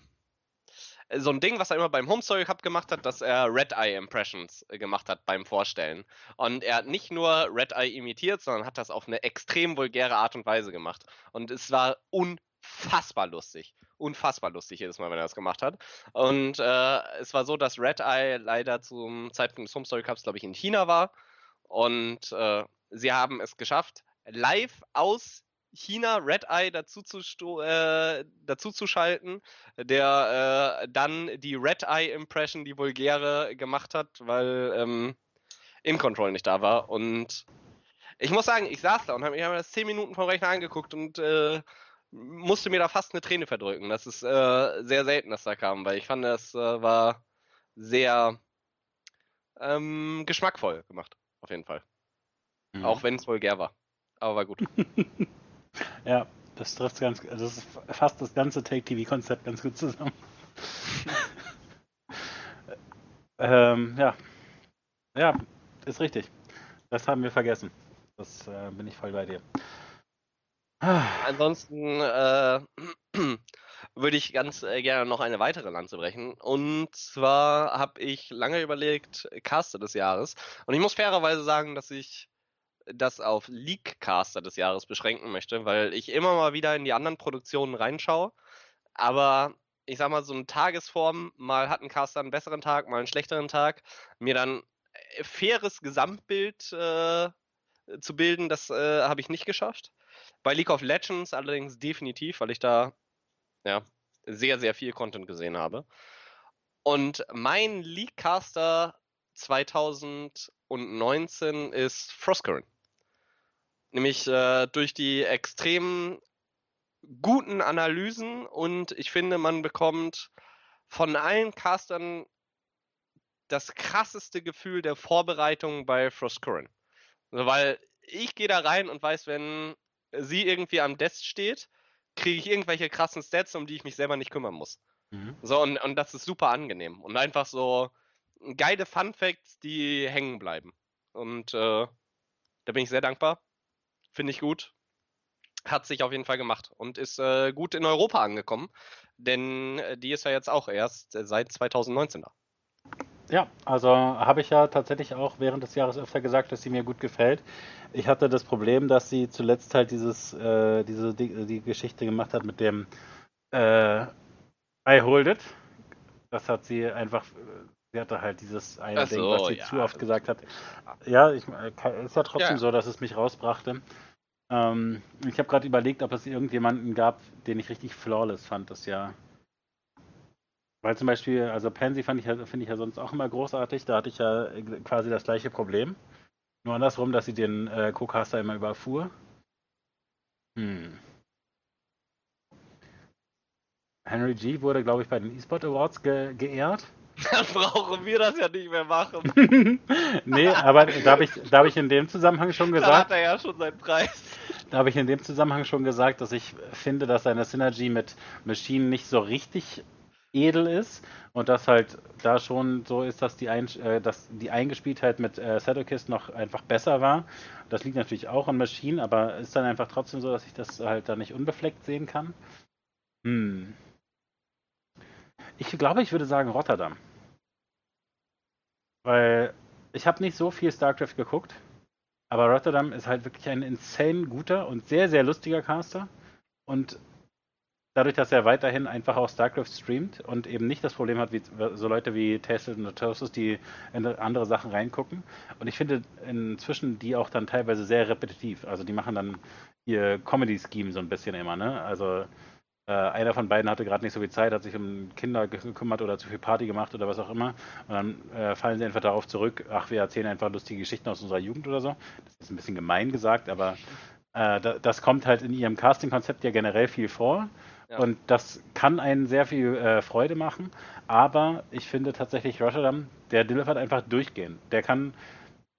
[SPEAKER 1] so ein Ding, was er immer beim Home Story Cup gemacht hat, dass er Red Eye Impressions äh, gemacht hat beim Vorstellen. Und er hat nicht nur Red Eye imitiert, sondern hat das auf eine extrem vulgäre Art und Weise gemacht. Und es war unfassbar lustig. Unfassbar lustig jedes Mal, wenn er das gemacht hat. Und äh, es war so, dass Red Eye leider zum Zeitpunkt des Home Story Cups, glaube ich, in China war. Und äh, sie haben es geschafft, live aus China Red Eye dazu zu, äh, dazu zu schalten, der äh, dann die Red Eye Impression, die vulgäre, gemacht hat, weil ähm, In Control nicht da war. Und ich muss sagen, ich saß da und habe mir das zehn Minuten vom Rechner angeguckt und äh, musste mir da fast eine Träne verdrücken. Das ist äh, sehr selten, dass da kam, weil ich fand, das äh, war sehr ähm, geschmackvoll gemacht, auf jeden Fall. Mhm. Auch wenn es vulgär war. Aber war gut.
[SPEAKER 2] ja, das trifft ganz, das ist fast das ganze Take-TV-Konzept ganz gut zusammen. ähm, ja. Ja, ist richtig. Das haben wir vergessen. Das äh, bin ich voll bei dir.
[SPEAKER 1] Ansonsten äh, würde ich ganz äh, gerne noch eine weitere Lanze brechen. Und zwar habe ich lange überlegt, Caster des Jahres. Und ich muss fairerweise sagen, dass ich das auf League-Caster des Jahres beschränken möchte, weil ich immer mal wieder in die anderen Produktionen reinschaue. Aber ich sag mal, so eine Tagesform, mal hat ein Caster einen besseren Tag, mal einen schlechteren Tag, mir dann äh, faires Gesamtbild äh, zu bilden, das äh, habe ich nicht geschafft. Bei League of Legends allerdings definitiv, weil ich da ja, sehr, sehr viel Content gesehen habe. Und mein League-Caster 2019 ist Frostcurrent. Nämlich äh, durch die extrem guten Analysen und ich finde, man bekommt von allen Castern das krasseste Gefühl der Vorbereitung bei Frostcurrent. Also, weil ich gehe da rein und weiß, wenn sie irgendwie am Desk steht, kriege ich irgendwelche krassen Stats, um die ich mich selber nicht kümmern muss. Mhm. So, und, und das ist super angenehm. Und einfach so geile Fun Facts, die hängen bleiben. Und äh, da bin ich sehr dankbar. Finde ich gut. Hat sich auf jeden Fall gemacht und ist äh, gut in Europa angekommen, denn äh, die ist ja jetzt auch erst äh, seit 2019 da.
[SPEAKER 2] Ja, also habe ich ja tatsächlich auch während des Jahres öfter gesagt, dass sie mir gut gefällt. Ich hatte das Problem, dass sie zuletzt halt dieses, äh, diese die, die, Geschichte gemacht hat mit dem äh, I hold it. Das hat sie einfach, sie hatte halt dieses eine so, Ding, was sie ja. zu oft gesagt hat. Ja, ich, äh, ist ja trotzdem ja. so, dass es mich rausbrachte. Ähm, ich habe gerade überlegt, ob es irgendjemanden gab, den ich richtig flawless fand das Jahr. Weil zum Beispiel, also Pansy fand ich finde ich ja sonst auch immer großartig. Da hatte ich ja quasi das gleiche Problem. Nur andersrum, dass sie den äh, Co-Caster immer überfuhr. Hm. Henry G. wurde, glaube ich, bei den eSport Awards ge geehrt.
[SPEAKER 1] Dann brauchen wir das ja nicht mehr machen.
[SPEAKER 2] nee, aber da habe ich, hab ich in dem Zusammenhang schon gesagt. Da
[SPEAKER 1] hat er ja schon seinen Preis.
[SPEAKER 2] Da habe ich in dem Zusammenhang schon gesagt, dass ich finde, dass seine Synergy mit Machine nicht so richtig edel ist und dass halt da schon so ist, dass die, Ein äh, dass die Eingespieltheit mit äh, Sadokist noch einfach besser war. Das liegt natürlich auch an Machine, aber ist dann einfach trotzdem so, dass ich das halt da nicht unbefleckt sehen kann. Hm. Ich glaube, ich würde sagen Rotterdam. Weil ich habe nicht so viel StarCraft geguckt, aber Rotterdam ist halt wirklich ein insane guter und sehr, sehr lustiger Caster. Und dadurch, dass er weiterhin einfach auch StarCraft streamt und eben nicht das Problem hat, wie so Leute wie Tasted und Toasts, die in andere Sachen reingucken. Und ich finde inzwischen die auch dann teilweise sehr repetitiv. Also die machen dann ihr Comedy-Scheme so ein bisschen immer, ne? Also äh, einer von beiden hatte gerade nicht so viel Zeit, hat sich um Kinder gekümmert oder zu viel Party gemacht oder was auch immer. Und dann äh, fallen sie einfach darauf zurück, ach, wir erzählen einfach lustige Geschichten aus unserer Jugend oder so. Das ist ein bisschen gemein gesagt, aber äh, das kommt halt in ihrem Casting-Konzept ja generell viel vor. Ja. Und das kann einen sehr viel äh, Freude machen. Aber ich finde tatsächlich Rotterdam, der delivert einfach durchgehend. Der kann,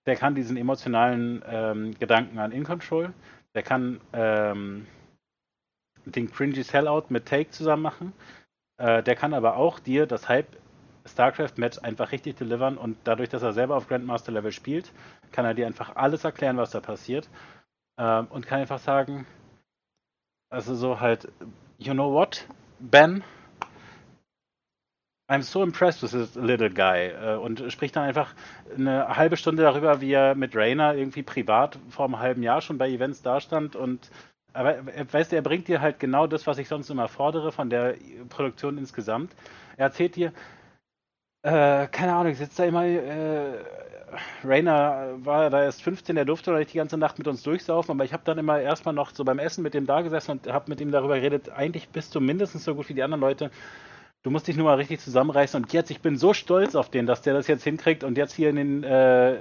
[SPEAKER 2] der kann diesen emotionalen ähm, Gedanken an In Control, der kann ähm, den cringy Sellout mit Take zusammen machen. Äh, der kann aber auch dir das Hype StarCraft-Match einfach richtig delivern und dadurch, dass er selber auf Grandmaster-Level spielt, kann er dir einfach alles erklären, was da passiert. Äh, und kann einfach sagen, also so halt, you know what, Ben? I'm so impressed with this little guy. Äh, und spricht dann einfach eine halbe Stunde darüber, wie er mit Rainer irgendwie privat vor einem halben Jahr schon bei Events dastand und aber weißt du, er bringt dir halt genau das, was ich sonst immer fordere von der Produktion insgesamt. Er erzählt dir, äh, keine Ahnung, ich sitze da immer äh, Rainer war da erst 15, der durfte noch nicht die ganze Nacht mit uns durchsaufen, aber ich habe dann immer erstmal noch so beim Essen mit dem da gesessen und habe mit ihm darüber geredet, eigentlich bist du mindestens so gut wie die anderen Leute. Du musst dich nur mal richtig zusammenreißen und jetzt, ich bin so stolz auf den, dass der das jetzt hinkriegt und jetzt hier in den äh,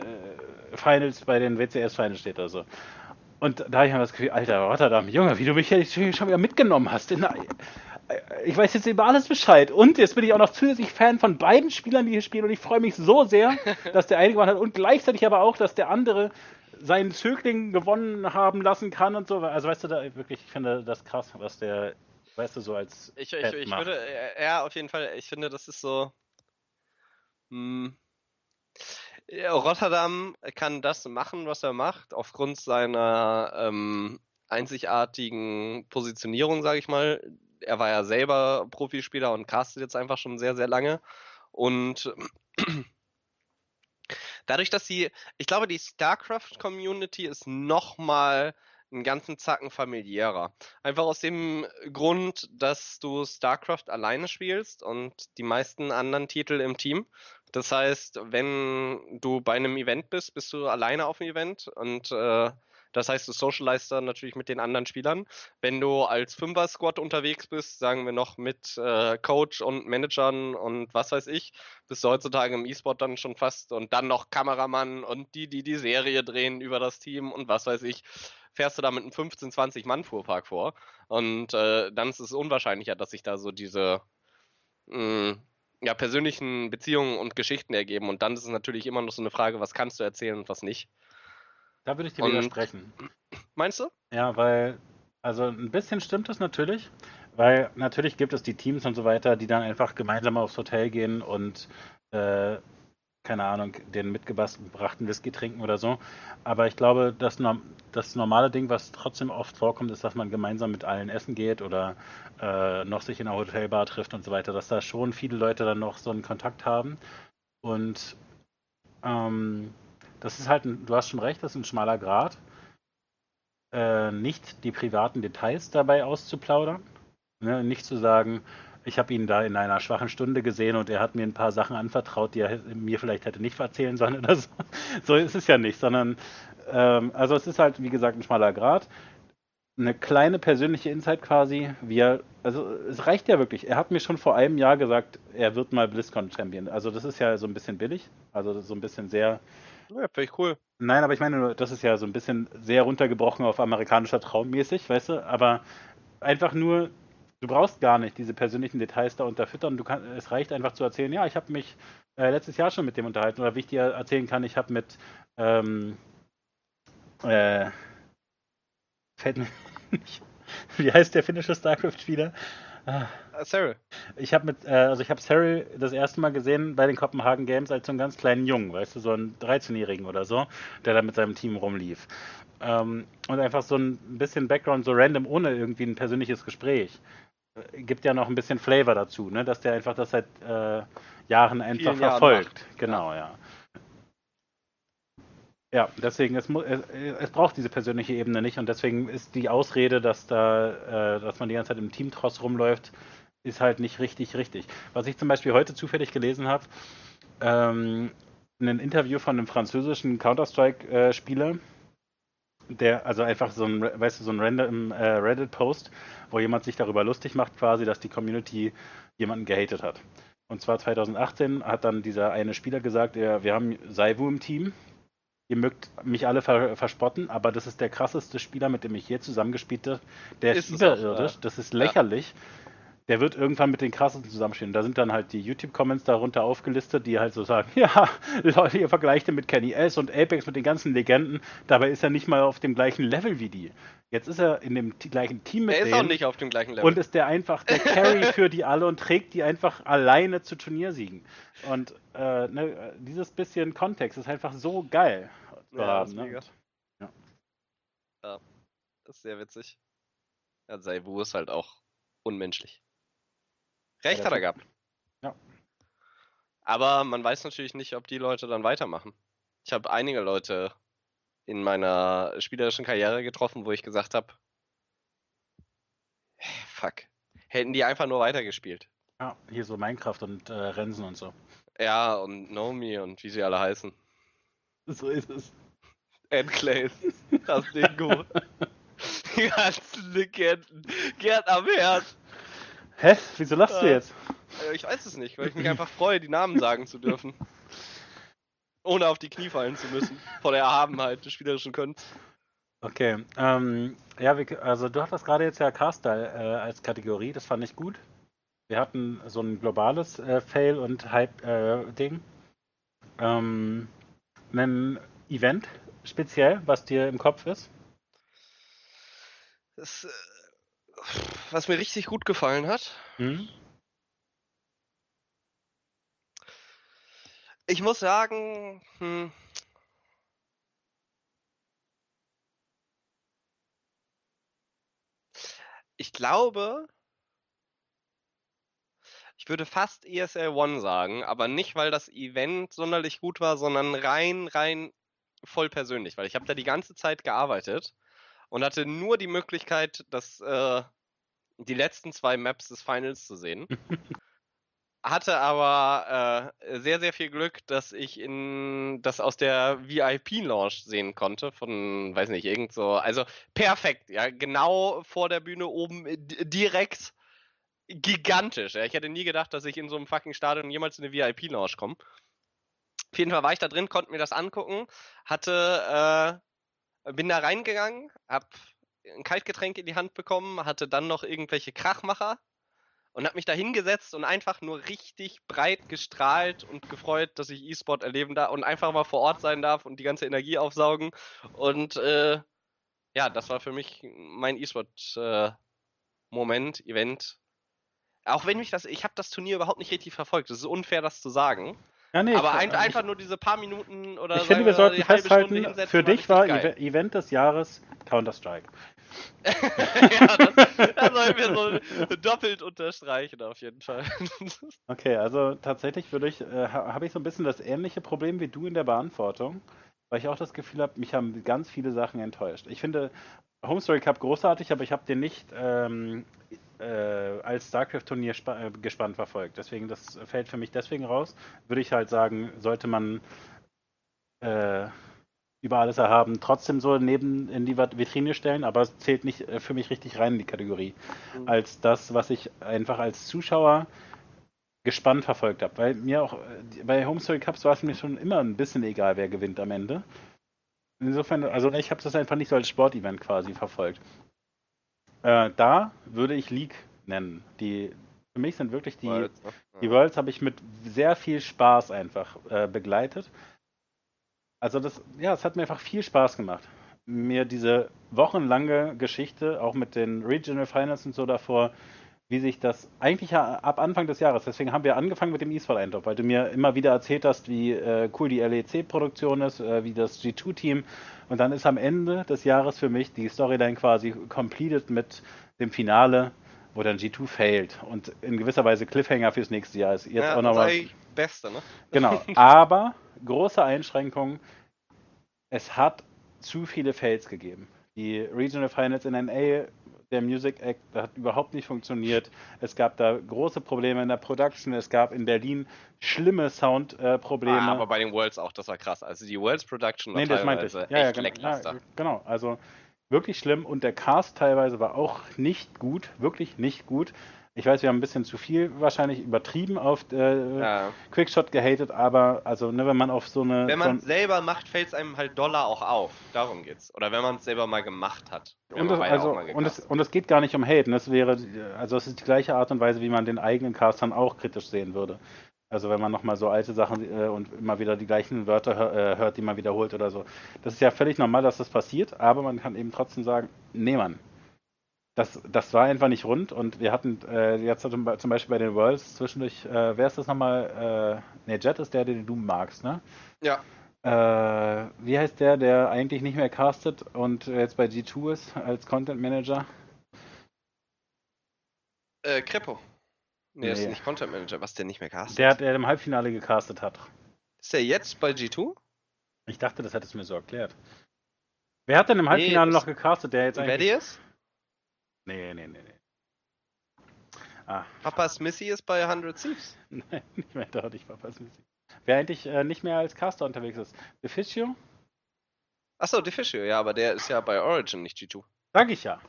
[SPEAKER 2] Finals bei den WCS-Finals steht oder so. Und da habe ich mir das Gefühl, Alter, Rotterdam, Junge, wie du mich jetzt schon wieder mitgenommen hast. Ich weiß jetzt über alles Bescheid. Und jetzt bin ich auch noch zusätzlich Fan von beiden Spielern, die hier spielen. Und ich freue mich so sehr, dass der eine gewonnen hat. Und gleichzeitig aber auch, dass der andere seinen Zögling gewonnen haben lassen kann und so. Also weißt du, da wirklich, ich finde das krass, was der, weißt du, so als.
[SPEAKER 1] Ich, ich, ich würde, ja, auf jeden Fall, ich finde, das ist so. Mh, hm, Rotterdam kann das machen, was er macht, aufgrund seiner ähm, einzigartigen Positionierung, sage ich mal. Er war ja selber Profispieler und castet jetzt einfach schon sehr, sehr lange. Und dadurch, dass sie, ich glaube, die StarCraft-Community ist nochmal einen ganzen Zacken familiärer. Einfach aus dem Grund, dass du StarCraft alleine spielst und die meisten anderen Titel im Team. Das heißt, wenn du bei einem Event bist, bist du alleine auf dem Event und äh, das heißt, du socializest dann natürlich mit den anderen Spielern. Wenn du als Fünfer-Squad unterwegs bist, sagen wir noch mit äh, Coach und Managern und was weiß ich, bist du heutzutage im E-Sport dann schon fast und dann noch Kameramann und die, die die Serie drehen über das Team und was weiß ich, fährst du da mit einem 15, 20 Mann Fuhrpark vor. Und äh, dann ist es unwahrscheinlicher, dass sich da so diese mh, mm, ja, persönlichen Beziehungen und Geschichten ergeben. Und dann ist es natürlich immer noch so eine Frage, was kannst du erzählen und was nicht.
[SPEAKER 2] Da würde ich dir und, widersprechen.
[SPEAKER 1] Meinst du?
[SPEAKER 2] Ja, weil, also ein bisschen stimmt es natürlich, weil natürlich gibt es die Teams und so weiter, die dann einfach gemeinsam aufs Hotel gehen und äh, keine Ahnung, den mitgebrachten Whisky trinken oder so. Aber ich glaube, das, das normale Ding, was trotzdem oft vorkommt, ist, dass man gemeinsam mit allen essen geht oder äh, noch sich in einer Hotelbar trifft und so weiter, dass da schon viele Leute dann noch so einen Kontakt haben. Und ähm, das ist halt, ein, du hast schon recht, das ist ein schmaler Grad. Äh, nicht die privaten Details dabei auszuplaudern. Ne? Nicht zu sagen, ich habe ihn da in einer schwachen Stunde gesehen und er hat mir ein paar Sachen anvertraut, die er mir vielleicht hätte nicht erzählen sollen oder so. So ist es ja nicht, sondern ähm, also es ist halt, wie gesagt, ein schmaler Grad. Eine kleine persönliche Insight quasi, wie er, also es reicht ja wirklich. Er hat mir schon vor einem Jahr gesagt, er wird mal BlizzCon-Champion. Also das ist ja so ein bisschen billig, also so ein bisschen sehr.
[SPEAKER 1] Ja, finde ich cool.
[SPEAKER 2] Nein, aber ich meine, das ist ja so ein bisschen sehr runtergebrochen auf amerikanischer Traummäßig, weißt du? Aber einfach nur Du brauchst gar nicht diese persönlichen Details da unterfüttern. Du kann, es reicht einfach zu erzählen, ja, ich habe mich äh, letztes Jahr schon mit dem unterhalten. Oder wie ich dir erzählen kann, ich habe mit ähm, äh, fällt mir nicht, wie heißt der finnische StarCraft-Spieler?
[SPEAKER 1] Ah. Cyril.
[SPEAKER 2] Ich habe mit, äh, also ich habe Cyril das erste Mal gesehen bei den Kopenhagen Games als so einen ganz kleinen Jungen, weißt du, so einen 13-Jährigen oder so, der da mit seinem Team rumlief. Ähm, und einfach so ein bisschen Background, so random, ohne irgendwie ein persönliches Gespräch gibt ja noch ein bisschen Flavor dazu, ne? dass der einfach das seit äh, Jahren einfach verfolgt. Jahren genau, ja. Ja, deswegen, es, es, es, braucht diese persönliche Ebene nicht und deswegen ist die Ausrede, dass da, äh, dass man die ganze Zeit im Teamtross rumläuft, ist halt nicht richtig richtig. Was ich zum Beispiel heute zufällig gelesen habe, ähm, ein Interview von einem französischen Counter-Strike-Spieler, äh, der, also einfach so ein, weißt du, so ein random äh, Reddit-Post, wo jemand sich darüber lustig macht, quasi, dass die Community jemanden gehatet hat. Und zwar 2018 hat dann dieser eine Spieler gesagt, ja, wir haben Saivu im Team, ihr mögt mich alle ver verspotten, aber das ist der krasseste Spieler, mit dem ich je zusammengespielt habe. Der ist, ist überirdisch, das ist lächerlich. Ja der wird irgendwann mit den krassesten zusammenstehen. Da sind dann halt die YouTube-Comments darunter aufgelistet, die halt so sagen, ja, Leute, ihr vergleicht ihn mit Kenny S und Apex mit den ganzen Legenden, dabei ist er nicht mal auf dem gleichen Level wie die. Jetzt ist er in dem gleichen Team
[SPEAKER 1] mit
[SPEAKER 2] denen.
[SPEAKER 1] Er ist auch nicht auf dem gleichen Level.
[SPEAKER 2] Und ist der einfach der Carry für die alle und trägt die einfach alleine zu Turniersiegen. Und äh, ne, dieses bisschen Kontext ist einfach so geil.
[SPEAKER 1] Ja, haben, ist ne? Ja. ja, das ist sehr witzig. Ja, Saibu ist halt auch unmenschlich. Recht hat er gehabt. Ja. Aber man weiß natürlich nicht, ob die Leute dann weitermachen. Ich habe einige Leute in meiner spielerischen Karriere getroffen, wo ich gesagt habe, fuck, hätten die einfach nur weitergespielt.
[SPEAKER 2] Ja, hier so Minecraft und äh, Rensen und so.
[SPEAKER 1] Ja, und Nomi und wie sie alle heißen.
[SPEAKER 2] So ist es.
[SPEAKER 1] Enclaves. Das Dingo. Die ganzen Legenden. Gerd am Herz.
[SPEAKER 2] Hä? Wieso lachst du
[SPEAKER 1] Äh.
[SPEAKER 2] jetzt?
[SPEAKER 1] Äh, Ich weiß es nicht, weil ich mich einfach freue, die Namen sagen zu dürfen. Ohne auf die Knie fallen zu müssen. Vor der Erhabenheit des spielerischen Könns.
[SPEAKER 2] Okay. Ähm, ja, wir, also du hattest gerade jetzt ja Car-Style äh, als Kategorie, das fand ich gut. Wir hatten so ein globales äh, Fail- und Hype-Ding. ähm, ein Event speziell, was dir im Kopf ist?
[SPEAKER 1] Das, äh, was mir richtig gut gefallen hat.
[SPEAKER 2] Hm?
[SPEAKER 1] Ich muss sagen, hm, ich glaube, ich würde fast ESL One sagen, aber nicht, weil das Event sonderlich gut war, sondern rein, rein voll persönlich, weil ich habe da die ganze Zeit gearbeitet und hatte nur die Möglichkeit, das, äh, die letzten zwei Maps des Finals zu sehen. Hatte aber äh, sehr, sehr viel Glück, dass ich in das aus der VIP-Lounge sehen konnte von, weiß nicht, irgend so, also perfekt, ja, genau vor der Bühne oben äh, di- direkt gigantisch. Ja. Ich hätte nie gedacht, dass ich in so einem fucking Stadion jemals in eine VIP-Lounge komme. Auf jeden Fall war ich da drin, konnte mir das angucken, hatte, äh, bin da reingegangen, hab ein Kaltgetränk in die Hand bekommen, hatte dann noch irgendwelche Krachmacher und hab mich da hingesetzt und einfach nur richtig breit gestrahlt und gefreut, dass ich E-Sport erleben darf und einfach mal vor Ort sein darf und die ganze Energie aufsaugen. Und äh, ja, das war für mich mein E-Sport-Moment, Event. Auch wenn mich das, ich habe das Turnier überhaupt nicht richtig verfolgt. Es ist unfair, das zu sagen.
[SPEAKER 2] Ja, nee,
[SPEAKER 1] aber ein, einfach nur diese paar Minuten oder
[SPEAKER 2] ich finde, wir sollten festhalten, für dich war
[SPEAKER 1] geil.
[SPEAKER 2] Eve- Event des Jahres Counter-Strike.
[SPEAKER 1] ja, das, das sollten wir so doppelt unterstreichen auf jeden Fall.
[SPEAKER 2] Okay, also tatsächlich würde ich, äh, ha- habe ich so ein bisschen das ähnliche Problem wie du in der Beantwortung, weil ich auch das Gefühl habe, mich haben ganz viele Sachen enttäuscht. Ich finde Home Story Cup großartig, aber ich habe den nicht ähm, äh, als StarCraft-Turnier äh, gespannt verfolgt. Deswegen, das fällt für mich deswegen raus. Würde ich halt sagen, sollte man äh, über alles erhaben trotzdem so neben in die Vitrine stellen, aber es zählt nicht äh, für mich richtig rein in die Kategorie.
[SPEAKER 1] Mhm.
[SPEAKER 2] Als das, was ich einfach als Zuschauer gespannt verfolgt habe. Weil mir auch, äh, bei Home Story Cups war es mir schon immer ein bisschen egal, wer gewinnt am Ende. Insofern, also ich habe das einfach nicht so als Sportevent quasi verfolgt. Äh, da würde ich League nennen. Die, für mich sind wirklich die,
[SPEAKER 1] Worlds,
[SPEAKER 2] die Worlds habe ich mit sehr viel Spaß einfach äh, begleitet. Also das, ja, es hat mir einfach viel Spaß gemacht. Mir diese wochenlange Geschichte, auch mit den Regional Finals und so davor, wie sich das eigentlich ab Anfang des Jahres, deswegen haben wir angefangen mit dem E-Sport-Eintopf, weil du mir immer wieder erzählt hast, wie äh, cool die LEC-Produktion ist, äh, wie das G2-Team und dann ist am Ende des Jahres für mich die Storyline quasi completed mit dem Finale, wo dann G2 failt und in gewisser Weise Cliffhanger fürs nächste Jahr ist. Jetzt
[SPEAKER 1] ja,
[SPEAKER 2] auch noch
[SPEAKER 1] das ist
[SPEAKER 2] was.
[SPEAKER 1] Beste, ne?
[SPEAKER 2] Genau, aber große Einschränkung, es hat zu viele Fails gegeben. Die Regional Finals in NA, der Music Act, das hat überhaupt nicht funktioniert. Es gab da große Probleme in der Production, es gab in Berlin schlimme Soundprobleme.
[SPEAKER 1] Ah, aber bei den Worlds auch, das war krass. Also die Worlds Production war
[SPEAKER 2] nee, das meinte ich.
[SPEAKER 1] teilweise
[SPEAKER 2] Ja, ja,
[SPEAKER 1] echt
[SPEAKER 2] genau, ja, genau. Also wirklich schlimm und der Cast teilweise war auch nicht gut, wirklich nicht gut. Ich weiß, wir haben ein bisschen zu viel wahrscheinlich übertrieben auf äh,
[SPEAKER 1] Ja.
[SPEAKER 2] Quickshot gehatet, aber also ne, wenn man auf so eine
[SPEAKER 1] Wenn
[SPEAKER 2] so
[SPEAKER 1] man es selber macht, fällt es einem halt doller auch auf. Darum geht's. Oder wenn man es selber mal gemacht hat. Wir
[SPEAKER 2] Und es, also, und, es, und es geht gar nicht um Haten. Es wäre, also es ist die gleiche Art und Weise, wie man den eigenen Cast dann auch kritisch sehen würde. Also wenn man nochmal so alte Sachen äh, und immer wieder die gleichen Wörter hör, äh, hört, die man wiederholt oder so. Das ist ja völlig normal, dass das passiert, aber man kann eben trotzdem sagen, nee Mann. Das, das war einfach nicht rund und wir hatten äh, jetzt zum Be- zum Beispiel bei den Worlds zwischendurch, äh, wer ist das nochmal? Äh, ne, Jet ist der, den du magst, ne?
[SPEAKER 1] Ja.
[SPEAKER 2] Äh, wie heißt der, der eigentlich nicht mehr castet und jetzt bei G2 ist als Content Manager?
[SPEAKER 1] Äh, Krippo. Nee, das ist
[SPEAKER 2] Nee.
[SPEAKER 1] nicht Content Manager, was der nicht mehr castet.
[SPEAKER 2] Der, der im Halbfinale gecastet hat.
[SPEAKER 1] Ist der jetzt bei G2?
[SPEAKER 2] Ich dachte, das hättest du mir so erklärt. Wer hat denn im Halbfinale
[SPEAKER 1] das-
[SPEAKER 2] noch gecastet, der jetzt eigentlich.
[SPEAKER 1] Vedius?
[SPEAKER 2] Nee, nee, nee, nee. Ah,
[SPEAKER 1] Papa Smithy ist bei 100 Thieves.
[SPEAKER 2] nein, nicht mehr da, nicht Papa Smithy. wer eigentlich äh, nicht mehr als Caster unterwegs ist. Deficio?
[SPEAKER 1] Achso, Deficio, ja, aber der ist ja bei Origin, nicht G2.
[SPEAKER 2] Sag ich ja.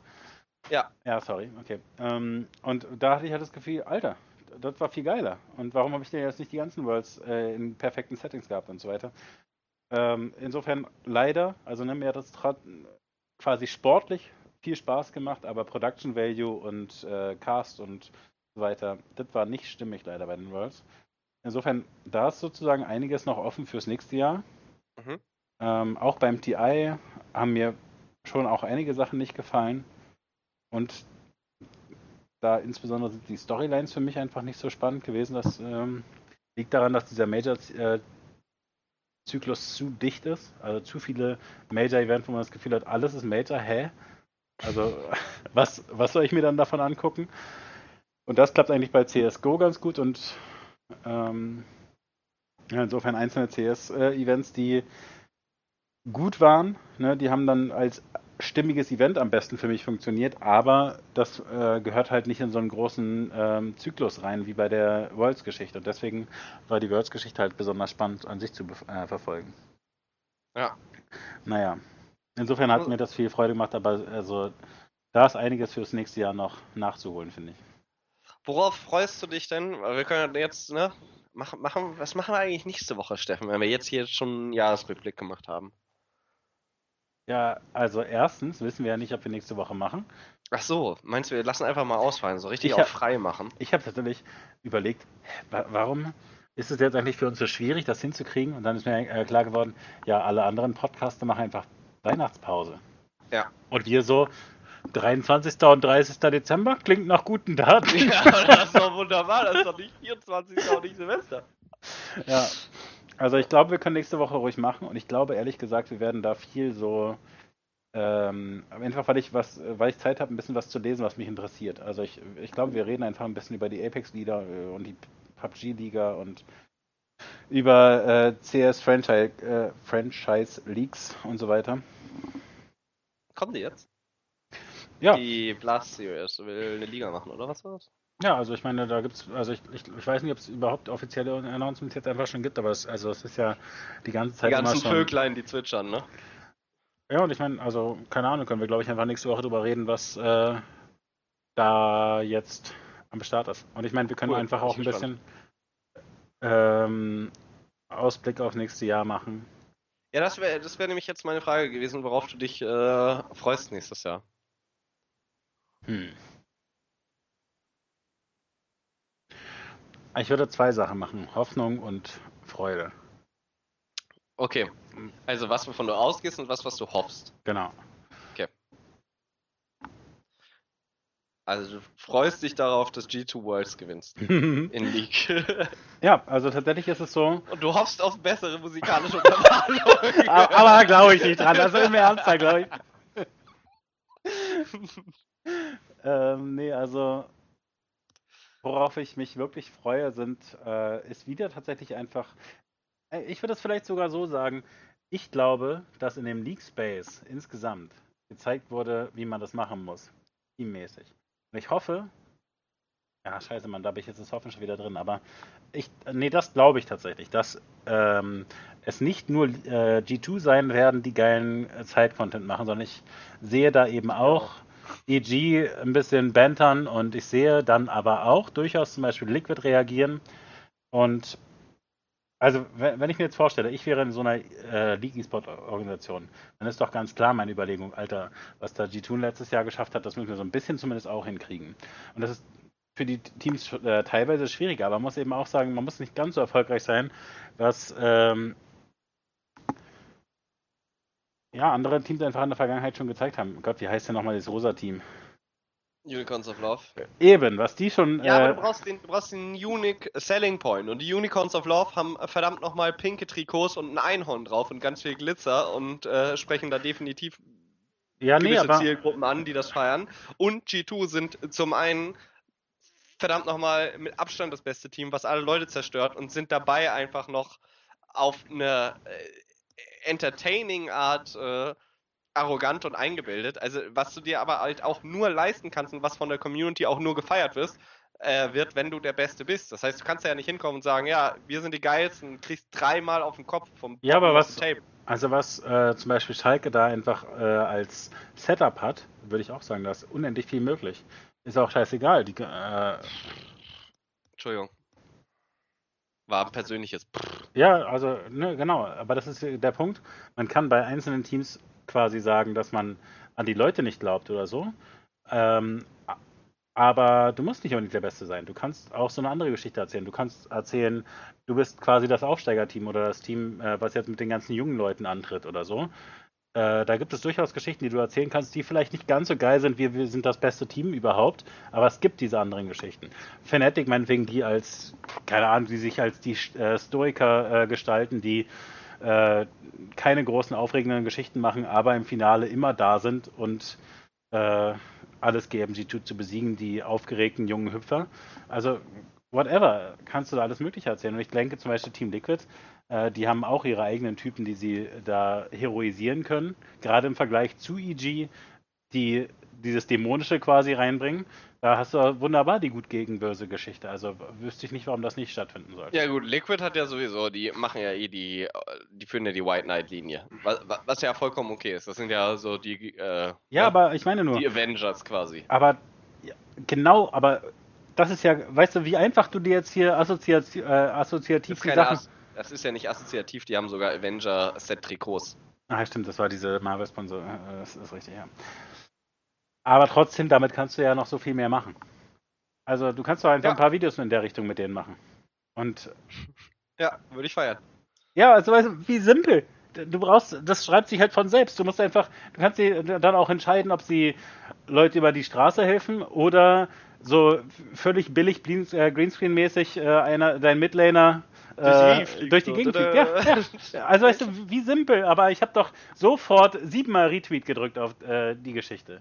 [SPEAKER 1] Ja.
[SPEAKER 2] Ja, sorry, okay. Ähm, und da hatte ich halt das Gefühl, Alter, das war viel geiler. Und warum habe ich denn jetzt nicht die ganzen Worlds äh, in perfekten Settings gehabt und so weiter? Ähm, insofern leider, also ne, mir hat das quasi sportlich viel Spaß gemacht, aber Production Value und äh, Cast und so weiter, das war nicht stimmig leider bei den Worlds. Insofern, da ist sozusagen einiges noch offen fürs nächste Jahr. Mhm. Ähm, auch beim TI haben mir schon auch einige Sachen nicht gefallen. Und da insbesondere sind die Storylines für mich einfach nicht so spannend gewesen. Das ähm, liegt daran, dass dieser Major-Zyklus äh, zu dicht ist. Also zu viele Major-Events, wo man das Gefühl hat, alles ist Major, hä? Also, was, was soll ich mir dann davon angucken? Und das klappt eigentlich bei CSGO ganz gut und ähm, ja, insofern einzelne CS-Events, die gut waren, ne, die haben dann als stimmiges Event am besten für mich funktioniert, aber das äh, gehört halt nicht in so einen großen ähm, Zyklus rein wie bei der Worlds-Geschichte. Und deswegen war die Worlds-Geschichte halt besonders spannend an sich zu äh, verfolgen.
[SPEAKER 1] Ja.
[SPEAKER 2] Naja. Insofern hat mir das viel Freude gemacht, aber also da ist einiges fürs nächste Jahr noch nachzuholen, finde ich.
[SPEAKER 1] Worauf freust du dich denn? Wir können jetzt, ne? Machen, machen, was machen wir eigentlich nächste Woche, Steffen, wenn wir jetzt hier schon einen Jahresrückblick gemacht haben?
[SPEAKER 2] Ja, also erstens wissen wir ja nicht, ob wir nächste Woche machen.
[SPEAKER 1] Ach so, meinst du, wir lassen einfach mal ausfallen, so richtig ich auch frei machen?
[SPEAKER 2] Ich habe tatsächlich überlegt, warum ist es jetzt eigentlich für uns so schwierig, das hinzukriegen? Und dann ist mir äh, klar geworden, ja, alle anderen Podcaster machen einfach Weihnachtspause.
[SPEAKER 1] Ja.
[SPEAKER 2] Und wir so, 23. und 30. Dezember klingt nach guten Daten.
[SPEAKER 1] Ja, das ist doch wunderbar, das ist doch nicht 24. und nicht Silvester.
[SPEAKER 2] Ja, also ich glaube, wir können nächste Woche ruhig machen und ich glaube ehrlich gesagt, wir werden da viel so ähm, einfach weil ich was, weil ich Zeit habe, ein bisschen was zu lesen, was mich interessiert. Also ich, ich glaube, wir reden einfach ein bisschen über die Apex-Liga äh, und die PUBG-Liga und über äh, CS Franchise, äh, Franchise Leagues und so weiter.
[SPEAKER 1] Kommen die jetzt?
[SPEAKER 2] Ja.
[SPEAKER 1] Die Blast Series will eine Liga machen, oder was war das?
[SPEAKER 2] Ja, also ich meine, da gibt's, also ich, ich, ich weiß nicht, ob es überhaupt offizielle Announcements jetzt einfach schon gibt, aber es, also es ist ja die ganze Zeit
[SPEAKER 1] die ganzen immer schon... Vöglein, die zwitschern, ne?
[SPEAKER 2] Ja, und ich meine, also keine Ahnung, können wir glaube ich einfach nächste Woche drüber reden, was äh, da jetzt am Start ist. Und ich meine, wir können cool, einfach auch ein bisschen ähm, Ausblick auf nächste Jahr machen.
[SPEAKER 1] Ja, das wäre das wär nämlich jetzt meine Frage gewesen, worauf du dich äh, freust nächstes Jahr.
[SPEAKER 2] Hm. Ich würde zwei Sachen machen: Hoffnung und Freude.
[SPEAKER 1] Okay. Also was, wovon du ausgehst und was, was du hoffst.
[SPEAKER 2] Genau.
[SPEAKER 1] Also du freust dich darauf, dass G2 Worlds gewinnst in League.
[SPEAKER 2] ja, also tatsächlich ist es so.
[SPEAKER 1] Und du hoffst auf bessere musikalische Untermalung.
[SPEAKER 2] Aber glaube ich nicht dran. Also im Ernst, glaube ich. ähm, nee, also worauf ich mich wirklich freue, sind, äh, ist wieder tatsächlich einfach. Äh, ich würde es vielleicht sogar so sagen. Ich glaube, dass in dem League Space insgesamt gezeigt wurde, wie man das machen muss. Teammäßig. Ich hoffe, ja, scheiße, man, da habe ich jetzt das Hoffen schon wieder drin, aber ich, nee, das glaube ich tatsächlich, dass ähm, es nicht nur äh, G2 sein werden, die geilen äh, Zeit-Content machen, sondern ich sehe da eben auch EG ein bisschen bantern und ich sehe dann aber auch durchaus zum Beispiel Liquid reagieren. Und also, wenn ich mir jetzt vorstelle, ich wäre in so einer äh, League E-Sport-Organisation, dann ist doch ganz klar meine Überlegung, Alter, was da G2 letztes Jahr geschafft hat, das müssen wir so ein bisschen zumindest auch hinkriegen. Und das ist für die Teams äh, teilweise schwieriger, aber man muss eben auch sagen, man muss nicht ganz so erfolgreich sein, was ähm, ja, andere Teams einfach in der Vergangenheit schon gezeigt haben. Gott, wie heißt denn nochmal das Rosa-Team?
[SPEAKER 1] Unicorns of Love.
[SPEAKER 2] Eben, was die schon.
[SPEAKER 1] Ja, äh, aber du brauchst, den, du brauchst den Unique Selling Point. Und die Unicorns of Love haben verdammt nochmal pinke Trikots und ein Einhorn drauf und ganz viel Glitzer und äh, sprechen da definitiv
[SPEAKER 2] ja, nee, gewisse.
[SPEAKER 1] Zielgruppen an, die das feiern. Und G2 sind zum einen verdammt nochmal mit Abstand das beste Team, was alle Leute zerstört und sind dabei einfach noch auf eine äh, entertaining Art äh, arrogant und eingebildet. Also was du dir aber halt auch nur leisten kannst und was von der Community auch nur gefeiert wirst, äh, wird, wenn du der Beste bist. Das heißt, du kannst ja nicht hinkommen und sagen, ja, wir sind die Geilsten und kriegst dreimal auf den Kopf vom
[SPEAKER 2] Ja, aber was, Tape. also was äh, zum Beispiel Schalke da einfach äh, als Setup hat, würde ich auch sagen, da ist unendlich viel möglich. Ist auch scheißegal. Die, äh,
[SPEAKER 1] Entschuldigung. War persönliches.
[SPEAKER 2] Ja, also, ne, genau. Aber das ist der Punkt. Man kann bei einzelnen Teams quasi sagen, dass man an die Leute nicht glaubt oder so. Ähm, aber du musst nicht unbedingt der Beste sein. Du kannst auch so eine andere Geschichte erzählen. Du kannst erzählen, du bist quasi das Aufsteigerteam oder das Team, äh, was jetzt mit den ganzen jungen Leuten antritt oder so. Äh, da gibt es durchaus Geschichten, die du erzählen kannst, die vielleicht nicht ganz so geil sind, wie wir sind das beste Team überhaupt, aber es gibt diese anderen Geschichten. Fanatic meinetwegen, die als, keine Ahnung, die sich als die äh, Stoiker äh, gestalten, die äh, keine großen aufregenden Geschichten machen, aber im Finale immer da sind und äh, alles geben, sie zu besiegen, die aufgeregten jungen Hüpfer. Also, whatever, kannst du da alles Mögliche erzählen. Und ich denke zum Beispiel Team Liquid, äh, die haben auch ihre eigenen Typen, die sie da heroisieren können. Gerade im Vergleich zu EG, die dieses Dämonische quasi reinbringen. Da hast du wunderbar die gut gegen böse Geschichte. Also wüsste ich nicht, warum das nicht stattfinden sollte.
[SPEAKER 1] Ja gut, Liquid hat ja sowieso, die machen ja eh die, die führen ja die White Knight Linie, was, was ja vollkommen okay ist. Das sind ja so die. Äh,
[SPEAKER 2] ja, ja, aber ich meine nur.
[SPEAKER 1] Die Avengers quasi.
[SPEAKER 2] Aber ja, genau, aber das ist ja, weißt du, wie einfach du dir jetzt hier assoziat, äh, assoziativ
[SPEAKER 1] die Sachen. As das ist ja nicht assoziativ, die haben sogar Avenger-Set-Trikots.
[SPEAKER 2] Ah, stimmt, das war diese Marvel-Sponsor. Äh, das ist richtig, ja. Aber trotzdem, damit kannst du ja noch so viel mehr machen. Also du kannst doch einfach ja. ein paar Videos in der Richtung mit denen machen. Und.
[SPEAKER 1] Ja, würde ich feiern.
[SPEAKER 2] Ja, also weißt du, wie simpel. Du brauchst, das schreibt sich halt von selbst. Du musst einfach, du kannst dir dann auch entscheiden, ob sie Leute über die Straße helfen oder so völlig billig äh, Greenscreen-mäßig äh, einer, dein Midlaner durch die, äh, durch die Gegend fliegt. Ja, ja. Also weißt du, wie simpel, aber ich habe doch sofort siebenmal Retweet gedrückt auf äh, die Geschichte.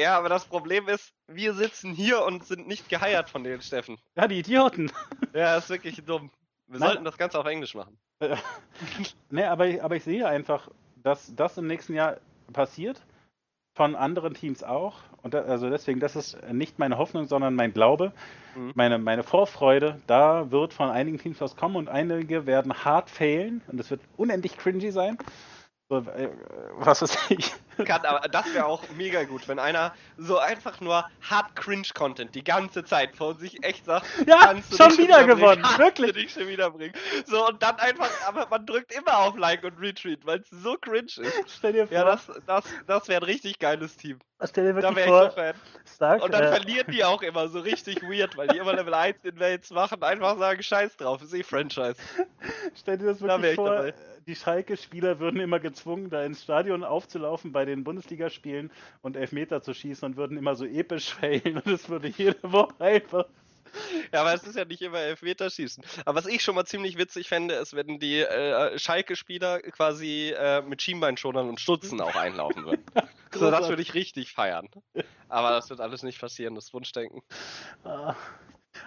[SPEAKER 1] Ja, aber das Problem ist, wir sitzen hier und sind nicht geheiert von den Steffen.
[SPEAKER 2] Ja, die Idioten.
[SPEAKER 1] Ja, ist wirklich dumm. Wir Nein. sollten das Ganze auf Englisch machen.
[SPEAKER 2] ne, aber ich, aber ich sehe einfach, dass das im nächsten Jahr passiert. Von anderen Teams auch. Und da, also deswegen, das ist nicht meine Hoffnung, sondern mein Glaube, mhm. meine, meine Vorfreude. Da wird von einigen Teams was kommen und einige werden hart failen und es wird unendlich cringy sein. So, äh, was weiß ich.
[SPEAKER 1] Kann, aber das wäre auch mega gut, wenn einer so einfach nur hart Cringe-Content die ganze Zeit vor sich echt sagt,
[SPEAKER 2] ja, schon wieder gewonnen, wirklich.
[SPEAKER 1] Dich schon wieder bringen. So, und dann einfach, aber man drückt immer auf Like und Retreat, weil es so cringe ist. Stell dir vor. Ja, das, das, das wäre ein richtig geiles Team.
[SPEAKER 2] Stell dir wirklich da wäre ich so
[SPEAKER 1] Fan. Stark, und dann äh, verlieren die auch immer so richtig weird, weil die immer Level 1 Invades machen, einfach sagen, scheiß drauf, ist eh Franchise.
[SPEAKER 2] Stell dir das wirklich da vor. Die Schalke-Spieler würden immer gezwungen, da ins Stadion aufzulaufen bei den Bundesligaspielen und Elfmeter zu schießen und würden immer so episch failen und es würde jede Woche einfach
[SPEAKER 1] ja, aber es ist ja nicht immer Elfmeterschießen. Aber was ich schon mal ziemlich witzig fände, ist, wenn die äh, Schalke-Spieler quasi äh, mit Schienbeinschonern und Stutzen auch einlaufen würden. so, das würde ich richtig feiern. Aber das wird alles nicht passieren, das Wunschdenken.
[SPEAKER 2] Ah.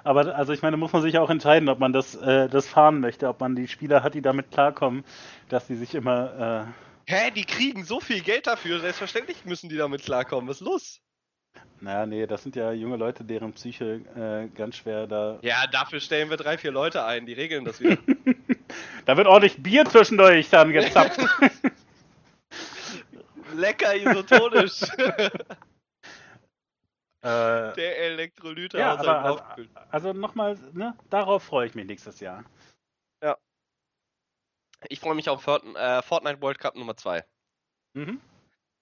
[SPEAKER 2] Aber also ich meine, muss man sich auch entscheiden, ob man das, äh, das fahren möchte, ob man die Spieler hat, die damit klarkommen, dass sie sich immer.
[SPEAKER 1] Hä, die kriegen so viel Geld dafür, selbstverständlich müssen die damit klarkommen. Was ist los?
[SPEAKER 2] Naja, nee, das sind ja junge Leute, deren Psyche äh, ganz schwer da.
[SPEAKER 1] Ja, dafür stellen wir drei, vier Leute ein, die regeln das wieder.
[SPEAKER 2] da wird ordentlich Bier zwischendurch dann gezapft.
[SPEAKER 1] Lecker isotonisch. Äh, der Elektrolyte
[SPEAKER 2] ja, aber, also, also nochmal, ne, darauf freue ich mich nächstes Jahr.
[SPEAKER 1] Ich freue mich auf Fortnite World Cup Nummer 2. Mhm.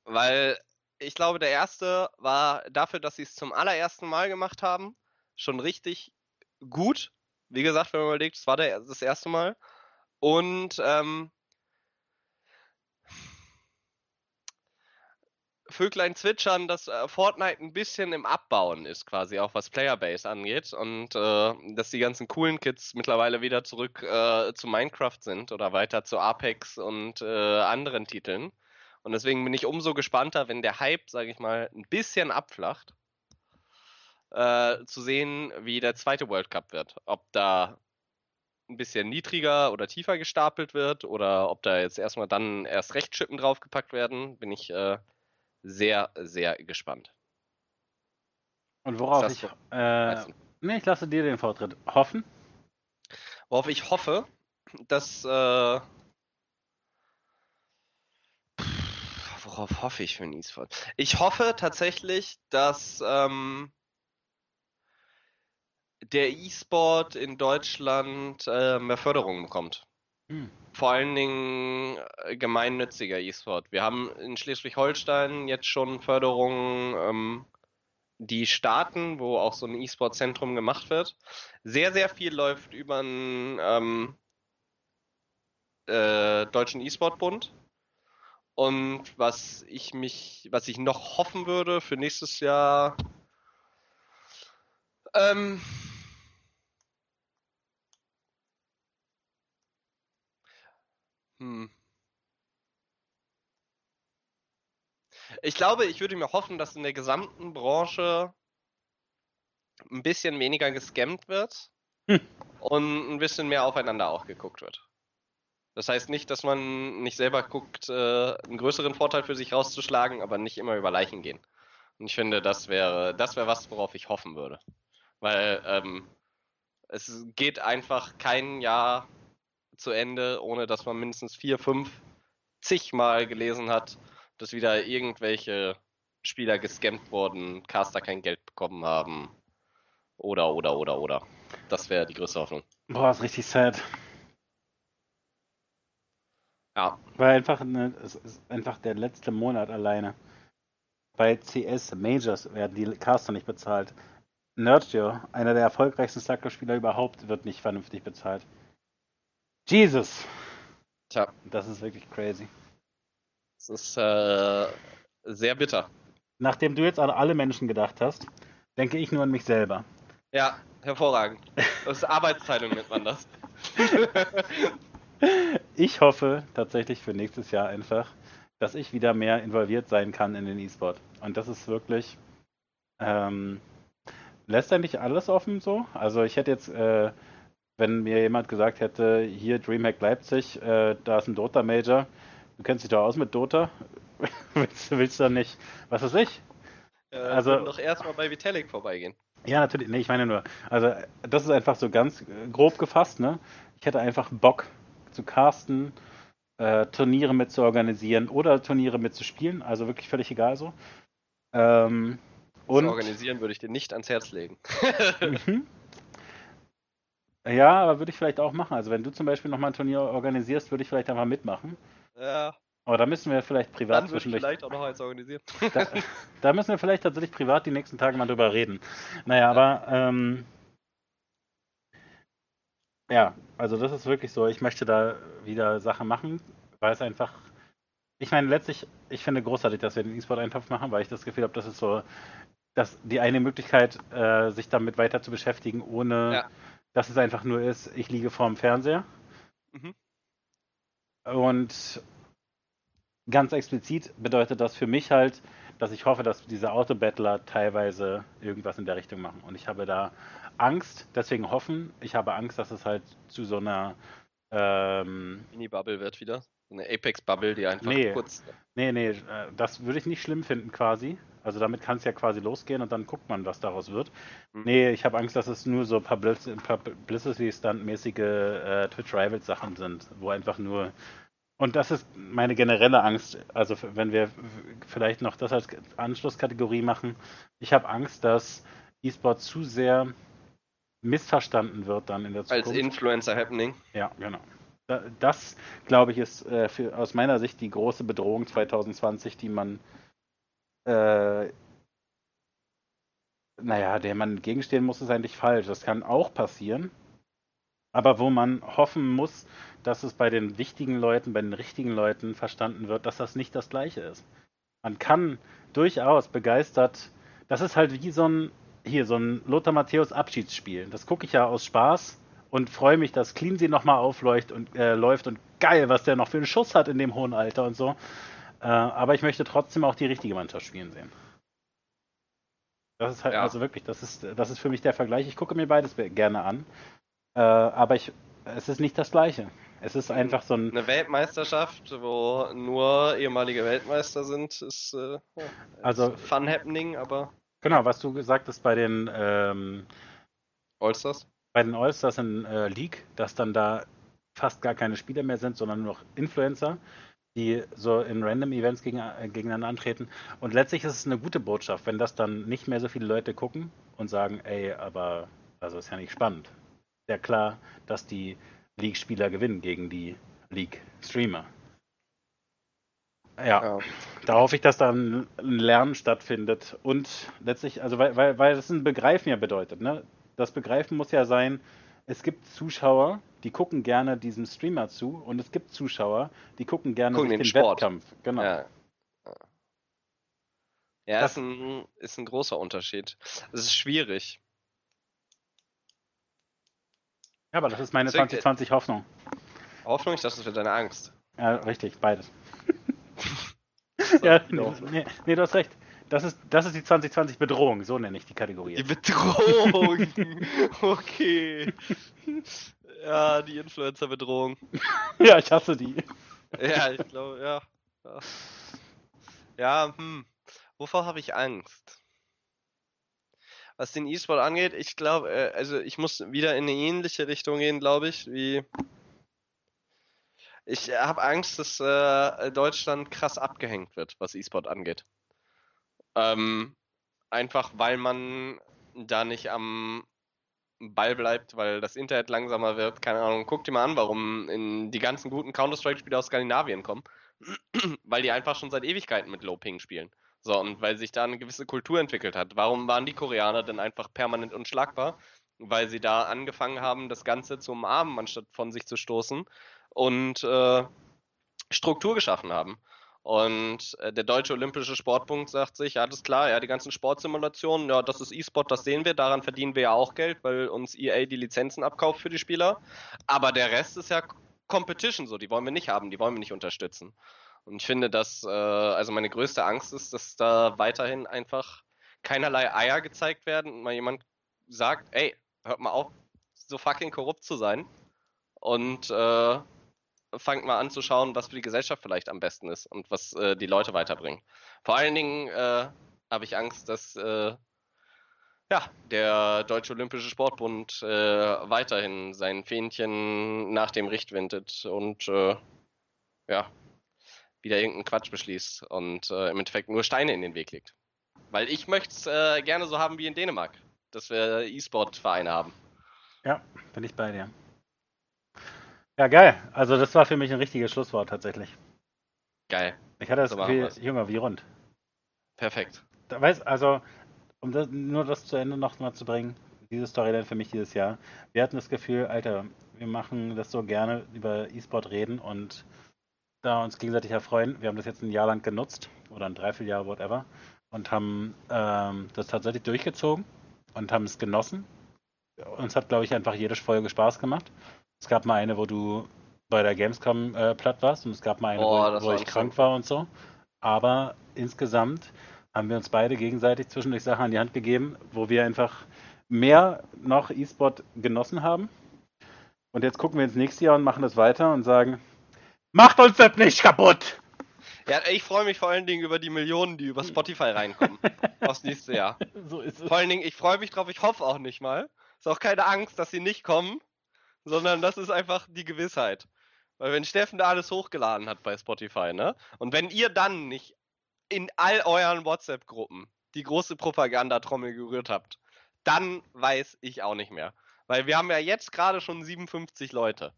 [SPEAKER 1] Weil ich glaube, der erste war dafür, dass sie es zum allerersten Mal gemacht haben, schon richtig gut. Wie gesagt, wenn man überlegt, es war der, das erste Mal. Und ähm, Vöglein zwitschern, dass äh, Fortnite ein bisschen im Abbauen ist, quasi auch was Playerbase angeht und äh, dass die ganzen coolen Kids mittlerweile wieder zurück äh, zu Minecraft sind oder weiter zu Apex und äh, anderen Titeln. Und deswegen bin ich umso gespannter, wenn der Hype, sage ich mal, ein bisschen abflacht, äh, zu sehen, wie der zweite World Cup wird. Ob da ein bisschen niedriger oder tiefer gestapelt wird oder ob da jetzt erstmal dann erst recht Chippen draufgepackt werden, bin ich äh, sehr, sehr gespannt.
[SPEAKER 2] Und worauf ich, äh, Nee, ich lasse dir den Vortritt. Hoffen?
[SPEAKER 1] Worauf ich hoffe, dass. Äh, worauf hoffe ich für ein E-Sport? Ich hoffe tatsächlich, dass ähm, der E-Sport in Deutschland äh, mehr Förderung bekommt. Hm. Vor allen Dingen äh, gemeinnütziger E-Sport. Wir haben in Schleswig-Holstein jetzt schon Förderungen, ähm, die starten, wo auch so ein E-Sport-Zentrum gemacht wird. Sehr, sehr viel läuft über einen ähm, äh, Deutschen E-Sport-Bund. Und was ich mich, was ich noch hoffen würde für nächstes Jahr, ähm, hm. Ich glaube, ich würde mir hoffen, dass in der gesamten Branche ein bisschen weniger gescammt wird hm. und ein bisschen mehr aufeinander auch geguckt wird. Das heißt nicht, dass man nicht selber guckt, äh, einen größeren Vorteil für sich rauszuschlagen, aber nicht immer über Leichen gehen. Und ich finde, das wäre, das wäre was, worauf ich hoffen würde. Weil ähm, es geht einfach kein Jahr zu Ende, ohne dass man mindestens vier, fünf, zigmal gelesen hat, dass wieder irgendwelche Spieler gescampt wurden, Caster kein Geld bekommen haben. Oder, oder, oder, oder. Das wäre die größte Hoffnung.
[SPEAKER 2] Boah, ist richtig sad.
[SPEAKER 1] Ja.
[SPEAKER 2] Weil einfach, eine, es ist einfach der letzte Monat alleine. Bei CS Majors werden die Caster nicht bezahlt. Nerdjo, einer der erfolgreichsten Slugger-Spieler überhaupt, wird nicht vernünftig bezahlt. Jesus!
[SPEAKER 1] Tja.
[SPEAKER 2] Das ist wirklich crazy.
[SPEAKER 1] Das ist äh, sehr bitter.
[SPEAKER 2] Nachdem du jetzt an alle Menschen gedacht hast, denke ich nur an mich selber.
[SPEAKER 1] Ja, hervorragend. Das ist Arbeitsteilung nennt man das.
[SPEAKER 2] ich hoffe tatsächlich für nächstes Jahr einfach, dass ich wieder mehr involviert sein kann in den E-Sport. Und das ist wirklich ähm, lässt eigentlich alles offen so. Also ich hätte jetzt, äh, wenn mir jemand gesagt hätte, hier Dreamhack Leipzig, äh, da ist ein Dota Major, Du kennst dich doch aus mit Dota. willst, willst du nicht, was weiß ich?
[SPEAKER 1] Äh, also doch erstmal bei Vitalik vorbeigehen.
[SPEAKER 2] Ja, natürlich. Nee, ich meine nur, also das ist einfach so ganz grob gefasst, ne? Ich hätte einfach Bock zu casten, äh, Turniere mit zu organisieren oder Turniere mit zu spielen, also wirklich völlig egal so. Ähm,
[SPEAKER 1] und zu organisieren würde ich dir nicht ans Herz legen.
[SPEAKER 2] Ja, aber würde ich vielleicht auch machen. Also wenn du zum Beispiel nochmal ein Turnier organisierst, würde ich vielleicht einfach mitmachen.
[SPEAKER 1] Ja.
[SPEAKER 2] Aber da müssen wir vielleicht privat
[SPEAKER 1] Dann zwischendurch. vielleicht auch noch eins organisieren.
[SPEAKER 2] Da, da, müssen wir vielleicht tatsächlich privat die nächsten Tage mal drüber reden. Naja, aber ähm, ja, also das ist wirklich so. Ich möchte da wieder Sachen machen, weil es einfach. Ich meine, letztlich, ich finde großartig, dass wir den E-Sport-Eintopf machen, weil ich das Gefühl habe, das ist so, dass die eine Möglichkeit, äh, sich damit weiter zu beschäftigen, ohne ja. Dass es einfach nur ist, ich liege vorm Fernseher. Mhm. Und ganz explizit bedeutet das für mich halt, dass ich hoffe, dass diese Autobattler teilweise irgendwas in der Richtung machen. Und ich habe da Angst, deswegen hoffen, ich habe Angst, dass es halt zu so einer ähm,
[SPEAKER 1] Mini-Bubble wird wieder. Eine Apex-Bubble, die einfach
[SPEAKER 2] nee,
[SPEAKER 1] kurz.
[SPEAKER 2] Nee, nee, äh, das würde ich nicht schlimm finden quasi. Also damit kann es ja quasi losgehen und dann guckt man, was daraus wird. Mhm. Nee, ich habe Angst, dass es nur so Publicity-Stunt-mäßige äh, Twitch-Rivals-Sachen sind, wo einfach nur. Und das ist meine generelle Angst. Also wenn wir vielleicht noch das als Anschlusskategorie machen. Ich habe Angst, dass E-Sport zu sehr missverstanden wird dann in der
[SPEAKER 1] Zukunft. Als Influencer-Happening.
[SPEAKER 2] Ja, genau. Das, glaube ich, ist äh, für, aus meiner Sicht die große Bedrohung 2020, die man äh, naja, der man entgegenstehen muss, ist eigentlich falsch. Das kann auch passieren. Aber wo man hoffen muss, dass es bei den wichtigen Leuten, bei den richtigen Leuten verstanden wird, dass das nicht das Gleiche ist. Man kann durchaus begeistert, das ist halt wie so ein, hier, so ein Lothar Matthäus Abschiedsspiel. Das gucke ich ja aus Spaß und freue mich, dass Cleansey nochmal aufläuft und äh, läuft und geil, was der noch für einen Schuss hat in dem hohen Alter und so. Äh, aber ich möchte trotzdem auch die richtige Mannschaft spielen sehen. Das ist halt, ja. also wirklich, das ist, das ist für mich der Vergleich. Ich gucke mir beides gerne an. Äh, aber ich, es ist nicht das Gleiche. Es ist einfach so ein.
[SPEAKER 1] Eine Weltmeisterschaft, wo nur ehemalige Weltmeister sind, ist äh,
[SPEAKER 2] also,
[SPEAKER 1] Fun happening, aber.
[SPEAKER 2] Genau, was du gesagt hast bei den ähm,
[SPEAKER 1] Allstars?
[SPEAKER 2] Bei den Allstars in äh, League, dass dann da fast gar keine Spieler mehr sind, sondern nur noch Influencer, die so in Random Events gegen, äh, gegeneinander antreten. Und letztlich ist es eine gute Botschaft, wenn das dann nicht mehr so viele Leute gucken und sagen, ey, aber also ist ja nicht spannend. Sehr klar, dass die League-Spieler gewinnen gegen die League-Streamer. Ja, ja, da hoffe ich, dass da ein Lernen stattfindet und letztlich, also weil, weil, weil das ein Begreifen ja bedeutet, ne? Das Begreifen muss ja sein, es gibt Zuschauer, die gucken gerne diesem Streamer zu und es gibt Zuschauer, die gucken gerne
[SPEAKER 1] gucken den, den Wettkampf.
[SPEAKER 2] Genau.
[SPEAKER 1] Ja, ja das ist ein, ist ein großer Unterschied. Es ist schwierig.
[SPEAKER 2] Ja, aber das ist meine 2020 Hoffnung.
[SPEAKER 1] Hoffnung, ich dachte, das wäre deine Angst.
[SPEAKER 2] Ja, richtig, beides. ja, nee, nee, du hast recht. Das ist, das ist die 2020 Bedrohung, so nenne ich die Kategorie.
[SPEAKER 1] Die Bedrohung! okay. Ja, die Influencer-Bedrohung.
[SPEAKER 2] ja, ich hasse die.
[SPEAKER 1] Ja, ich glaube, ja. Ja, ja hm. Wovor habe ich Angst? Was den E-Sport angeht, ich glaube, äh, also ich muss wieder in eine ähnliche Richtung gehen, glaube ich, wie ich habe Angst, dass äh, Deutschland krass abgehängt wird, was E-Sport angeht. Ähm, einfach weil man da nicht am Ball bleibt, weil das Internet langsamer wird. Keine Ahnung, guck dir mal an, warum die ganzen guten Counter-Strike-Spiele aus Skandinavien kommen. weil die einfach schon seit Ewigkeiten mit Low-Ping spielen. So, und weil sich da eine gewisse Kultur entwickelt hat. Warum waren die Koreaner denn einfach permanent unschlagbar? Weil sie da angefangen haben, das Ganze zu umarmen, anstatt von sich zu stoßen und äh, Struktur geschaffen haben. Und äh, der Deutsche Olympische Sportbund sagt sich, ja, das ist klar, ja, die ganzen Sportsimulationen, ja, das ist E-Sport, das sehen wir, daran verdienen wir ja auch Geld, weil uns EA die Lizenzen abkauft für die Spieler. Aber der Rest ist ja Competition so, die wollen wir nicht haben, die wollen wir nicht unterstützen. Und ich finde, dass, äh, also meine größte Angst ist, dass da weiterhin einfach keinerlei Eier gezeigt werden und mal jemand sagt, ey, hört mal auf, so fucking korrupt zu sein. Und äh, fangt mal an zu schauen, was für die Gesellschaft vielleicht am besten ist und was äh, die Leute weiterbringen. Vor allen Dingen äh, habe ich Angst, dass äh, ja, der Deutsche Olympische Sportbund äh, weiterhin sein Fähnchen nach dem Richt windet und äh, ja, wieder irgendeinen Quatsch beschließt und äh, im Endeffekt nur Steine in den Weg legt. Weil ich möchte es gerne so haben wie in Dänemark, dass wir E-Sport-Vereine haben.
[SPEAKER 2] Ja, bin ich bei dir. Ja, geil. Also das war für mich ein richtiges Schlusswort tatsächlich.
[SPEAKER 1] Geil.
[SPEAKER 2] Ich hatte das so Gefühl, Junge, wie rund.
[SPEAKER 1] Perfekt.
[SPEAKER 2] Da weiß, also, um das, nur das zu Ende noch mal zu bringen, diese Storyline für mich dieses Jahr. Wir hatten das Gefühl, Alter, wir machen das so gerne über E-Sport reden und da uns gegenseitig erfreuen. Wir haben das jetzt ein Jahr lang genutzt oder ein Dreivierteljahr, whatever, und haben ähm, das tatsächlich durchgezogen und haben es genossen. Uns hat, glaube ich, einfach jede Folge Spaß gemacht. Es gab mal eine, wo du bei der Gamescom äh, platt warst und es gab mal eine, oh, wo, wo ich krank war und so. Aber insgesamt haben wir uns beide gegenseitig zwischendurch Sachen an die Hand gegeben, wo wir einfach mehr noch E-Sport genossen haben. Und jetzt gucken wir ins nächste Jahr und machen das weiter und sagen, macht uns das nicht kaputt!
[SPEAKER 1] Ja, ich freue mich vor allen Dingen über die Millionen, die über Spotify reinkommen. aufs nächste Jahr. So ist es. Vor allen Dingen, ich freue mich drauf, ich hoffe auch nicht mal. Ist auch keine Angst, dass sie nicht kommen sondern das ist einfach die Gewissheit. Weil wenn Steffen da alles hochgeladen hat bei Spotify, ne? Und wenn ihr dann nicht in all euren WhatsApp-Gruppen die große Propagandatrommel gerührt habt, dann weiß ich auch nicht mehr. Weil wir haben ja jetzt gerade schon 57 Leute.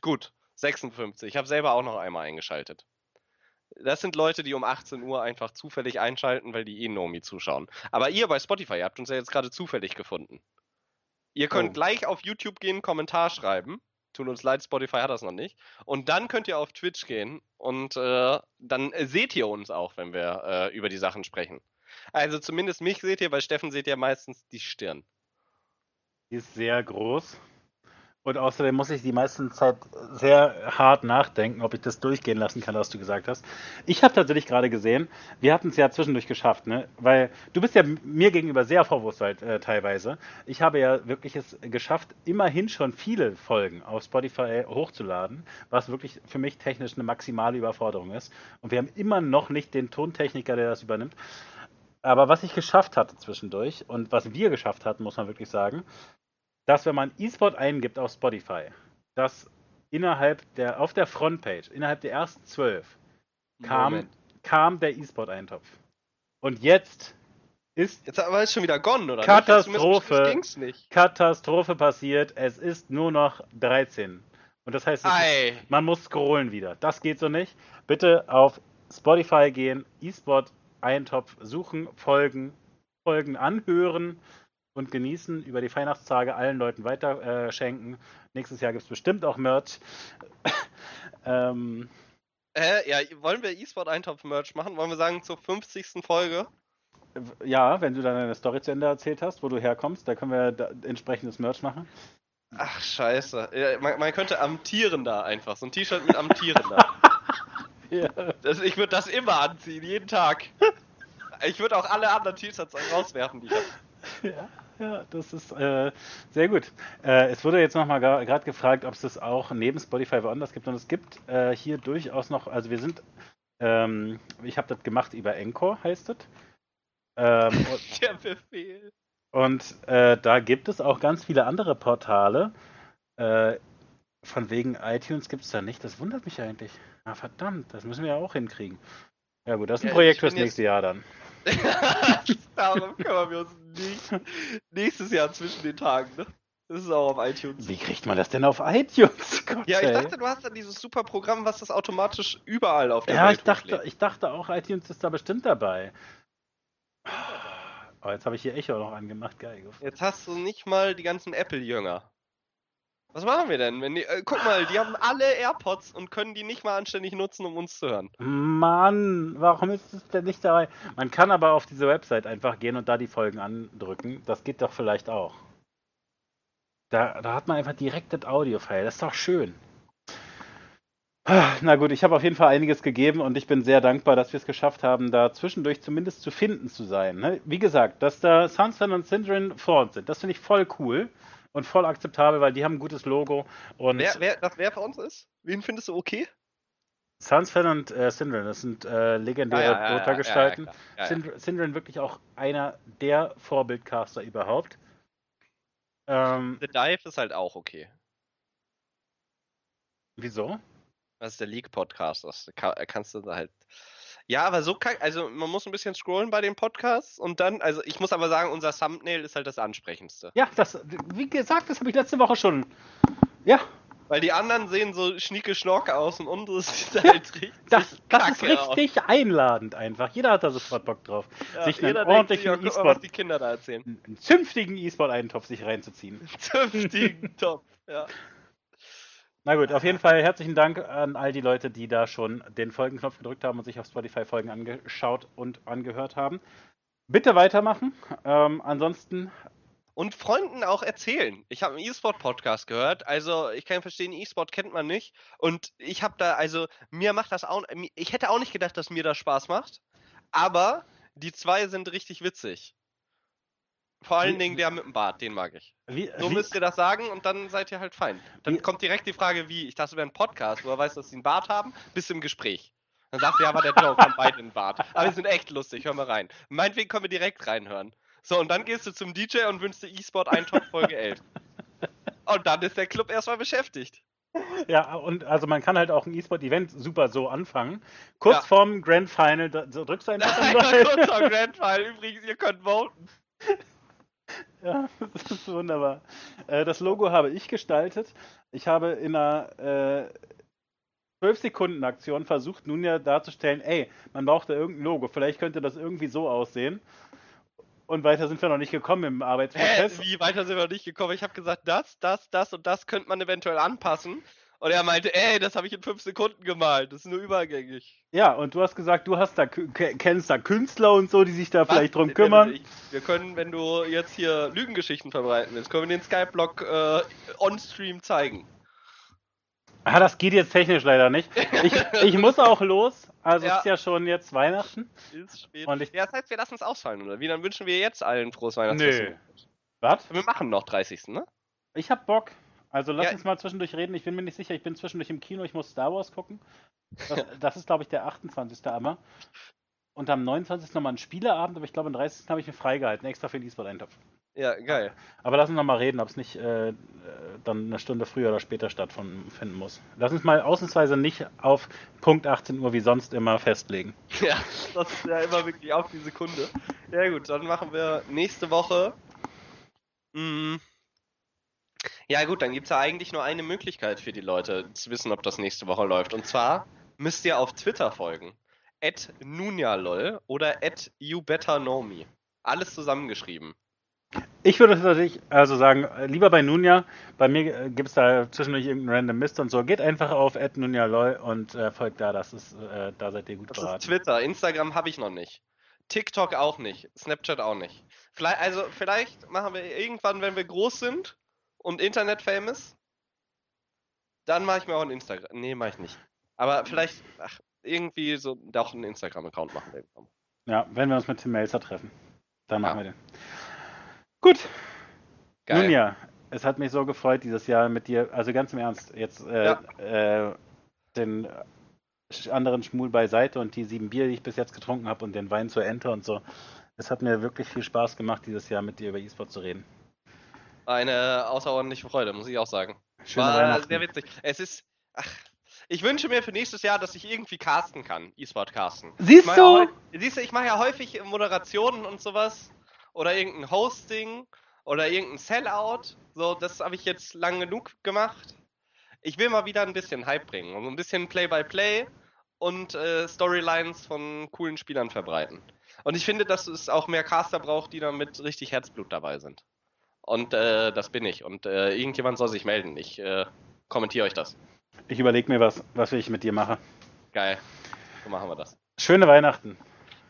[SPEAKER 1] Gut, 56. Ich habe selber auch noch einmal eingeschaltet. Das sind Leute, die um 18 Uhr einfach zufällig einschalten, weil die eh Nomi zuschauen. Aber ihr bei Spotify, ihr habt uns ja jetzt gerade zufällig gefunden. Ihr könnt oh. gleich auf YouTube gehen, Kommentar schreiben. Tut uns leid, Spotify hat das noch nicht. Und dann könnt ihr auf Twitch gehen und äh, dann seht ihr uns auch, wenn wir äh, über die Sachen sprechen. Also zumindest mich seht ihr, weil Steffen seht ihr meistens die Stirn.
[SPEAKER 2] Die ist sehr groß. Und außerdem muss ich die meiste Zeit sehr hart nachdenken, ob ich das durchgehen lassen kann, was du gesagt hast. Ich habe tatsächlich gerade gesehen, wir hatten es ja zwischendurch geschafft, ne? Weil du bist ja mir gegenüber sehr vorwurfsvoll äh, teilweise. Ich habe ja wirklich es geschafft, immerhin schon viele Folgen auf Spotify hochzuladen, was wirklich für mich technisch eine maximale Überforderung ist. Und wir haben immer noch nicht den Tontechniker, der das übernimmt. Aber was ich geschafft hatte zwischendurch und was wir geschafft hatten, muss man wirklich sagen, dass wenn man E-Sport eingibt auf Spotify, dass innerhalb der, auf der Frontpage, innerhalb der ersten zwölf, kam, kam der E-Sport-Eintopf. Und jetzt ist.
[SPEAKER 1] Jetzt aber ist schon wieder gone, oder?
[SPEAKER 2] Katastrophe. Katastrophe passiert. Es ist nur noch 13. Und das heißt, ist, man muss scrollen wieder. Das geht so nicht. Bitte auf Spotify gehen, E-Sport Eintopf suchen, folgen, folgen anhören und genießen, über die Weihnachtstage allen Leuten weiter äh, schenken. Nächstes Jahr gibt es bestimmt auch Merch.
[SPEAKER 1] ähm, äh, ja, wollen wir E-Sport-Eintopf-Merch machen? Wollen wir sagen zur 50. Folge?
[SPEAKER 2] Ja, wenn du dann eine Story zu Ende erzählt hast, wo du herkommst, da können wir da entsprechendes Merch machen.
[SPEAKER 1] Ach, scheiße. Ja, man, man, könnte amtierender einfach, so ein T-Shirt mit amtierender. ja. das, ich würde das immer anziehen, jeden Tag. Ich würde auch alle anderen T-Shirts rauswerfen, die ich habe.
[SPEAKER 2] Ja. Ja, das ist äh, sehr gut. Äh, es wurde jetzt nochmal gerade gefragt, ob es das auch neben Spotify woanders gibt. Und es gibt äh, hier durchaus noch, also wir sind, ähm, ich habe das gemacht über Encore, heißt es. Ähm, Der Befehl. Und äh, da gibt es auch ganz viele andere Portale. Äh, von wegen iTunes gibt es da nicht. Das wundert mich eigentlich. Na verdammt, das müssen wir ja auch hinkriegen. Ja gut, das ist ein ja, Projekt fürs nächste Jahr dann.
[SPEAKER 1] Darum kümmern wir uns nicht, nächstes Jahr zwischen den Tagen, ne? Das ist auch auf iTunes.
[SPEAKER 2] Wie kriegt man das denn auf iTunes?
[SPEAKER 1] Gott, ja, ich ey. dachte, du hast dann dieses super Programm, was das automatisch überall auf der
[SPEAKER 2] ja,
[SPEAKER 1] Welt
[SPEAKER 2] ich dachte, ich dachte auch, iTunes ist da bestimmt dabei. Oh, jetzt habe ich hier Echo noch angemacht, geil.
[SPEAKER 1] Jetzt hast du nicht mal die ganzen Apple-Jünger. Was machen wir denn? Die, äh, guck mal, die haben alle AirPods und können die nicht mal anständig nutzen, um uns zu hören.
[SPEAKER 2] Mann, warum ist es denn nicht dabei? Man kann aber auf diese Website einfach gehen und da die Folgen andrücken. Das geht doch vielleicht auch. Da, da hat man einfach direkt das Audio-File. Das ist doch schön. Na gut, ich habe auf jeden Fall einiges gegeben und ich bin sehr dankbar, dass wir es geschafft haben, da zwischendurch zumindest zu finden zu sein. Ne? Wie gesagt, dass da Sunset und Syndrin vor uns sind, das finde ich voll cool und voll akzeptabel, weil die haben ein gutes Logo. Und
[SPEAKER 1] wer, wer, das wer für uns ist? Wen findest du okay?
[SPEAKER 2] Sunsfan und äh, Syndrin, das sind äh, legendäre ah, ja, Protagestalten. Ja, ja, Syndrin wirklich auch einer der Vorbildcaster überhaupt.
[SPEAKER 1] Ähm, The Dive ist halt auch okay.
[SPEAKER 2] Wieso?
[SPEAKER 1] Das ist der League-Podcast. Das kann, kannst du halt. Ja, aber so kann, also man muss ein bisschen scrollen bei den Podcasts und dann, also ich muss aber sagen, unser Thumbnail ist halt das ansprechendste.
[SPEAKER 2] Ja, das, wie gesagt, das habe ich letzte Woche schon. Ja.
[SPEAKER 1] Weil die anderen sehen so schnieke Schnorke aus und unsere sieht halt richtig.
[SPEAKER 2] Das, das ist richtig aus. einladend einfach. Jeder hat da sofort Bock drauf.
[SPEAKER 1] Ja, sich einen ordentlichen E-Sport. die Kinder da erzählen.
[SPEAKER 2] Einen zünftigen E-Sport-Eintopf sich reinzuziehen.
[SPEAKER 1] Zünftigen Topf, ja.
[SPEAKER 2] Na gut, auf jeden Fall herzlichen Dank an all die Leute, die da schon den Folgenknopf gedrückt haben und sich auf Spotify Folgen angeschaut und angehört haben. Bitte weitermachen. Ähm, ansonsten.
[SPEAKER 1] Und Freunden auch erzählen. Ich habe einen E-Sport-Podcast gehört. Also, ich kann verstehen, E-Sport kennt man nicht. Und ich habe da, also, mir macht das auch. Ich hätte auch nicht gedacht, dass mir das Spaß macht. Aber die zwei sind richtig witzig. Vor allen wie, Dingen der mit dem Bart, den mag ich. Wie, so wie, müsst ihr das sagen und dann seid ihr halt fein. Dann kommt direkt die Frage, wie. Ich dachte, wir ein Podcast, wo er weiß, dass sie einen Bart haben, bis im Gespräch. Dann sagt er, ja, aber der Joe kommt beide in den Bart. Aber wir sind echt lustig, hör mal rein. Meinetwegen können wir direkt reinhören. So, und dann gehst du zum DJ und wünschst dir E-Sport einen Top Folge 11. Und dann ist der Club erstmal beschäftigt.
[SPEAKER 2] Ja, und also man kann halt auch ein E-Sport-Event super so anfangen. Kurz ja. vorm Grand Final, drückst du einfach
[SPEAKER 1] Nein, kurz vorm Grand Final. Übrigens, ihr könnt voten.
[SPEAKER 2] Ja, das ist wunderbar. Äh, das Logo habe ich gestaltet. Ich habe in einer äh, 12-Sekunden-Aktion versucht, nun ja darzustellen, ey, man braucht da irgendein Logo. Vielleicht könnte das irgendwie so aussehen. Und weiter sind wir noch nicht gekommen im Arbeitsprozess.
[SPEAKER 1] Hä, wie weiter sind wir noch nicht gekommen? Ich habe gesagt, das, das, das und das könnte man eventuell anpassen. Und er meinte, ey, das habe ich in fünf Sekunden gemalt. Das ist nur übergängig.
[SPEAKER 2] Ja, und du hast gesagt, du hast da kennst da Künstler und so, die sich da Was? vielleicht drum kümmern.
[SPEAKER 1] Wir können, wenn du jetzt hier Lügengeschichten verbreiten willst, können wir den Skyblock äh, on-stream zeigen.
[SPEAKER 2] Ah, das geht jetzt technisch leider nicht. Ich, ich muss auch los. Also ja. ist ja schon jetzt Weihnachten. Ist
[SPEAKER 1] spät. Und ich, ja, das heißt, wir lassen es ausfallen, oder? Wie, dann wünschen wir jetzt allen frohes Weihnachtsfest. Nö.
[SPEAKER 2] Was?
[SPEAKER 1] Wir machen noch 30. ne?
[SPEAKER 2] Ich hab Bock. Also lass ja. uns mal zwischendurch reden. Ich bin mir nicht sicher, ich bin zwischendurch im Kino, ich muss Star Wars gucken. Das, das ist, glaube ich, der 28. Ammer. und am 29. nochmal einen Spieleabend, aber ich glaube, am 30. habe ich mir freigehalten, extra für den E-Sport-Eintopf.
[SPEAKER 1] Ja, geil.
[SPEAKER 2] Aber lass uns nochmal reden, ob es nicht äh, dann eine Stunde früher oder später stattfinden muss. Lass uns mal ausnahmsweise nicht auf Punkt 18 Uhr wie sonst immer festlegen.
[SPEAKER 1] Ja, das ist ja immer wirklich auf die Sekunde. Ja gut, dann machen wir nächste Woche. Mm, ja gut, dann gibt es ja eigentlich nur eine Möglichkeit für die Leute zu wissen, ob das nächste Woche läuft. Und zwar müsst ihr auf Twitter folgen. At Nunjalol oder at YouBetterKnowMe. Alles zusammengeschrieben.
[SPEAKER 2] Ich würde tatsächlich also sagen, lieber bei Nunja. Bei mir gibt es da zwischendurch irgendeinen random Mist und so. Geht einfach auf @nunjalol und äh, folgt da. Das ist, äh, da seid ihr gut
[SPEAKER 1] Das
[SPEAKER 2] beraten.
[SPEAKER 1] ist Twitter. Instagram habe ich noch nicht. TikTok auch nicht. Snapchat auch nicht. Vielleicht, also vielleicht machen wir irgendwann, wenn wir groß sind und Internet-famous, dann mache ich mir auch ein Instagram. Nee, mache ich nicht. Aber vielleicht, ach, irgendwie so doch einen Instagram-Account machen wir irgendwann.
[SPEAKER 2] Ja, wenn wir uns mit Tim Melzer treffen, dann machen
[SPEAKER 1] Ja.
[SPEAKER 2] wir den. Gut,
[SPEAKER 1] Geil.
[SPEAKER 2] nun ja, es hat mich so gefreut dieses Jahr mit dir. Also ganz im Ernst, jetzt äh, äh, den anderen Schmul beiseite und die sieben Bier, die ich bis jetzt getrunken habe und den Wein zur Ente und so. Es hat mir wirklich viel Spaß gemacht, dieses Jahr mit dir über E-Sport zu reden.
[SPEAKER 1] Eine außerordentliche Freude, muss ich auch sagen.
[SPEAKER 2] Schöne
[SPEAKER 1] War sehr witzig. Es ist, ach, ich wünsche mir für nächstes Jahr, dass ich irgendwie casten kann, E-Sport casten.
[SPEAKER 2] Siehst du?
[SPEAKER 1] Ja, siehst du, ich mache ja häufig Moderationen und sowas oder irgendein Hosting oder irgendein Sellout. So, das habe ich jetzt lang genug gemacht. Ich will mal wieder ein bisschen Hype bringen und ein bisschen Play-by-Play und äh, Storylines von coolen Spielern verbreiten. Und ich finde, dass es auch mehr Caster braucht, die da mit richtig Herzblut dabei sind. Und äh, das bin ich. Und äh, irgendjemand soll sich melden. Ich äh, kommentiere euch das.
[SPEAKER 2] Ich überlege mir was, was ich mit dir mache.
[SPEAKER 1] Geil. So machen wir das.
[SPEAKER 2] Schöne Weihnachten.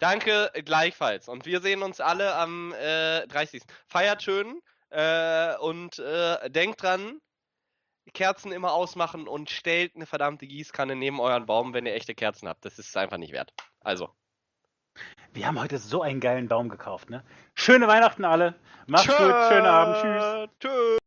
[SPEAKER 1] Danke gleichfalls. Und wir sehen uns alle am äh, 30. Feiert schön äh, und äh, denkt dran, Kerzen immer ausmachen und stellt eine verdammte Gießkanne neben euren Baum, wenn ihr echte Kerzen habt. Das ist es einfach nicht wert. Also.
[SPEAKER 2] Wir haben heute so einen geilen Baum gekauft, ne? Schöne Weihnachten alle. Macht's gut, schönen Abend, tschüss.
[SPEAKER 1] Tschüss.